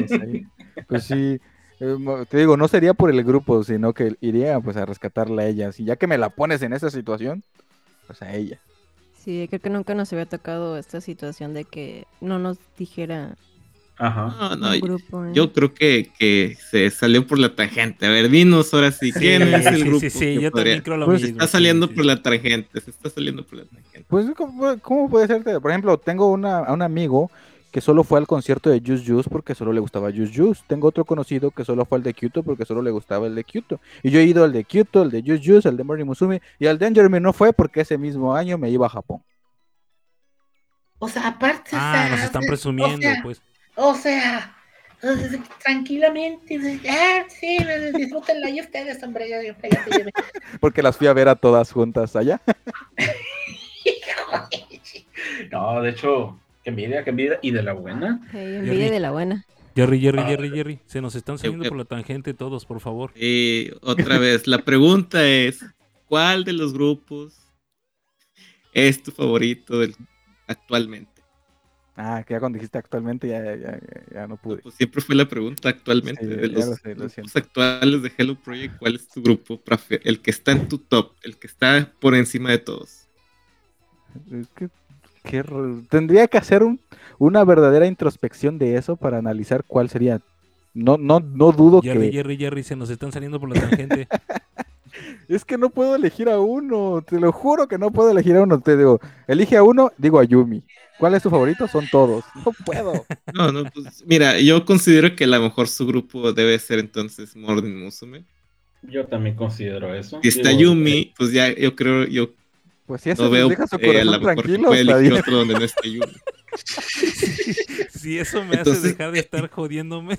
Speaker 5: Sí. Pues sí, eh, te digo, no sería por el grupo, sino que iría pues a rescatarla a ella. Si ya que me la pones en esa situación, pues a ella.
Speaker 4: Sí, creo que nunca nos había tocado esta situación de que no nos dijera
Speaker 2: Ajá.
Speaker 1: No, no,
Speaker 4: grupo. ¿eh?
Speaker 1: yo creo que, que se salió por la tangente. A ver, dinos ahora sí, ¿quién es el
Speaker 3: sí,
Speaker 1: grupo?
Speaker 3: sí, sí, yo
Speaker 1: podría-
Speaker 3: también creo lo
Speaker 5: Pues
Speaker 1: Se
Speaker 3: mismo.
Speaker 1: está
Speaker 3: sí,
Speaker 1: saliendo
Speaker 3: sí.
Speaker 1: por la tangente, se está saliendo por la tangente.
Speaker 5: Pues, ¿cómo, cómo puede ser? Por ejemplo, tengo una, a un amigo que solo fue al concierto de Juice Juice porque solo le gustaba Juice Juice. Tengo otro conocido que solo fue al de Kyoto porque solo le gustaba el de Kyoto. Y yo he ido al de Kyoto, el de Juice Juice, el de Morning Musume y al de Jeremy no fue porque ese mismo año me iba a Japón.
Speaker 7: O sea, aparte, o
Speaker 3: Ah,
Speaker 7: sea,
Speaker 3: nos están
Speaker 7: o
Speaker 3: presumiendo,
Speaker 7: sea,
Speaker 3: pues.
Speaker 7: O sea, tranquilamente, ah, sí, disfrútenla y ustedes, hombre.
Speaker 5: Porque las fui a ver a todas juntas allá.
Speaker 2: No, de hecho, que envidia, que envidia. Y de la buena.
Speaker 4: Hey, envidia de la buena.
Speaker 3: Jerry, Jerry,
Speaker 2: Ah.
Speaker 3: Jerry, Jerry. Se nos están saliendo
Speaker 1: eh.
Speaker 3: por la tangente todos, por favor.
Speaker 1: Y otra vez, la pregunta es, ¿cuál de los grupos es tu favorito del- actualmente?
Speaker 5: Ah, que ya cuando dijiste actualmente ya, ya, ya, ya no pude.
Speaker 1: Pues siempre fue la pregunta actualmente
Speaker 5: Sí,
Speaker 1: de los
Speaker 5: lo sé, lo
Speaker 1: grupos actuales de Hello Project, ¿cuál es tu grupo? El que está en tu top, el que está por encima de todos.
Speaker 5: Es que, qué tendría que hacer un- una verdadera introspección de eso para analizar cuál sería. No, no, no dudo
Speaker 3: Jerry,
Speaker 5: que.
Speaker 3: Jerry, Jerry, se nos están saliendo por la tangente.
Speaker 5: Es que no puedo elegir a uno. Te lo juro que no puedo elegir a uno. Te digo, elige a uno, digo a Yumi. ¿Cuál es tu favorito? Son todos. No puedo.
Speaker 1: No, no, pues mira, yo considero que a lo mejor su grupo debe ser entonces Morning Musume.
Speaker 2: Yo también considero eso.
Speaker 1: Si está
Speaker 2: Digo,
Speaker 1: Yumi, pues ya yo creo, yo
Speaker 5: Pues si eso
Speaker 1: no veo
Speaker 5: deja su corazón
Speaker 1: lo mejor que
Speaker 5: tranquilo,
Speaker 1: puede
Speaker 5: está
Speaker 1: elegir
Speaker 5: bien.
Speaker 1: otro donde no esté Yumi.
Speaker 3: Si eso me hace dejar de estar jodiéndome.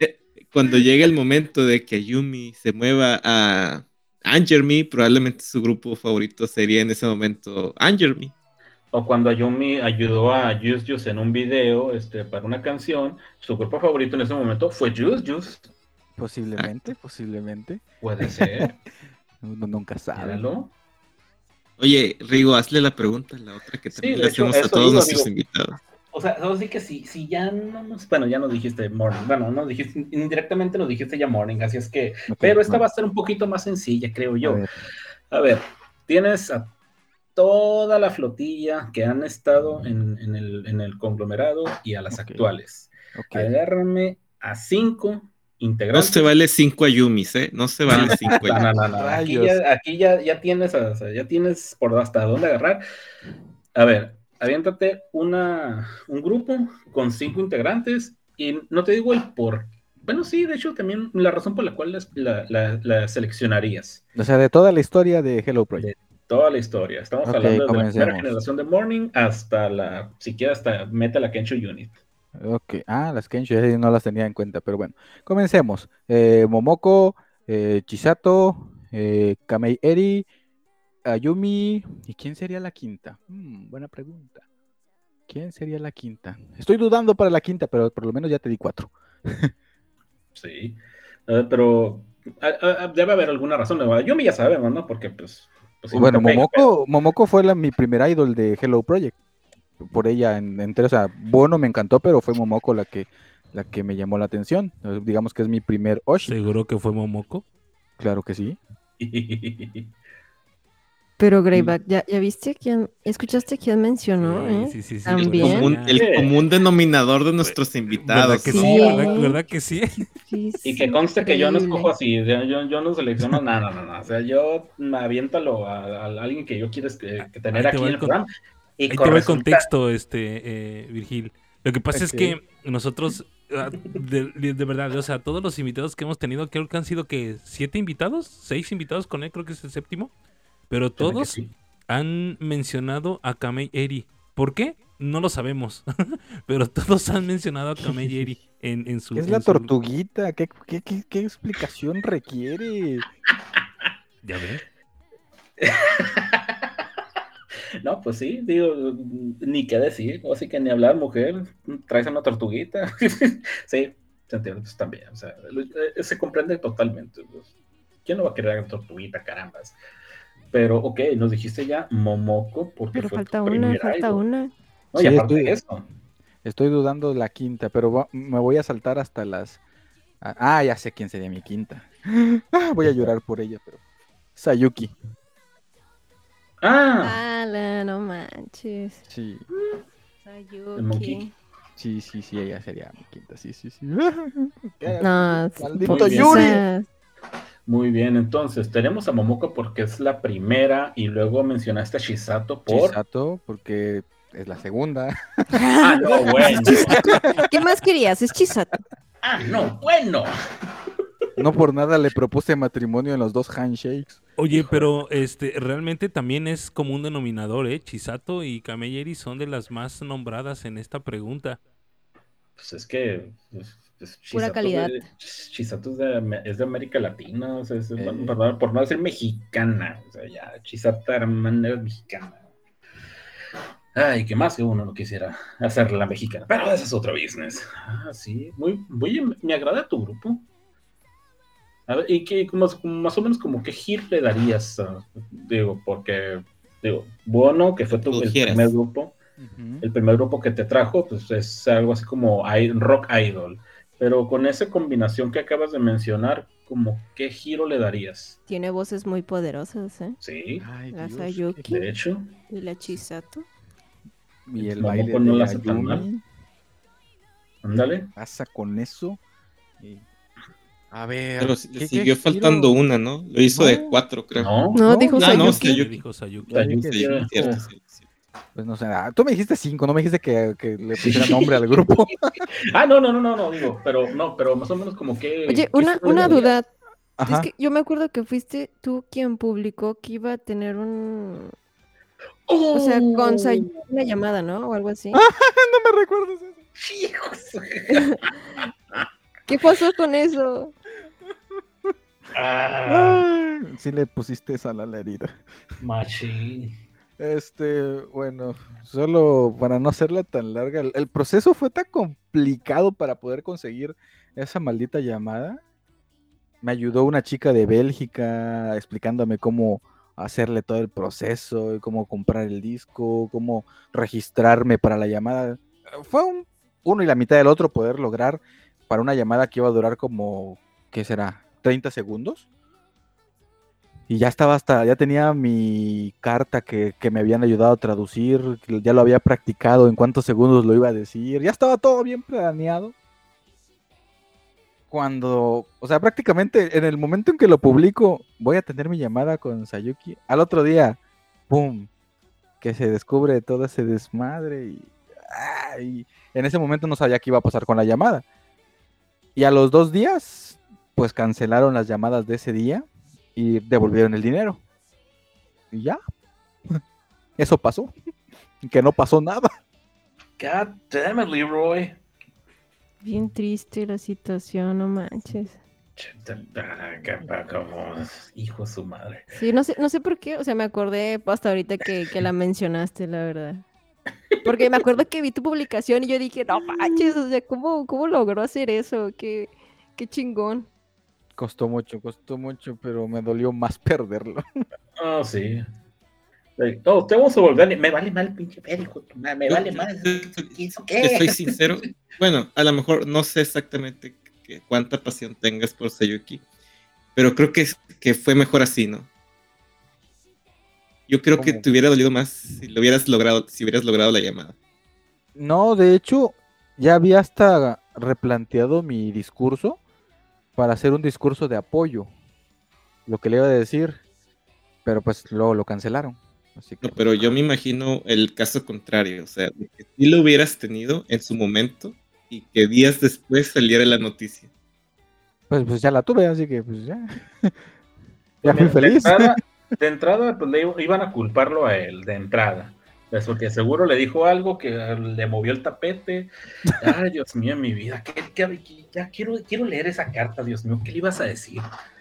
Speaker 1: Eh, Cuando llegue el momento de que Yumi se mueva a Angermy, probablemente su grupo favorito sería en ese momento Angermy.
Speaker 2: O cuando Ayumi ayudó a Juice Juice en un video este, para una canción, su grupo favorito en ese momento fue Juice Juice.
Speaker 5: Posiblemente, posiblemente.
Speaker 2: Puede ser.
Speaker 5: Uno nunca sabe.
Speaker 2: Míralo.
Speaker 1: Oye, Rigo, hazle la pregunta, la otra que
Speaker 2: Sí,
Speaker 1: también
Speaker 2: de
Speaker 1: le
Speaker 2: hecho,
Speaker 1: hacemos a todos
Speaker 2: digo,
Speaker 1: nuestros
Speaker 2: digo,
Speaker 1: invitados.
Speaker 2: O sea, ahora sí que si, si ya no nos. Bueno, ya nos dijiste morning. Bueno, nos dijiste, indirectamente nos dijiste ya morning, así es que. Pero esta
Speaker 5: bueno,
Speaker 2: va a ser un poquito más sencilla, creo
Speaker 5: a
Speaker 2: yo.
Speaker 5: ver,
Speaker 2: A ver, tienes a toda la flotilla que han estado en, en el, en el conglomerado y a las actuales. Agárrame a cinco
Speaker 1: No
Speaker 2: integrantes.
Speaker 1: se vale 5 Ayumis, ¿eh? No se vale 5
Speaker 2: No, no,
Speaker 1: Ayumis.
Speaker 2: no, no. Aquí, ya, aquí ya, ya tienes, o sea, ya tienes por hasta dónde agarrar. A ver, aviéntate una, un grupo con cinco integrantes y no te digo el por. Bueno, sí, de hecho, también la razón por la cual las- la, la- la seleccionarías.
Speaker 5: O sea, de toda la historia de Hello Project.
Speaker 2: Toda la historia. Estamos
Speaker 5: Ok,
Speaker 2: hablando de la primera generación de Morning hasta la, siquiera hasta Meta la Kensho Unit.
Speaker 5: Ok, ah, las Kensho ya no las tenía en cuenta, pero bueno, comencemos. Eh, Momoko, eh, Chisato, eh, Kamei Eri, Ayumi, ¿y quién sería la quinta? Hmm, buena pregunta. ¿Quién sería la quinta? Estoy dudando para la quinta, pero por lo menos ya te di cuatro.
Speaker 2: Sí. Pero debe haber alguna razón. ¿no? Yumi ya sabemos, ¿no? Porque, pues. pues,
Speaker 5: Bueno, Momoko, Momoko fue la, mi primer idol de Hello Project. Por ella en, entero, o sea, Bono me encantó, pero fue Momoko la que, la que me llamó la atención. Eh, Digamos que es mi primer Oshi.
Speaker 3: ¿Seguro que fue Momoko?
Speaker 5: Claro que sí.
Speaker 2: pero-
Speaker 4: Greyback, ¿ya, ¿ya viste quién? ¿Escuchaste quién mencionó?
Speaker 3: Sí,
Speaker 4: eh?
Speaker 3: sí, sí, sí,
Speaker 4: También.
Speaker 1: Común- el común denominador de nuestros
Speaker 3: ¿Verdad
Speaker 1: invitados.
Speaker 3: que
Speaker 4: Sí.
Speaker 3: sí? ¿Verdad, verdad que sí?
Speaker 4: Sí,
Speaker 2: Y que conste que yo no escojo así, yo, yo, no selecciono nada, no, no, O sea, yo me aviéntalo a, a alguien que yo quiero que, que tener
Speaker 3: te
Speaker 2: aquí en
Speaker 3: el
Speaker 2: el
Speaker 3: con-
Speaker 2: programa. Y
Speaker 3: Ahí te
Speaker 2: con
Speaker 3: va el
Speaker 2: resulta-
Speaker 3: contexto, este, eh, Virgil. Lo que pasa es que nosotros, ah, de, verdad, o sea, todos los invitados que hemos tenido, creo que han sido que siete invitados, seis invitados con él, creo que es el séptimo. Pero todos
Speaker 2: sí.
Speaker 3: han mencionado a Kamei Eri. ¿Por qué? No lo sabemos. Pero todos han mencionado a Kamei Eri en, en su.
Speaker 5: ¿Qué es
Speaker 3: en
Speaker 5: la
Speaker 3: su-
Speaker 5: tortuguita? ¿Qué, qué, qué- qué explicación requiere?
Speaker 3: Ya ven.
Speaker 2: No, pues sí, digo, ni qué decir, así que ni hablar, mujer, traes una tortuguita. sí, se entiende, pues también, o sea, eh, se comprende totalmente. pues. ¿Quién no va a querer una tortuguita, carambas? Pero, ok, nos dijiste ya Momoko, porque
Speaker 4: Pero
Speaker 2: fue tu
Speaker 4: falta una, falta
Speaker 2: idol.
Speaker 4: una.
Speaker 2: No, y
Speaker 5: Sí,
Speaker 2: aparte
Speaker 5: estoy-
Speaker 2: de eso,
Speaker 5: Estoy dudando la quinta, pero va- me voy a saltar hasta las. Ah, ah, ya sé quién sería mi quinta. Ah, voy a llorar por ella, pero. Sayuki.
Speaker 2: Ah,
Speaker 4: Ala, no manches.
Speaker 5: Sí,
Speaker 4: Sayuki.
Speaker 2: monkey.
Speaker 5: sí, sí, sí, ella sería mi quinta. Sí, sí, sí.
Speaker 4: No,
Speaker 5: Maldito
Speaker 2: Yuri. Muy bien, entonces tenemos a Momoko porque es la primera y luego mencionaste a Shisato por...
Speaker 5: Chisato, porque es la segunda.
Speaker 2: Ah, no, bueno.
Speaker 4: ¿Qué más querías? Es Chisato.
Speaker 2: Ah, no, bueno.
Speaker 5: No por nada le propuse matrimonio en los dos handshakes.
Speaker 3: Oye, pero este realmente también es como un denominador, ¿eh? Chisato y Kamei Eri son de las más nombradas en esta pregunta.
Speaker 2: Pues es que... pues,
Speaker 4: Pura
Speaker 2: Chisato
Speaker 4: calidad.
Speaker 2: de- Chisato es de, es de América Latina, o sea, es-
Speaker 5: Eh.
Speaker 2: por no decir mexicana. O sea, ya, Chisato hermana es mexicana. Ay, que más que uno no quisiera hacer la mexicana. Pero ese es otro business. Ah, sí. Muy, muy, me agrada tu grupo. A ver, y que como más o menos como qué giro le darías, digo, porque, digo, Bono, que fue tu el primer grupo, el primer grupo que te trajo, pues es algo así como rock idol. Pero con esa combinación que acabas de mencionar, como qué giro le darías?
Speaker 4: Tiene voces muy poderosas, ¿eh?
Speaker 2: Sí,
Speaker 5: Ay,
Speaker 4: La
Speaker 5: Dios,
Speaker 4: Sayuki
Speaker 2: de hecho.
Speaker 4: y la Chisato.
Speaker 5: Y el baile
Speaker 2: no
Speaker 5: de
Speaker 2: la hace tan
Speaker 5: Ayumi,
Speaker 2: mal. Ándale.
Speaker 5: pasa con eso. Y- A ver.
Speaker 1: Pero
Speaker 5: ¿qué-
Speaker 1: siguió faltando una, ¿no? Lo hizo de cuatro, creo.
Speaker 2: No,
Speaker 4: No, dijo
Speaker 1: no,
Speaker 4: Sayuki.
Speaker 1: Sayuki.
Speaker 3: ¿Qué dijo Sayuki?
Speaker 5: Pues no sé, ah, tú me dijiste cinco, no me dijiste que, que le pusiera nombre al grupo.
Speaker 2: Ah, no, no, no, no, no, digo, pero no, pero más o menos como que.
Speaker 4: Oye,
Speaker 2: ¿qué
Speaker 4: una, una duda.
Speaker 5: Ajá.
Speaker 4: Es que yo me acuerdo que fuiste tú quien publicó que iba a tener un... O sea, con
Speaker 2: Oh.
Speaker 4: Sayuki una llamada, ¿no? O algo así.
Speaker 5: no me recuerdas eso.
Speaker 2: Hijos.
Speaker 4: ¿Qué pasó con eso?
Speaker 2: Ah,
Speaker 5: Ay, sí le pusiste esa a la herida.
Speaker 2: machín.
Speaker 5: Este, bueno, solo para no hacerla tan larga, el, el proceso fue tan complicado para poder conseguir esa maldita llamada me ayudó una chica de Bélgica explicándome cómo hacerle todo el proceso, y cómo comprar el disco, cómo registrarme para la llamada. Fue un, uno y la mitad del otro poder lograr para una llamada que iba a durar como, ¿qué será? 30 segundos. Y ya estaba hasta, ya tenía mi carta que, que me habían ayudado a traducir, ya lo había practicado en cuántos segundos lo iba a decir, ya estaba todo bien planeado cuando, o sea, prácticamente en el momento en que lo publico, voy a tener mi llamada con Sayuki. Al otro día, ¡pum! Que se descubre todo ese desmadre y, ah, y en ese momento no sabía qué iba a pasar con la llamada. Y a los dos días, pues cancelaron las llamadas de ese día y devolvieron el dinero. Y ya. Eso pasó. Que no pasó nada.
Speaker 2: God damn it, Leroy.
Speaker 4: Bien triste la situación, no manches.
Speaker 2: Como hijo de su madre.
Speaker 4: Sí, no sé, no sé por qué, o sea, me acordé hasta ahorita que, que la mencionaste, la verdad. Porque me acuerdo que vi tu publicación y yo dije, no manches, o sea, ¿cómo, cómo logró hacer eso? Qué, qué chingón.
Speaker 5: Costó mucho, costó mucho, pero me dolió más perderlo.
Speaker 2: Oh, sí. Todos te vamos a volver. Me vale mal, pinche médico. Me vale mal. ¿Eso
Speaker 1: Te
Speaker 2: qué?
Speaker 1: soy sincero. Bueno, a lo mejor no sé exactamente que- cuánta pasión tengas por Sayuki, pero creo que, que fue mejor así, ¿no? Yo creo que te hubiera dolido más si lo hubieras logrado, si hubieras logrado la llamada.
Speaker 5: No, de hecho, ya había hasta replanteado mi discurso para hacer un discurso de apoyo. Lo que le iba a decir, pero pues luego lo cancelaron. Así que,
Speaker 1: No, pero yo me imagino el caso contrario, o sea, de que si lo hubieras tenido en su momento y que días después saliera la noticia.
Speaker 5: pues, pues ya la tuve, así que pues ya. ya fui feliz.
Speaker 2: De entrada, de entrada, pues le iban a culparlo a él, de entrada. Pues porque seguro le dijo algo que le movió el tapete. Ay, Dios mío, mi vida. ¿qué- qué- qué- ya quiero, quiero leer esa carta, Dios mío. ¿Qué le ibas a decir?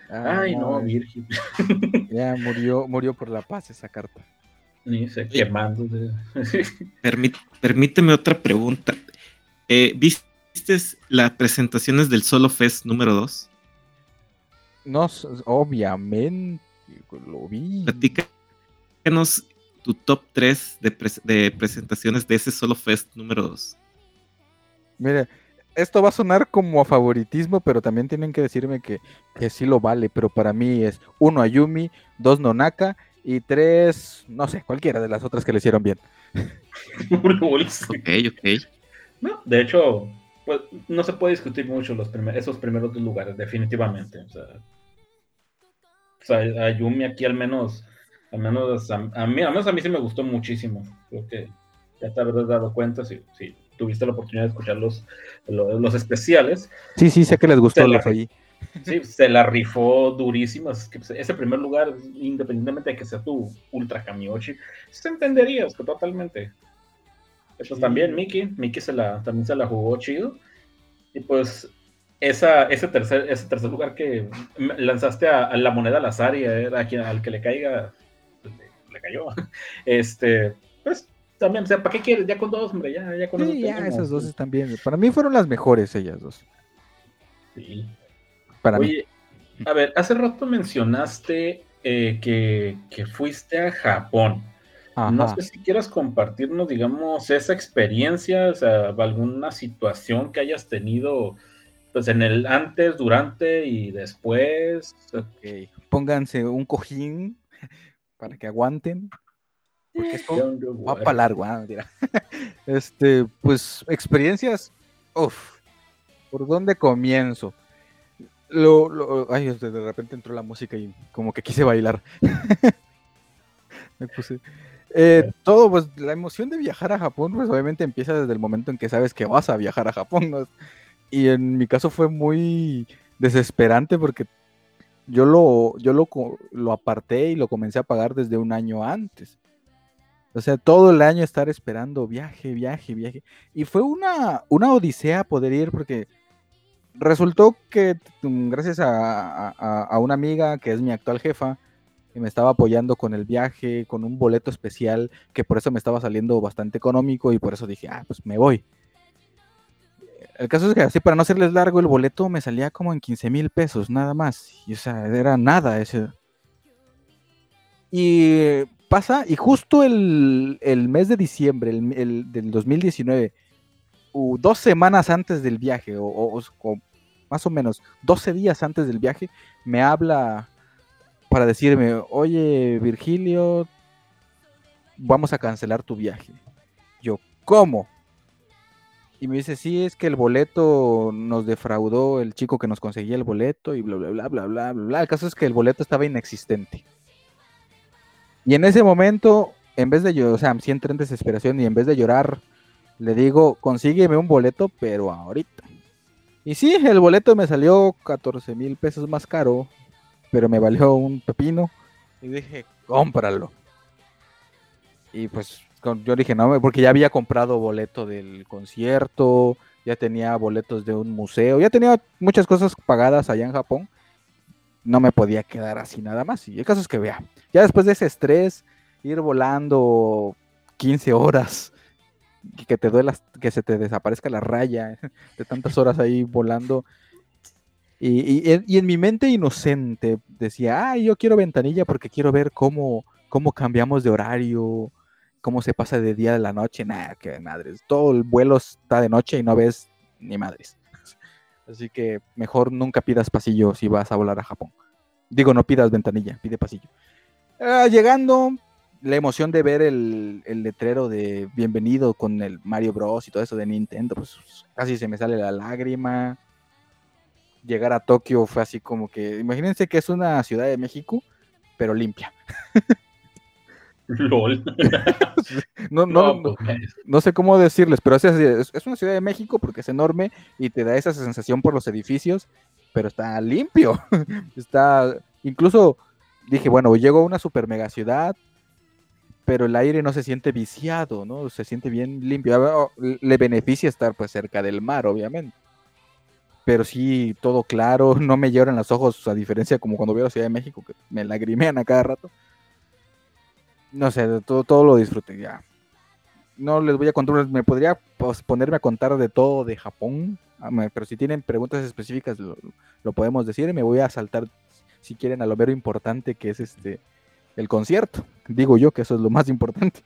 Speaker 5: Ah,
Speaker 2: Ay, no, Virgen.
Speaker 5: ya murió, murió por la paz esa carta.
Speaker 2: Ni se quemando.
Speaker 1: Permí- permíteme otra pregunta. Eh, ¿Viste las presentaciones del Solo Fest número 2?
Speaker 5: No, obviamente, lo vi.
Speaker 1: Platícanos tu top 3 de, pres- de presentaciones de ese Solo Fest número 2.
Speaker 5: Mire, esto va a sonar como a favoritismo, pero también tienen que decirme que, que sí lo vale. Pero para mí es uno Ayumi, dos Nonaka y tres, no sé, cualquiera de las otras que le hicieron bien.
Speaker 1: Ok, ok.
Speaker 2: No, de hecho, pues no se puede discutir mucho los primer- esos primeros dos lugares, definitivamente. O sea, o sea, a Yumi aquí al menos, al menos a, a mí, al menos a mí sí me gustó muchísimo. Creo que ya te habrás dado cuenta si, si tuviste la oportunidad de escuchar los, los, los especiales.
Speaker 5: Sí, sí, sé que les gustó
Speaker 2: Se la
Speaker 5: los oí.
Speaker 2: Sí, se la rifó durísimo. Es que pues, ese primer lugar, independientemente de que sea tu ultra kamioshi, se entendería es que totalmente.
Speaker 5: Sí.
Speaker 2: también Miki, Miki se la, también se la jugó chido. Y pues esa, ese, tercer, ese tercer lugar que lanzaste a, a la moneda al azar y a, a quien, al que le caiga, le, cayó. Este, pues también, o sea, ¿para qué quieres? Ya con dos, hombre, ya, ya con
Speaker 5: Sí, ya, esas dos están bien. Para mí fueron las mejores ellas dos.
Speaker 2: Sí.
Speaker 5: Para mí.
Speaker 2: Oye, a ver, hace rato mencionaste eh, que, que fuiste a Japón. No sé si quieras compartirnos, digamos, esa experiencia, o sea, alguna situación que hayas tenido, pues en el antes, durante y después.
Speaker 5: Ok, Pónganse un cojín para que aguanten. Porque esto va para largo, ah, mentira. Este, pues, experiencias. Uf, ¿por dónde comienzo? Lo, lo- ay, de repente entró la música y como que quise bailar. Me puse. Eh, todo, pues, la emoción de viajar a Japón, pues, obviamente empieza desde el momento en que sabes que vas a viajar a Japón, ¿no? Y en mi caso fue muy desesperante porque yo lo, yo lo, lo aparté y lo comencé a pagar desde un año antes. O sea, todo el año estar esperando viaje, viaje, viaje. Y fue una, una odisea poder ir porque resultó que mm, gracias a, a- a una amiga que es mi actual jefa, que me estaba apoyando con el viaje, con un boleto especial, que por eso me estaba saliendo bastante económico y por eso dije, ah, pues me voy. El caso es que así para no hacerles largo, el boleto me salía como en 15 mil pesos, nada más. Y o sea, era nada ese. Y pasa, y justo el, el mes de diciembre el, el del 2019, u dos semanas antes del viaje, o, o- o más o menos 12 días antes del viaje, me habla para decirme, oye Virgilio, vamos a cancelar tu viaje. Yo, ¿cómo? Y me dice, sí, es que el boleto nos defraudó el chico que nos conseguía el boleto y bla, bla, bla, bla, bla, bla, bla. El caso es que el boleto estaba inexistente. Y en ese momento, en vez de yo, o sea, sí entré en desesperación y en vez de llorar, le digo, consígueme un boleto, pero ahorita. Y sí, el boleto me salió 14 mil pesos más caro, pero me valió un pepino. Y dije, cómpralo. Y pues yo dije, no, porque ya había comprado boleto del concierto, ya tenía boletos de un museo, ya tenía muchas cosas pagadas allá en Japón. No me podía quedar así nada más. Y el caso es que vea, ya después de ese estrés, ir volando 15 horas, que te duela, que se te desaparezca la raya de tantas horas ahí volando. Y, en mi mente inocente decía, ay, yo quiero ventanilla porque quiero ver cómo, cómo cambiamos de horario, cómo se pasa de día a la noche. Nada, que madres. Todo el vuelo está de noche y no ves ni madres. Así que mejor nunca pidas pasillo si vas a volar a Japón. Digo, no pidas ventanilla, pide pasillo. Ah, llegando, la emoción de ver el, el letrero de bienvenido con el Mario Bros y todo eso de Nintendo, pues casi se me sale la lágrima. Llegar a Tokio fue así como que, imagínense que es una ciudad de México, pero limpia.
Speaker 2: LOL.
Speaker 5: No, no, no,
Speaker 2: pues,
Speaker 5: no sé cómo decirles, pero es, una ciudad de México porque es enorme y te da esa sensación por los edificios, pero está limpio. está, incluso dije, bueno, llego a una super mega ciudad, pero el aire no se siente viciado, ¿no? Se siente bien limpio. A ver, oh, Le beneficia estar pues cerca del mar, obviamente. Pero sí, todo claro, no me lloran los ojos, a diferencia como cuando veo la Ciudad de México, que me lagrimean a cada rato. No sé, todo, todo lo disfruté ya no les voy a contar, me podría pues, ponerme a contar de todo de Japón, ah, pero si tienen preguntas específicas lo, lo podemos decir y me voy a saltar si quieren a lo mero importante que es este el concierto. Digo yo que eso es lo más importante.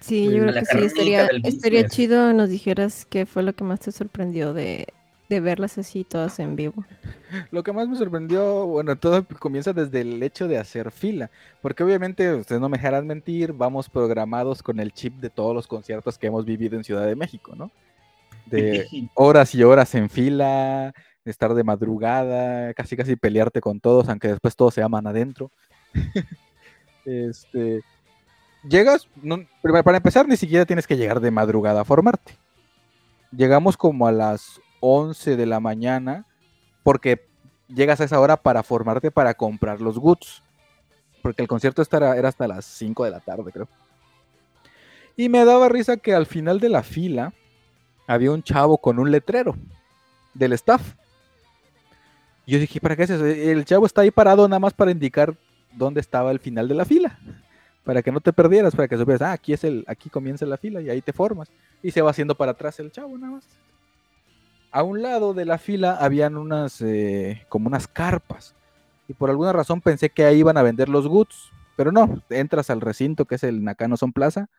Speaker 4: Sí, yo creo que sí, estaría, estaría chido nos dijeras qué fue lo que más te sorprendió de, de verlas así todas en vivo.
Speaker 5: Lo que más me sorprendió, bueno, todo comienza desde el hecho de hacer fila, porque obviamente ustedes no me dejarán mentir, vamos programados con el chip de todos los conciertos que hemos vivido en Ciudad de México, ¿no? De horas y horas en fila, de estar de madrugada, casi casi pelearte con todos, aunque después todos se aman adentro. este, llegas, no- para empezar, ni siquiera tienes que llegar de madrugada a formarte. Llegamos como a las 11 de la mañana, porque llegas a esa hora para formarte para comprar los goods. Porque el concierto estará- era hasta las 5 de la tarde, creo. Y me daba risa que al final de la fila había un chavo con un letrero del staff. Yo dije, ¿para qué es eso? El chavo está ahí parado nada más para indicar dónde estaba el final de la fila. Para que no te perdieras, para que supieras, ah, aquí es el, aquí comienza la fila y ahí te formas. Y se va haciendo para atrás el chavo nada más. A un lado de la fila habían unas, eh, como unas carpas. Y por alguna razón pensé que ahí iban a vender los goods. Pero no, entras al recinto que es el Nakano Son Plaza.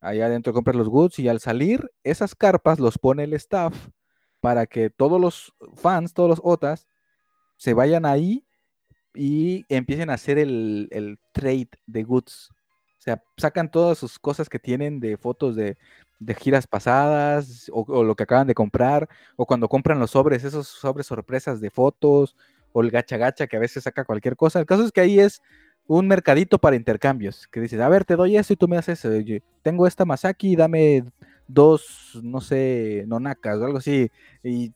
Speaker 5: Allá adentro compras los goods y al salir, esas carpas los pone el staff para que todos los fans, todos los OTAs, se vayan ahí y empiecen a hacer el, el trade de goods. O sea, sacan todas sus cosas que tienen de fotos de, de giras pasadas o, lo que acaban de comprar, o cuando compran los sobres, esos sobres sorpresas de fotos, o el gacha gacha que a veces saca cualquier cosa. El caso es que ahí es un mercadito para intercambios, que dices, a ver, te doy eso y tú me haces, eso. Tengo esta Masaki, dame dos, no sé, nonakas o algo así. Y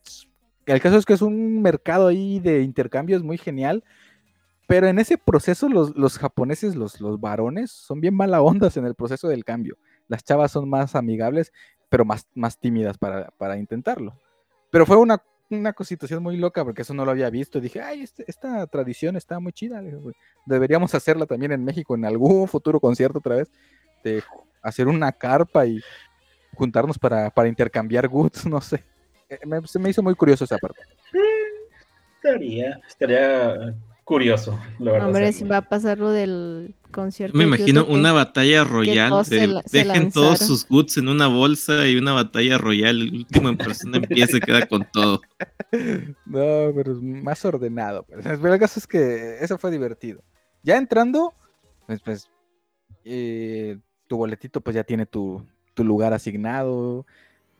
Speaker 5: el caso es que es un mercado ahí de intercambios muy genial. Pero en ese proceso los, los japoneses, los, los varones, son bien mala ondas en el proceso del cambio. Las chavas son más amigables, pero más, más tímidas para, para intentarlo. Pero fue una, una situación muy loca porque eso no lo había visto. Dije, ay, este- esta tradición está muy chida. "Güey, Deberíamos hacerla también en México en algún futuro concierto otra vez. De hacer una carpa y juntarnos para, para intercambiar goods, no sé. eh, me- se me hizo muy curioso esa parte.
Speaker 2: Estaría, estaría curioso, la verdad.
Speaker 4: Hombre, si va a pasar lo del concierto.
Speaker 1: Me imagino una batalla royal
Speaker 4: todos se
Speaker 1: de
Speaker 4: la- se
Speaker 1: dejen todos sus goods en una bolsa y una batalla royal. El último en persona empieza y queda con todo.
Speaker 5: No, pero es más ordenado. pues. Pero el caso es que eso fue divertido. Ya entrando, pues, pues, eh, tu boletito pues ya tiene tu, tu lugar asignado.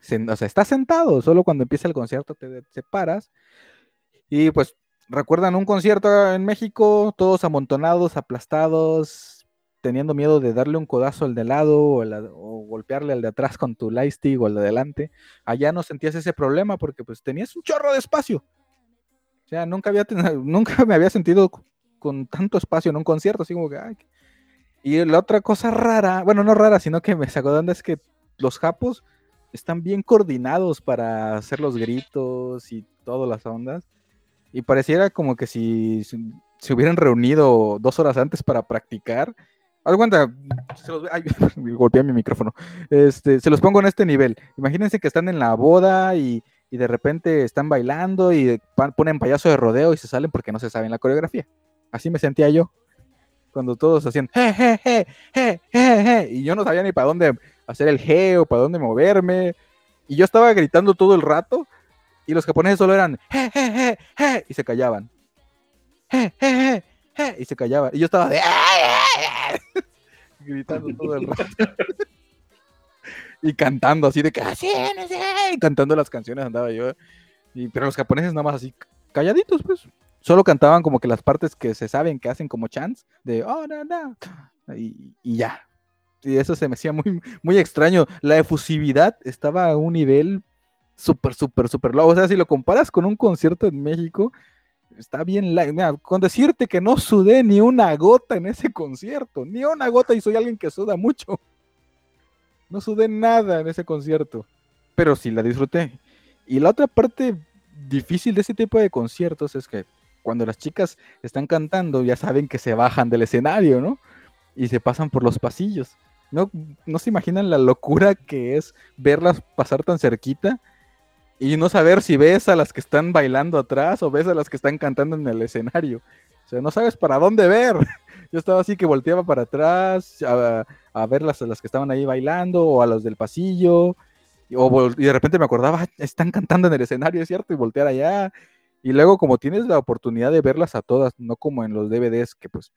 Speaker 5: Sen- o sea, estás sentado, solo cuando empieza el concierto te separas. Y pues recuerdan un concierto en México, todos amontonados, aplastados, teniendo miedo de darle un codazo al de lado o, golpearle al de atrás con tu lightstick o al de adelante. Allá no sentías ese problema porque pues tenías un chorro de espacio. O sea, nunca había nunca me había sentido con tanto espacio en un concierto, así como que ay, Y la otra cosa rara, bueno, no rara, sino que me sacó de onda es que los japos están bien coordinados para hacer los gritos y todas las ondas. Y pareciera como que si se- hubieran reunido dos horas antes para practicar. Cuenta, se los, ay, golpeé mi micrófono. Este, se los pongo en este nivel. Imagínense que están en la boda y, y de repente están bailando y ponen payaso de rodeo y se salen porque no se saben la coreografía. Así me sentía yo. Cuando todos hacían je, je, je, je", y yo no sabía ni para dónde hacer el je o para dónde moverme. Y yo estaba gritando todo el rato y los japoneses solo eran je, je, je, y se callaban. Y se callaban. Y yo estaba de gritando todo el rato. y cantando así de que así, no sé", y cantando las canciones andaba yo. Y, pero los japoneses nada más así calladitos, pues. Solo cantaban como que las partes que se saben que hacen como chants de oh no no y, y ya. Y eso se me hacía muy, muy extraño. La efusividad estaba a un nivel súper, súper, súper low. O sea, si lo comparas con un concierto en México, está bien. light. Mira, con decirte que no sudé ni una gota en ese concierto, ni una gota, y soy alguien que suda mucho. No sudé nada en ese concierto, pero sí la disfruté. Y la otra parte difícil de ese tipo de conciertos es que cuando las chicas están cantando, ya saben que se bajan del escenario, ¿no? Y se pasan por los pasillos. No, no se imaginan la locura que es verlas pasar tan cerquita y no saber si ves a las que están bailando atrás o ves a las que están cantando en el escenario. O sea, no sabes para dónde ver. Yo estaba así que volteaba para atrás a, ver las, a las que estaban ahí bailando o a los del pasillo. Y, y de repente me acordaba, "Ah, están cantando en el escenario, es cierto, y voltear allá. Y luego como tienes la oportunidad de verlas a todas, no como en los DVDs que pues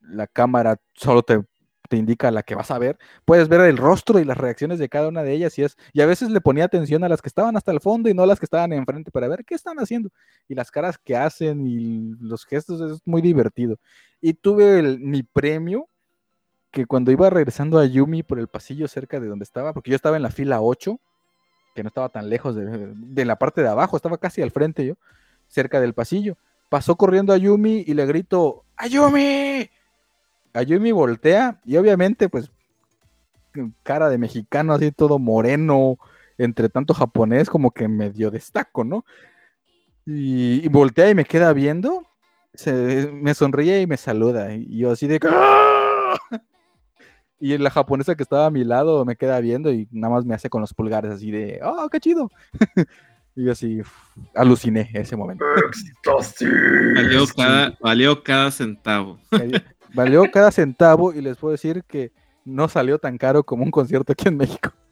Speaker 5: la cámara solo te, te indica la que vas a ver, puedes ver el rostro y las reacciones de cada una de ellas y es y a veces le ponía atención a las que estaban hasta el fondo y no a las que estaban enfrente para ver qué están haciendo y las caras que hacen y los gestos es muy divertido. Y tuve mi premio que cuando iba regresando a Yumi por el pasillo cerca de donde estaba, porque yo estaba en la fila 8, que no estaba tan lejos de, de la parte de abajo, estaba casi al frente yo, cerca del pasillo. Pasó corriendo a Yumi y le grito, ¡Ayumi! Ayumi voltea y obviamente pues cara de mexicano así todo moreno, entre tanto japonés como que medio destaco, ¿no? Y, y voltea y me queda viendo, se- me sonríe y me saluda y yo así de... "¡Ah!". Y la japonesa que estaba a mi lado me queda viendo y nada más me hace con los pulgares así de, ¡oh, qué chido! y yo así, aluciné ese momento.
Speaker 1: Valió cada, valió cada centavo.
Speaker 5: Valió cada centavo y les puedo decir que no salió tan caro como un concierto aquí en México.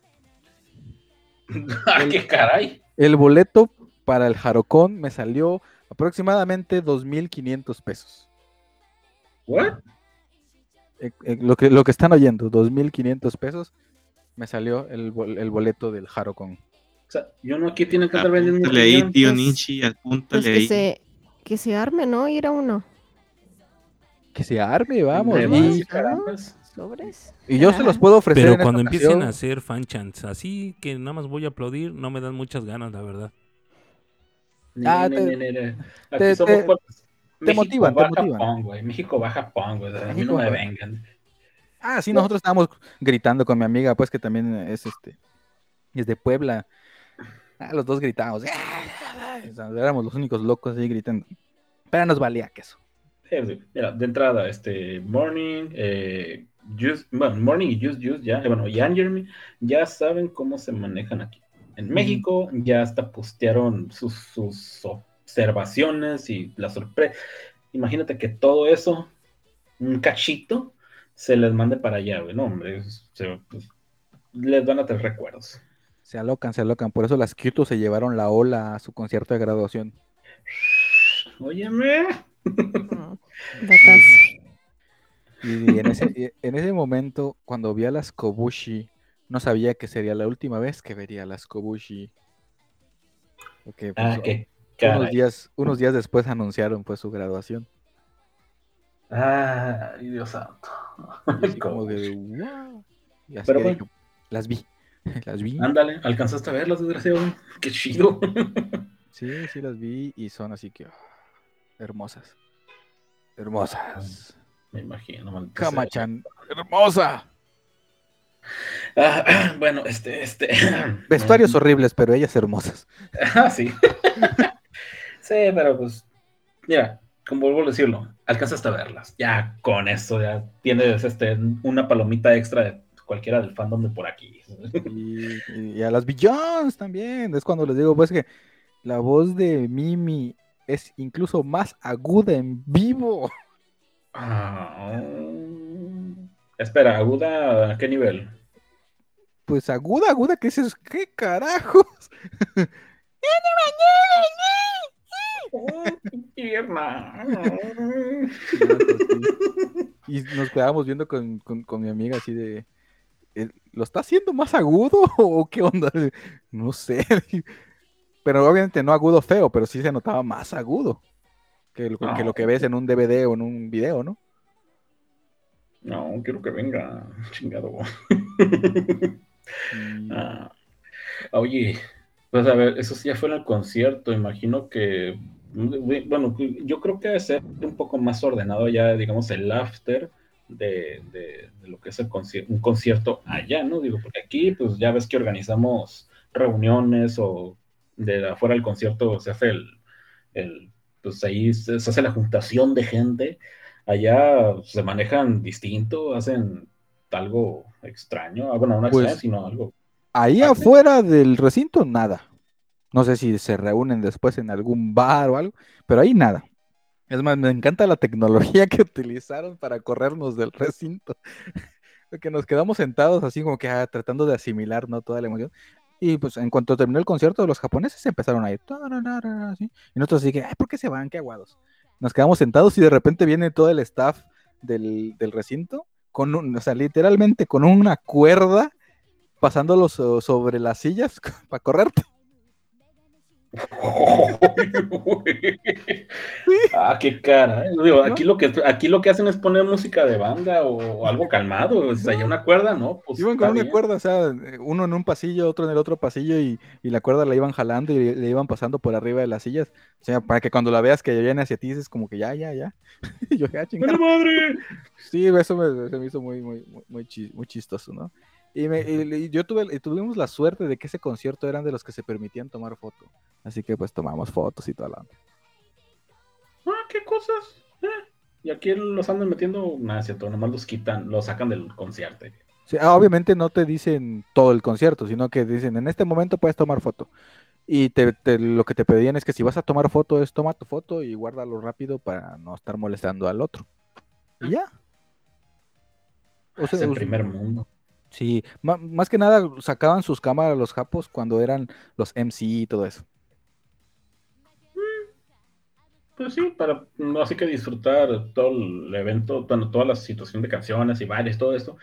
Speaker 2: Ah, qué caray.
Speaker 5: El boleto para el Jarocón me salió aproximadamente 2.500 pesos.
Speaker 2: ¿What?
Speaker 5: Eh, eh, lo, que, lo que están oyendo, 2.500 pesos me salió el, bol- el boleto del Jarocón.
Speaker 2: O sea, yo no aquí tienen que estar vendiendo.
Speaker 1: Ahí, tío
Speaker 2: llantas.
Speaker 1: Ninchi,
Speaker 4: Pues
Speaker 1: apúntale
Speaker 4: que
Speaker 1: ahí.
Speaker 4: se, que se arme, ¿no? Ir a uno.
Speaker 5: Que se arme, vamos. Y.
Speaker 4: Sobres.
Speaker 5: yo se los
Speaker 4: Ah.
Speaker 5: puedo ofrecer.
Speaker 3: Pero
Speaker 5: en
Speaker 3: cuando
Speaker 5: esta
Speaker 3: empiecen a hacer fan chants, así que nada más voy a aplaudir, no me dan muchas ganas, la verdad.
Speaker 5: Ah, te- te-
Speaker 2: somos
Speaker 5: te- motivan, te motivan.
Speaker 2: Güey. México va a Japón, güey. A mí no me vengan.
Speaker 5: Ah, sí, nosotros estábamos gritando con mi amiga, pues que también es este, es de Puebla. Ah, los dos gritábamos. O sea, éramos los únicos locos ahí gritando. Pero nos valía queso.
Speaker 2: Mira, de entrada, este, Morning, eh, Juice, bueno, Morning y Juice Juice ya, eh, bueno, y Angermy ya saben cómo se manejan aquí. en México, ya hasta postearon sus, sus observaciones y la sorpresa. Imagínate que todo eso, un cachito, se les mande para allá, güey. No, hombre, se- pues, les van a tener recuerdos.
Speaker 5: Se alocan, se alocan. Por eso las Kyoto se llevaron la ola a su concierto de graduación.
Speaker 2: Óyeme.
Speaker 4: Datas.
Speaker 5: Y en ese, y en ese momento, cuando vi a las Kobushi, no sabía que sería la última vez que vería a las Kobushi. Porque pues,
Speaker 2: Ah, qué
Speaker 5: unos, días, unos días después anunciaron pues su graduación.
Speaker 2: Ay, Dios santo.
Speaker 5: Y así como que, "Wow". Y así
Speaker 2: Pero bueno.
Speaker 5: dije, las vi, las vi.
Speaker 2: Ándale, alcanzaste a verlas, desgraciado. Qué chido.
Speaker 5: Sí, sí las vi y son así que ah, hermosas. Hermosas.
Speaker 2: Me imagino, maldita.
Speaker 5: Kamachan, hermosa.
Speaker 2: Ah, bueno, este, este.
Speaker 5: Vestuarios horribles, pero ellas hermosas.
Speaker 2: Ah, sí. sí, pero pues, mira, como vuelvo a decirlo, alcanzaste a verlas. Ya con eso, ya tienes este, una palomita extra de cualquiera del fandom de por aquí.
Speaker 5: Y, y a las Billions también. Es cuando les digo, pues que la voz de Mimi es incluso más aguda en vivo.
Speaker 2: Ah, espera, aguda, ¿a qué nivel?
Speaker 5: Pues aguda, aguda, que dices, ¿qué carajos? Y nos quedábamos viendo con, con- con mi amiga así de, "¿Eh, ¿lo está haciendo más agudo o qué onda? No sé. Pero obviamente no agudo feo, pero sí se notaba más agudo que lo, que, lo que ves en un DVD o en un video, ¿no?
Speaker 2: No, quiero que venga, chingado.
Speaker 5: Y-
Speaker 2: Ah, oye, pues a ver, eso sí ya fue en el concierto, imagino que, bueno, yo creo que debe ser un poco más ordenado ya, digamos, el after de, de- de lo que es el conci- un concierto allá, ¿no? Digo, porque aquí, pues ya ves que organizamos reuniones o de afuera del concierto se hace el, el pues ahí se, se hace la juntación de gente, allá se manejan distinto, hacen algo extraño, ah, bueno, no
Speaker 5: Pues,
Speaker 2: extraño, sino algo
Speaker 5: Ahí afuera del recinto, nada. No sé si se reúnen después en algún bar o algo, pero ahí nada. Es más, me encanta la tecnología que utilizaron para corrernos del recinto. Porque nos quedamos sentados así como que ah, tratando de asimilar ¿no? toda la emoción. Y pues en cuanto terminó el concierto, los japoneses empezaron a ir. Y nosotros así que, ay, ¿por qué se van? Qué aguados. Nos quedamos sentados y de repente viene todo el staff del, del recinto, con un, o sea, literalmente con una cuerda pasándolo so- sobre las sillas para correrte.
Speaker 2: Ah, qué cara. ¿eh? Digo, aquí, lo que, aquí lo que hacen es poner música de banda o, algo calmado. O sea, ya una cuerda, ¿no? Pues
Speaker 5: Iban con una
Speaker 2: bien.
Speaker 5: cuerda, o sea, uno en un pasillo, otro en el otro pasillo y, y la cuerda la iban jalando y le iban pasando por arriba de las sillas. O sea, para que cuando la veas que viene hacia ti dices como que ya, ya, ya. Y yo, ya, chingada.
Speaker 2: ¡Buena madre!
Speaker 5: Sí, eso me, se me hizo muy, muy, muy chistoso, ¿no? Y, me- y- yo tuve, y tuvimos la suerte de que ese concierto eran de los que se permitían tomar foto. Así que pues tomamos fotos y toda la onda.
Speaker 2: Ah, qué cosas. Eh, Y aquí los andan metiendo, nada, cierto, nomás los quitan, los sacan del concierto.
Speaker 5: Sí, ah, obviamente no te dicen todo el concierto, sino que dicen en este momento puedes tomar foto. Y te, te- lo que te pedían es que si vas a tomar foto es toma tu foto y guárdalo rápido para no estar molestando al otro. Y ya. O sea,
Speaker 2: es el primer mundo.
Speaker 5: Sí, ma- más que nada sacaban sus cámaras los japos cuando eran los MC y todo eso.
Speaker 2: Pues sí, para no así que disfrutar todo el evento, bueno, toda la situación de canciones y bailes, todo esto.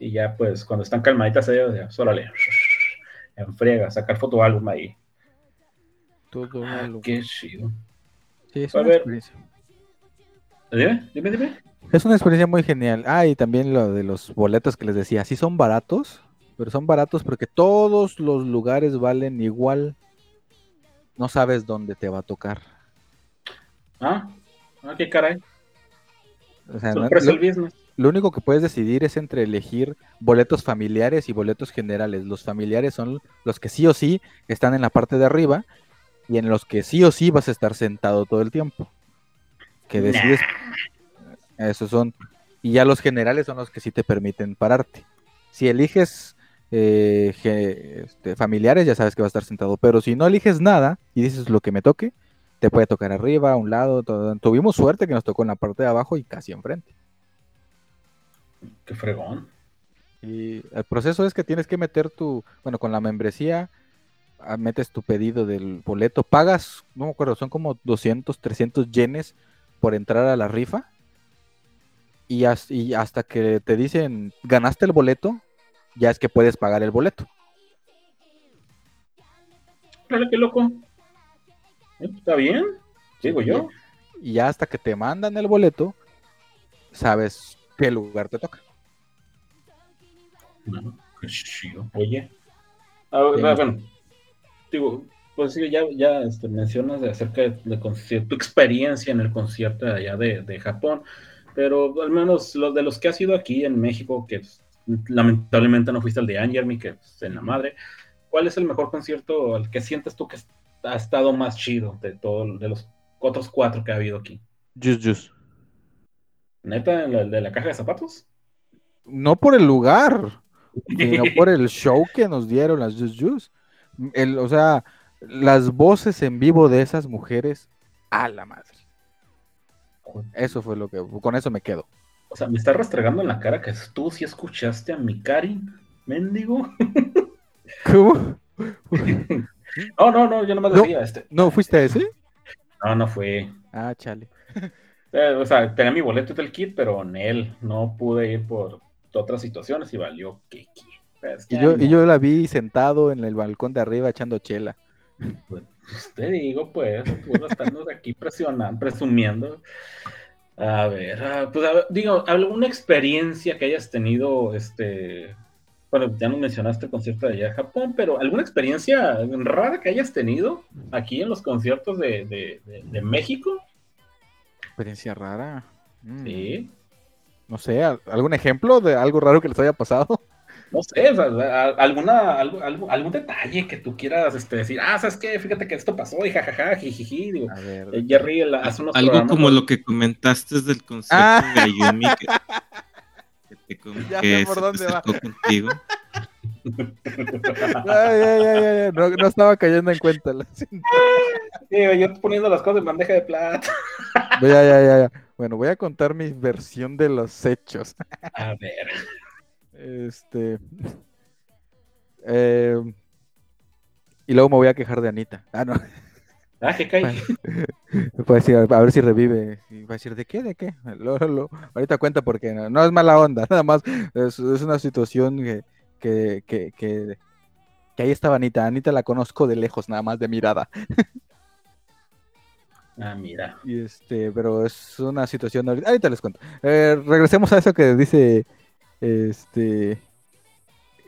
Speaker 2: Y ya, pues, cuando están calmaditas ellas, ya, órale, en friega, sacar foto álbum ahí.
Speaker 5: Todo
Speaker 2: Ah, qué chido.
Speaker 5: Sí, es
Speaker 2: A
Speaker 5: una.
Speaker 2: Dime, dime, dime.
Speaker 5: Es una experiencia muy genial. Ah, y también lo de los boletos que les decía, sí son baratos, pero son baratos porque todos los lugares valen igual. No sabes dónde te va a tocar.
Speaker 2: Ah, ah qué caray.
Speaker 5: O sea, no-
Speaker 2: el
Speaker 5: lo, lo único que puedes decidir es entre elegir boletos familiares y boletos generales. Los familiares son los que sí o sí están en la parte de arriba y en los que sí o sí vas a estar sentado todo el tiempo. Que decides Esos son. Y ya los generales son los que sí te permiten pararte. Si eliges eh, ge- este, familiares, ya sabes que va a estar sentado. Pero si no eliges nada y dices lo que me toque, te puede tocar arriba, a un lado. todo. Tuvimos suerte que nos tocó en la parte de abajo y casi enfrente.
Speaker 2: Qué fregón.
Speaker 5: Y el proceso es que tienes que meter tu, bueno, con la membresía, ah, metes tu pedido del boleto, pagas, no me acuerdo, son como 200, 300 yenes por entrar a la rifa. Y, as- y hasta que te dicen, ganaste el boleto, ya es que puedes pagar el boleto.
Speaker 2: Órale, qué loco. Eh, ¿Está bien? Digo yo.
Speaker 5: Y ya hasta que te mandan el boleto, sabes qué lugar te toca.
Speaker 2: No, qué chido. Oye. Ah,
Speaker 5: Sí.
Speaker 2: bueno. Digo, pues sí, ya, ya este, mencionas de acerca de, de conci- tu experiencia en el concierto de allá de, de Japón, pero al menos los de los que has ido aquí en México, que lamentablemente no fuiste al de Angermy, que es en la madre, ¿cuál es el mejor concierto al que sientes tú que ha estado más chido de todos, de los otros cuatro que ha habido aquí?
Speaker 5: Just, just.
Speaker 2: ¿Neta, el el de la caja de zapatos?
Speaker 5: No por el lugar, sino por el show que nos dieron las Just Just. El, o sea, las voces en vivo de esas mujeres, a la madre. Eso fue lo que, con eso me quedo.
Speaker 2: O sea, me está restregando en la cara que tú sí escuchaste a mi Karin, mendigo.
Speaker 5: ¿Cómo?
Speaker 2: No, no, no, yo nomás
Speaker 5: No.
Speaker 2: decía, este.
Speaker 5: ¿No fuiste a ese?
Speaker 2: No, no fue.
Speaker 5: Ah, chale.
Speaker 2: Eh, o sea, tenía mi boleto del kit, pero en él no pude ir por otras situaciones y valió que pues,
Speaker 5: Y yo, y yo la vi sentado en el balcón de arriba echando chela.
Speaker 2: Pues, te digo, pues, estarnos aquí presionando, presumiendo. A ver, ah, pues a ver, digo, alguna experiencia que hayas tenido, este, bueno, ya no mencionaste el concierto de allá de Japón, pero alguna experiencia rara que hayas tenido aquí en los conciertos de, de- de- de México,
Speaker 5: Experiencia rara. Mm,
Speaker 2: sí.
Speaker 5: No sé, ¿al- ¿algún ejemplo de algo raro que les haya pasado?
Speaker 2: No sé, o sea, a- alguna, algo, algo- algún detalle que tú quieras este, decir, ah, ¿sabes qué? Fíjate que esto pasó y jajaja, jijiji, digo,
Speaker 5: A ver.
Speaker 2: eh, Jerry hace unos
Speaker 1: Algo
Speaker 2: programas
Speaker 1: como lo que comentaste del concierto
Speaker 5: Ah.
Speaker 1: de Ayumi que, que te com-
Speaker 5: Ya
Speaker 1: que
Speaker 5: sé por
Speaker 1: se
Speaker 5: dónde va.
Speaker 1: contigo.
Speaker 5: Ay, ay, ay, ay, ay, No, no estaba cayendo en cuenta. la-
Speaker 2: Digo, yo poniendo las cosas en bandeja de plata.
Speaker 5: Ya, ya, ya, ya. Bueno, voy a contar mi versión de los hechos.
Speaker 2: A ver.
Speaker 5: Este. eh, y luego me voy a quejar de Anita. Ah, no.
Speaker 2: Ah, que cae.
Speaker 5: Decir, a ver si revive. Y va a decir, ¿de qué? ¿De qué? Lo- lo- ahorita cuenta porque no, no es mala onda. Nada más es, es una situación que, que, que, que, que ahí estaba Anita. Anita la conozco de lejos, nada más de mirada.
Speaker 2: Ah, mira.
Speaker 5: Y este, pero es una situación. Ahorita, ahorita les cuento. Eh, regresemos a eso que dice este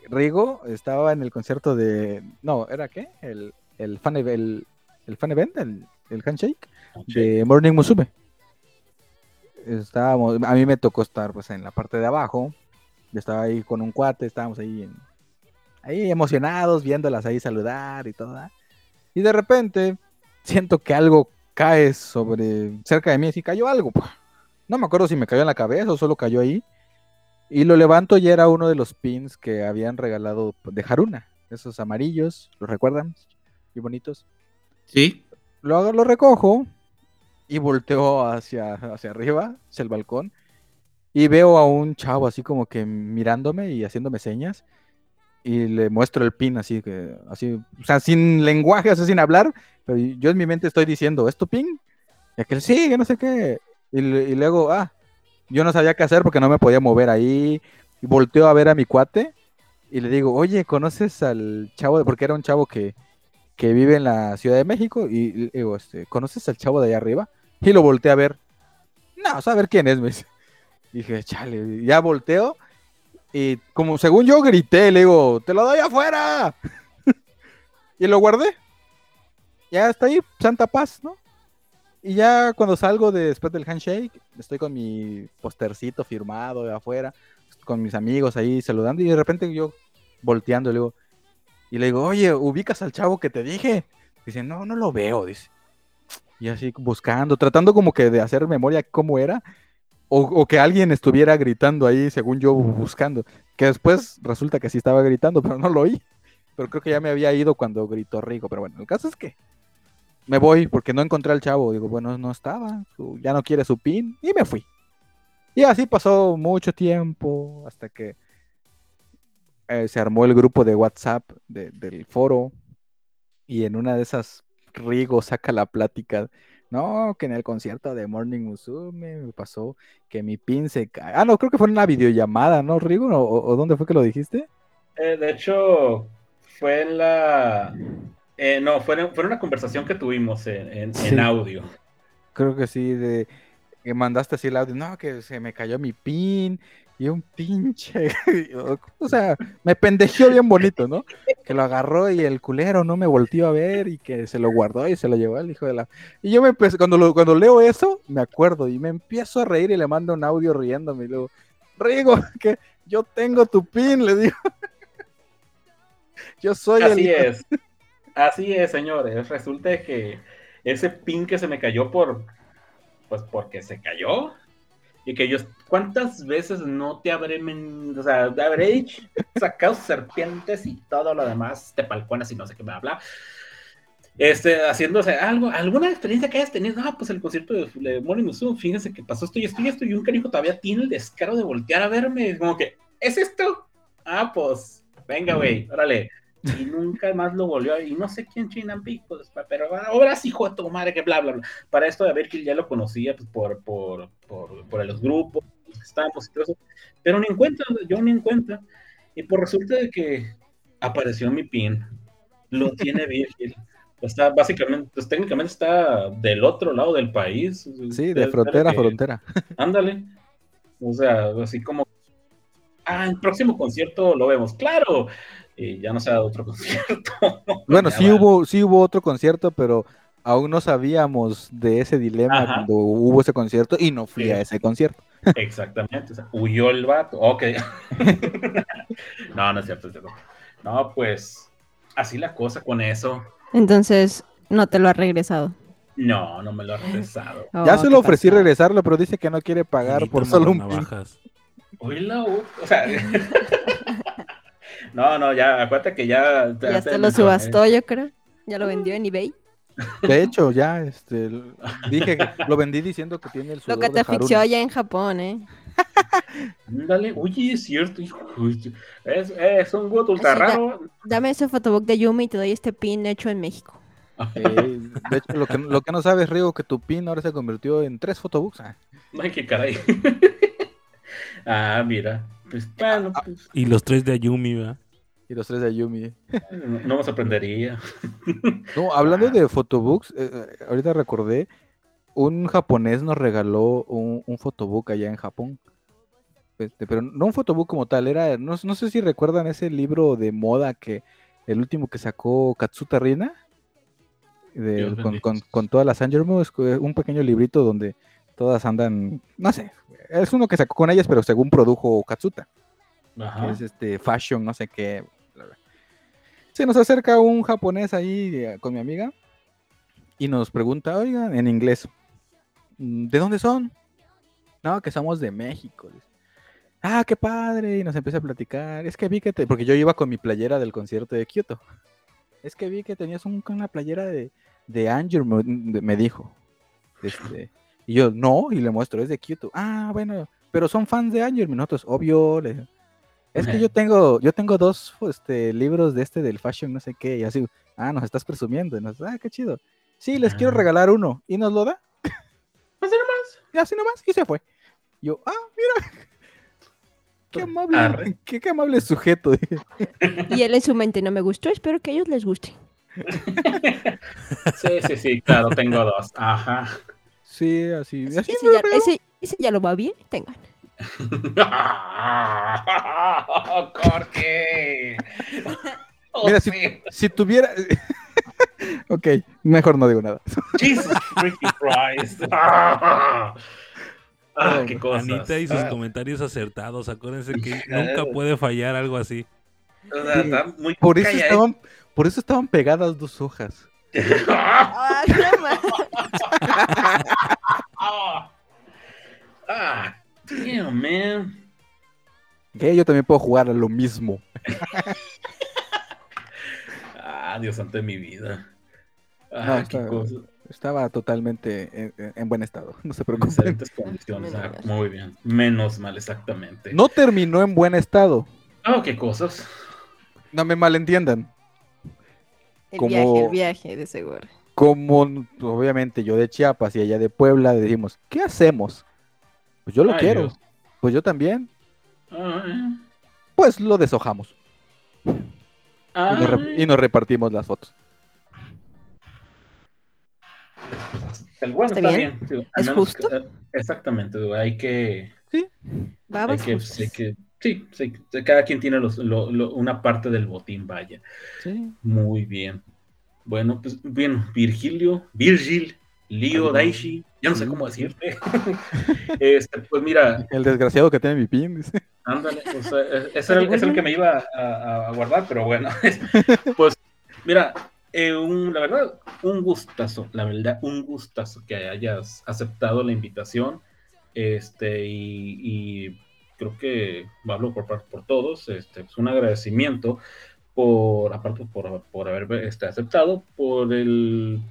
Speaker 5: Rigo. Estaba en el concierto de. No, ¿era qué? El, el fan el, el fan event, el, el handshake de Morning Musume. Estábamos, a mí me tocó estar pues en la parte de abajo. Yo estaba ahí con un cuate, estábamos ahí en- ahí emocionados, viéndolas ahí saludar y todo. ¿ah? Y de repente siento que algo cae sobre cerca de mí, así cayó algo. ¡pua! No me acuerdo si me cayó en la cabeza o solo cayó ahí. Y lo levanto y era uno de los pins que habían regalado de Haruna. Esos amarillos, ¿los recuerdan? Y bonitos.
Speaker 1: Sí,
Speaker 5: Lo, hago- lo recojo y volteo hacia, hacia arriba, hacia el balcón. Y veo a un chavo así como que mirándome y haciéndome señas. Y le muestro el pin así que, así, o sea, sin lenguaje, o sea, sin hablar. Pero yo en mi mente estoy diciendo, ¿es tu pin? Y aquel, sí, que no sé qué. Y, y luego, ah, yo no sabía qué hacer porque no me podía mover ahí. Y volteo a ver a mi cuate y le digo, oye, ¿conoces al chavo? de-?" Porque era un chavo que, que vive en la Ciudad de México. Y digo, este, ¿conoces al chavo de allá arriba? Y lo volteé a ver. No, saber quién es, me dice. Dije, chale, ya volteo. Y como según yo grité, le digo, te lo doy afuera. y lo guardé. Ya está ahí, Santa Paz, ¿no? Y ya cuando salgo de- después del handshake, estoy con mi postercito firmado de afuera, con mis amigos ahí saludando, y de repente yo volteando, le digo, y le digo, oye, ¿ubicas al chavo que te dije? Dice, no, no lo veo, dice. Y así buscando, tratando como que de hacer memoria cómo era, o, o que alguien estuviera gritando ahí, según yo buscando. Que después resulta que sí estaba gritando, pero no lo oí. Pero creo que ya me había ido cuando gritó Rigo. Pero bueno, el caso es que me voy porque no encontré al chavo. Digo, bueno, no estaba, ya no quiere su pin. Y me fui. Y así pasó mucho tiempo hasta que eh, se armó el grupo de WhatsApp de- del foro. Y en una de esas, Rigo saca la plática. No, que en el concierto de Morning Musume me pasó que mi pin se cae. Ah, no, creo que fue en una videollamada, ¿no, Rigo? ¿O, o- o dónde fue que lo dijiste?
Speaker 2: Eh, de hecho, fue en la. Eh, no, fue fue una conversación que tuvimos en, en- audio.
Speaker 5: Creo que sí, de que mandaste así el audio, no, que se me cayó mi pin y un pinche, o sea, me pendejeó bien bonito, ¿no? Que lo agarró y el culero no me volteó a ver y que se lo guardó y se lo llevó al hijo de la... Y yo me empecé, cuando, lo- cuando leo eso, me acuerdo y me empiezo a reír y le mando un audio riéndome y luego, Rigo, que yo tengo tu pin, le digo. Yo soy el...
Speaker 2: Así es. Así es, señores. Resulta que ese pin que se me cayó por. Pues porque se cayó. Y que yo. ¿Cuántas veces no te habré. O sea, habré sacado serpientes y todo lo demás, te palconas y no sé qué bla bla. Este, haciéndose algo, alguna experiencia que hayas tenido, ah, pues el concierto de, de Morning fíjense que pasó esto y esto y esto, y un canijo todavía tiene el descaro de voltear a verme, como que, ¿es esto? Ah, pues, venga, güey, órale. Y nunca más lo volvió a y no sé quién Chinan pues, pero ahora sí, hijo de tu madre, que bla, bla, bla. Para esto de que ya lo conocía, pues, por, por, por, por los grupos que estábamos y todo eso, pero ni en cuenta, yo ni en cuenta. Y pues resulta de que apareció mi pin, lo tiene Virgil. Está básicamente, pues técnicamente está del otro lado del país.
Speaker 5: Sí, de frontera a frontera.
Speaker 2: Ándale. O sea, así como. Ah, el próximo concierto lo vemos, claro. Y ya no se ha dado otro concierto.
Speaker 5: Bueno,
Speaker 2: Ya
Speaker 5: sí
Speaker 2: va.
Speaker 5: hubo, sí hubo otro concierto, pero aún no sabíamos de ese dilema
Speaker 2: Ajá.
Speaker 5: cuando hubo ese concierto y no fui
Speaker 2: Sí.
Speaker 5: a ese concierto.
Speaker 2: Exactamente. O sea, huyó el vato. Ok. no, no es cierto, es cierto. No, pues. Así la cosa con eso.
Speaker 4: Entonces, no te lo ha regresado.
Speaker 2: No, no me lo ha regresado.
Speaker 5: ya
Speaker 4: Oh,
Speaker 5: se
Speaker 4: qué
Speaker 5: lo ofrecí regresarlo, pero dice que no quiere pagar por solo un.
Speaker 3: Navajas.
Speaker 2: Oíla, o sea. no, no, ya, acuérdate que ya.
Speaker 4: Ya hasta lo subastó, yo creo. Ya lo vendió en eBay.
Speaker 5: De hecho, ya este, dije que lo vendí diciendo que tiene el
Speaker 4: Lo
Speaker 5: sudor
Speaker 4: que
Speaker 5: de
Speaker 4: te asfixió allá en Japón, ¿eh?
Speaker 2: Ándale, oye, es cierto, hijo. Es, es un gusto ultra
Speaker 4: Así
Speaker 2: raro.
Speaker 4: Dame ese fotobook de Yumi y te doy este pin hecho en México.
Speaker 5: Eh, de hecho, lo que, lo que no sabes, Rigo, que tu pin ahora se convirtió en tres photobooks. Ah,
Speaker 2: Ay, qué caray. ah, mira. Pues bueno, pues,
Speaker 3: Y los tres de Ayumi, ¿verdad?
Speaker 5: y los tres de Ayumi.
Speaker 2: no, no me sorprendería.
Speaker 5: No, hablando
Speaker 2: Ah.
Speaker 5: de photobooks, eh, eh, ahorita recordé, un japonés nos regaló un, un photobook allá en Japón. Este, pero no un photobook como tal, era, no, no sé si recuerdan ese libro de moda que el último que sacó Katsuta Rina, de- con, con- con todas las que- un pequeño librito donde todas andan, no sé, es uno que sacó con ellas, pero según produjo Katsuta que
Speaker 2: Ajá.
Speaker 5: es este fashion, no sé qué. Se nos acerca un japonés ahí eh, con mi amiga y nos pregunta, oigan, en inglés, "Mm, ¿de dónde son? No, que somos de México. Ah, qué padre. Y nos empieza a platicar. Es que vi que te... Porque yo iba con mi playera del concierto de Kyoto. Es que vi que tenías un- una playera de, de me, me dijo. Este, y yo, no, y le muestro, es de Kyoto. Ah, bueno, pero son fans de Anger, nosotros, obvio. le- es que yo tengo, yo tengo dos este, libros de este del fashion, no sé qué, y así, ah, nos estás presumiendo. Y nos, ah, qué chido. Sí, les quiero
Speaker 2: Ah.
Speaker 5: regalar uno. ¿Y nos lo da?
Speaker 2: Así nomás.
Speaker 5: Y así nomás, y se fue. Yo, ah, mira. Qué amable,
Speaker 2: Arre.
Speaker 5: qué, qué amable sujeto.
Speaker 4: Y él en su mente no me gustó, espero que a ellos les guste.
Speaker 2: Sí, sí, sí, claro, tengo dos. Ajá.
Speaker 5: Sí, así. así
Speaker 4: Ese ya,
Speaker 5: regaló.
Speaker 4: ese- ese ya lo va bien, tengan.
Speaker 2: Oh,
Speaker 5: Mira, si, si tuviera. ok, mejor no digo nada.
Speaker 2: Jesus freaking Christ. Ah, Ah, qué cosas.
Speaker 3: Anita y sus
Speaker 2: Ah,
Speaker 3: comentarios acertados. Acuérdense que nunca puede fallar algo así.
Speaker 2: muy
Speaker 5: Por eso, estaban, por eso estaban pegadas dos hojas.
Speaker 4: Ah, no
Speaker 2: Ah, ah, damn, man.
Speaker 5: ¿Qué? Yo también puedo jugar a lo mismo.
Speaker 2: Ah, Dios santo de mi vida.
Speaker 5: No,
Speaker 2: Ah, cosa.
Speaker 5: Estaba totalmente en, en- en buen estado, no se preocupen.
Speaker 2: Excelentes condiciones. Ah, muy bien. Menos mal, exactamente.
Speaker 5: No terminó en buen estado.
Speaker 2: Ah, qué cosas.
Speaker 5: No me malentiendan.
Speaker 4: El
Speaker 5: Como-
Speaker 4: viaje, el viaje, de seguro.
Speaker 5: Como obviamente yo de Chiapas y allá de Puebla decimos, ¿qué hacemos? Pues yo lo
Speaker 2: Ay,
Speaker 5: quiero.
Speaker 2: Dios.
Speaker 5: Pues yo también. Pues lo deshojamos. Y nos, re- y nos repartimos las fotos.
Speaker 2: el bueno
Speaker 4: ¿Está
Speaker 2: está
Speaker 4: bien? ¿Es
Speaker 2: menos
Speaker 4: justo?
Speaker 2: que- exactamente. hay que. Hay
Speaker 4: Babas
Speaker 2: que, hay que- sí, sí, cada quien tiene los- lo- lo- una parte del botín, vaya.
Speaker 5: Sí.
Speaker 2: Muy bien. Bueno, pues bien, Virgilio, Virgil, Leo Daishi, ya no sé cómo decirte. este, pues mira,
Speaker 5: El desgraciado que tiene mi pin. dice.
Speaker 2: ándale, pues, ese era el, el que me iba a, guardar, pero bueno, pues mira, eh, un- la verdad, un gustazo, la verdad, un gustazo que hayas aceptado la invitación, este, y, y creo que hablo por, por todos, este, es un agradecimiento por, aparte por, por haber este, aceptado, por el,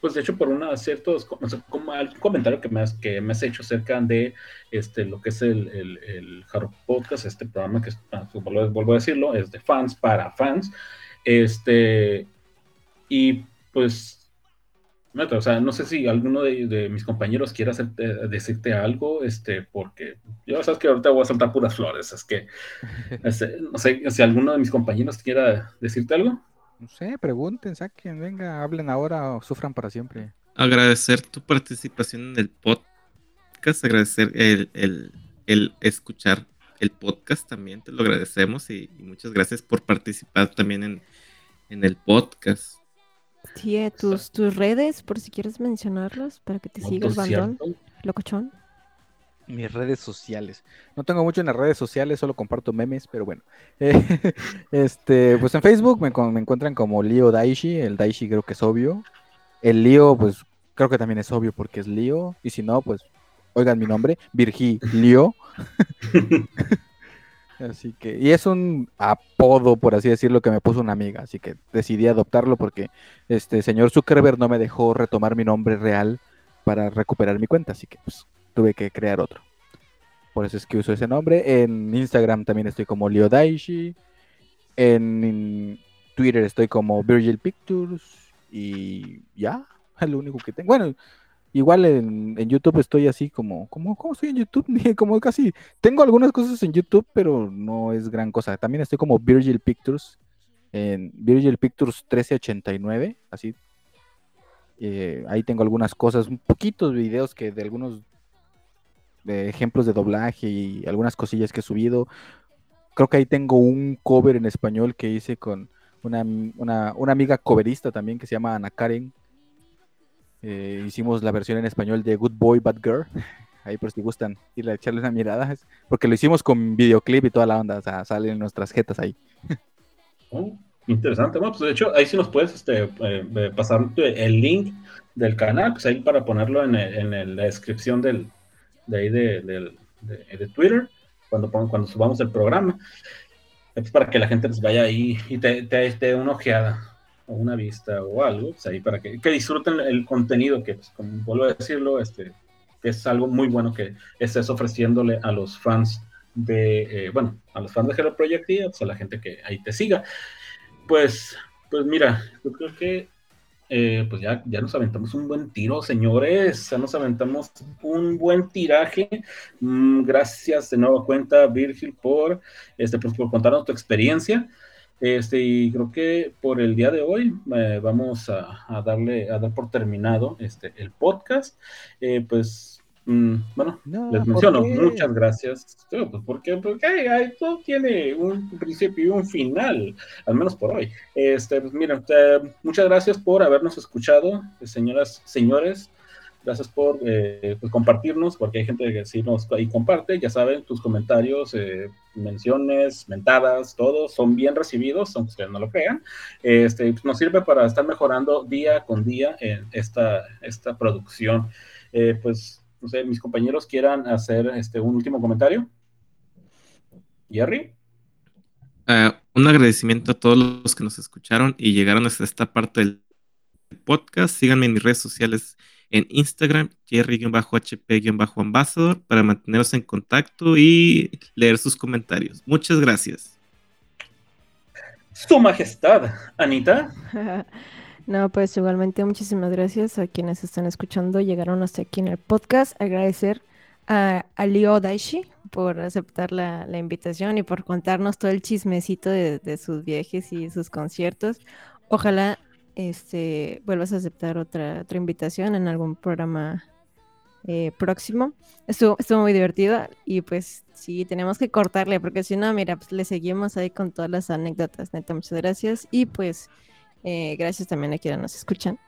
Speaker 2: pues de hecho por una ciertos, como algún comentario que me has, que me has hecho acerca de este, lo que es el, el, el Podcast, este programa que, es, ah, vuelvo, vuelvo a decirlo, es de fans para fans, este, y pues, o sea, no sé si alguno de, de mis compañeros quiera hacerte- decirte algo, este, porque yo sabes que ahorita voy a soltar puras flores, es que, este, no sé, si alguno de mis compañeros quiera decirte algo.
Speaker 5: No sé, pregunten, saquen, venga, hablen ahora o sufran para siempre.
Speaker 1: Agradecer tu participación en el podcast, agradecer el, el- el escuchar el podcast también, te lo agradecemos y, y muchas gracias por participar también en, en el podcast.
Speaker 4: Sí, eh, tus, tus redes, por si quieres mencionarlas, para que te siga el
Speaker 2: Por
Speaker 4: bandón, locochón.
Speaker 5: Mis redes sociales. No tengo mucho en las redes sociales, solo comparto memes, pero bueno. Eh, este, pues en Facebook me, me encuentran como Leo Daishi. El Daishi creo que es obvio. El Leo, pues creo que también es obvio porque es Leo. Y si no, pues oigan mi nombre, Virgilio. Así que, y es un apodo, por así decirlo, que me puso una amiga. Así que decidí adoptarlo porque este señor Zuckerberg no me dejó retomar mi nombre real para recuperar mi cuenta. Así que, pues, tuve que crear otro. Por eso es que uso ese nombre. En Instagram también estoy como Leo Daishi. En Twitter estoy como Virgil Pictures. Y ya, es lo único que tengo. Bueno, igual en, YouTube estoy así como, como, ¿cómo estoy en YouTube? Como casi, tengo algunas cosas en YouTube, pero no es gran cosa. También estoy como Virgil Pictures. En Virgil Pictures 1389, así. Eh, ahí tengo algunas cosas, un poquitos videos que de algunos ejemplos de doblaje y algunas cosillas que he subido. Creo que ahí tengo un cover en español que hice con una, una, una amiga coverista también que se llama Ana Karen. Eh, hicimos la versión en español de Good Boy, Bad Girl. Ahí por si gustan ir a echarle una mirada. Porque lo hicimos con videoclip y toda la onda. O sea, salen nuestras jetas ahí.
Speaker 2: Interesante. Bueno, pues de hecho, ahí sí nos puedes este, eh, eh, pasar el link del canal, pues ahí para ponerlo en, la descripción del, de ahí de, Twitter, cuando, cuando subamos el programa. Es para que la gente pues, vaya ahí y te, te, te dé una ojeada una vista o algo, pues ahí para que, que disfruten el contenido que, pues, como vuelvo a decirlo, este, es algo muy bueno que estés ofreciéndole a los fans de, eh, bueno, a los fans de Hero Project y pues, a la gente que ahí te siga. Pues, pues mira, yo creo que eh, pues ya, ya nos aventamos un buen tiro, señores. Ya nos aventamos un buen tiraje. Mm, gracias de nueva cuenta, Virgil, por, este, pues, por contarnos tu experiencia. Este, y creo que por el día de hoy eh, vamos a, a darle a dar por terminado este, el podcast. Eh, pues, mm, bueno,
Speaker 5: No,
Speaker 2: les
Speaker 5: ¿por
Speaker 2: menciono, muchas gracias. Sí, pues porque, porque ay, ay, todo tiene un principio y un final, al menos por hoy. Este, pues mira, eh, muchas gracias por habernos escuchado, eh, señoras, señores. Gracias por eh, pues, compartirnos, porque hay gente que sí nos ahí comparte. Ya saben, tus comentarios, eh, menciones, mentadas, todos son bien recibidos, aunque ustedes no lo crean. Este, pues, nos sirve para estar mejorando día con día en esta, esta producción. Eh, pues, no sé, mis compañeros quieran hacer este, un último comentario. Jerry.
Speaker 1: Uh, un agradecimiento a todos los que nos escucharon y llegaron hasta esta parte del podcast. Síganme en mis redes sociales en Instagram, Jerry-HP-Ambassador, para manteneros en contacto y leer sus comentarios. Muchas gracias.
Speaker 2: Su Majestad, Anita.
Speaker 4: No, pues igualmente muchísimas gracias a quienes están escuchando, llegaron hasta aquí en el podcast. Agradecer a, a Leo Daishi por aceptar la, la, invitación y por contarnos todo el chismecito de, de, sus viajes y sus conciertos. Ojalá este, vuelvas a aceptar otra, otra invitación en algún programa eh, próximo. Estuvo, estuvo muy divertido y pues sí, tenemos que cortarle porque si no, mira, pues le seguimos ahí con todas las anécdotas. Neta, muchas gracias y pues eh, gracias también a quienes nos escuchan.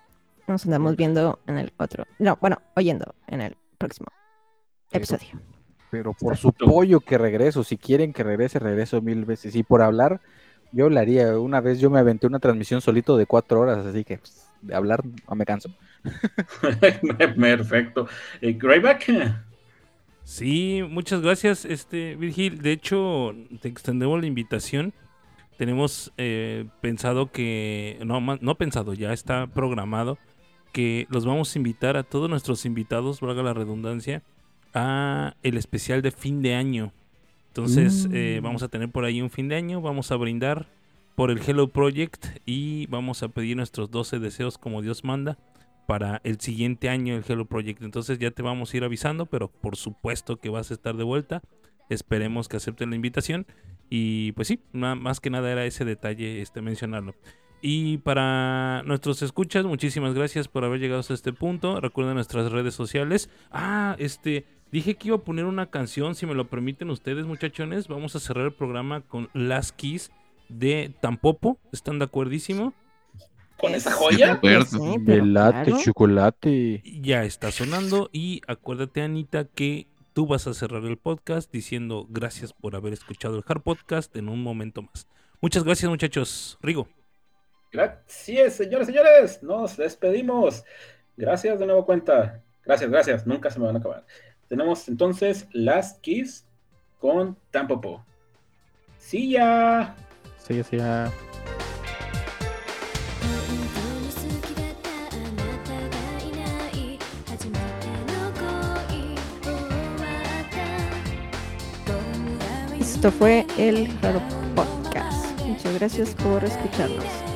Speaker 4: Nos andamos viendo en el otro, no, bueno, oyendo en el próximo episodio.
Speaker 5: Pero, pero por su pollo que regreso, si quieren que regrese, regreso mil veces. Y por hablar, yo hablaría. Una vez yo me aventé una transmisión solito de cuatro horas, así que pues, de hablar no me canso.
Speaker 2: Perfecto. Eh, Greyback.
Speaker 3: Sí, muchas gracias, este Virgil. De hecho, te extendemos la invitación. Tenemos eh, pensado que, no, no pensado, ya está programado que los vamos a invitar a todos nuestros invitados, valga la redundancia, a el especial de fin de año. Entonces mm. eh, vamos a tener por ahí un fin de año, vamos a brindar por el Hello Project y vamos a pedir nuestros 12 deseos como Dios manda para el siguiente año el Hello Project. Entonces ya te vamos a ir avisando, pero por supuesto que vas a estar de vuelta. Esperemos que acepten la invitación. Y pues sí, más que nada era ese detalle este, mencionarlo. Y para nuestros escuchas, muchísimas gracias por haber llegado hasta este punto. Recuerden nuestras redes sociales. Ah, este, dije que iba a poner una canción, si me lo permiten ustedes, muchachones. Vamos a cerrar el programa con Las Keys de Tampopo. ¿Están de acuerdísimo?
Speaker 2: ¿Con esa joya?
Speaker 5: Velate, chocolate.
Speaker 3: Ya está sonando. Y acuérdate, Anita, que tú vas a cerrar el podcast diciendo gracias por haber escuchado el Hard Podcast en un momento más. Muchas gracias, muchachos. Rigo.
Speaker 2: Gracias, señores, señores. Nos despedimos. Gracias de nuevo cuenta. Gracias, gracias. Nunca se me van a acabar. Tenemos entonces Last Kiss con Tampopo. Sí, ya.
Speaker 5: Sí, sí, ya.
Speaker 4: Esto fue el Claro Podcast. Muchas gracias por escucharnos.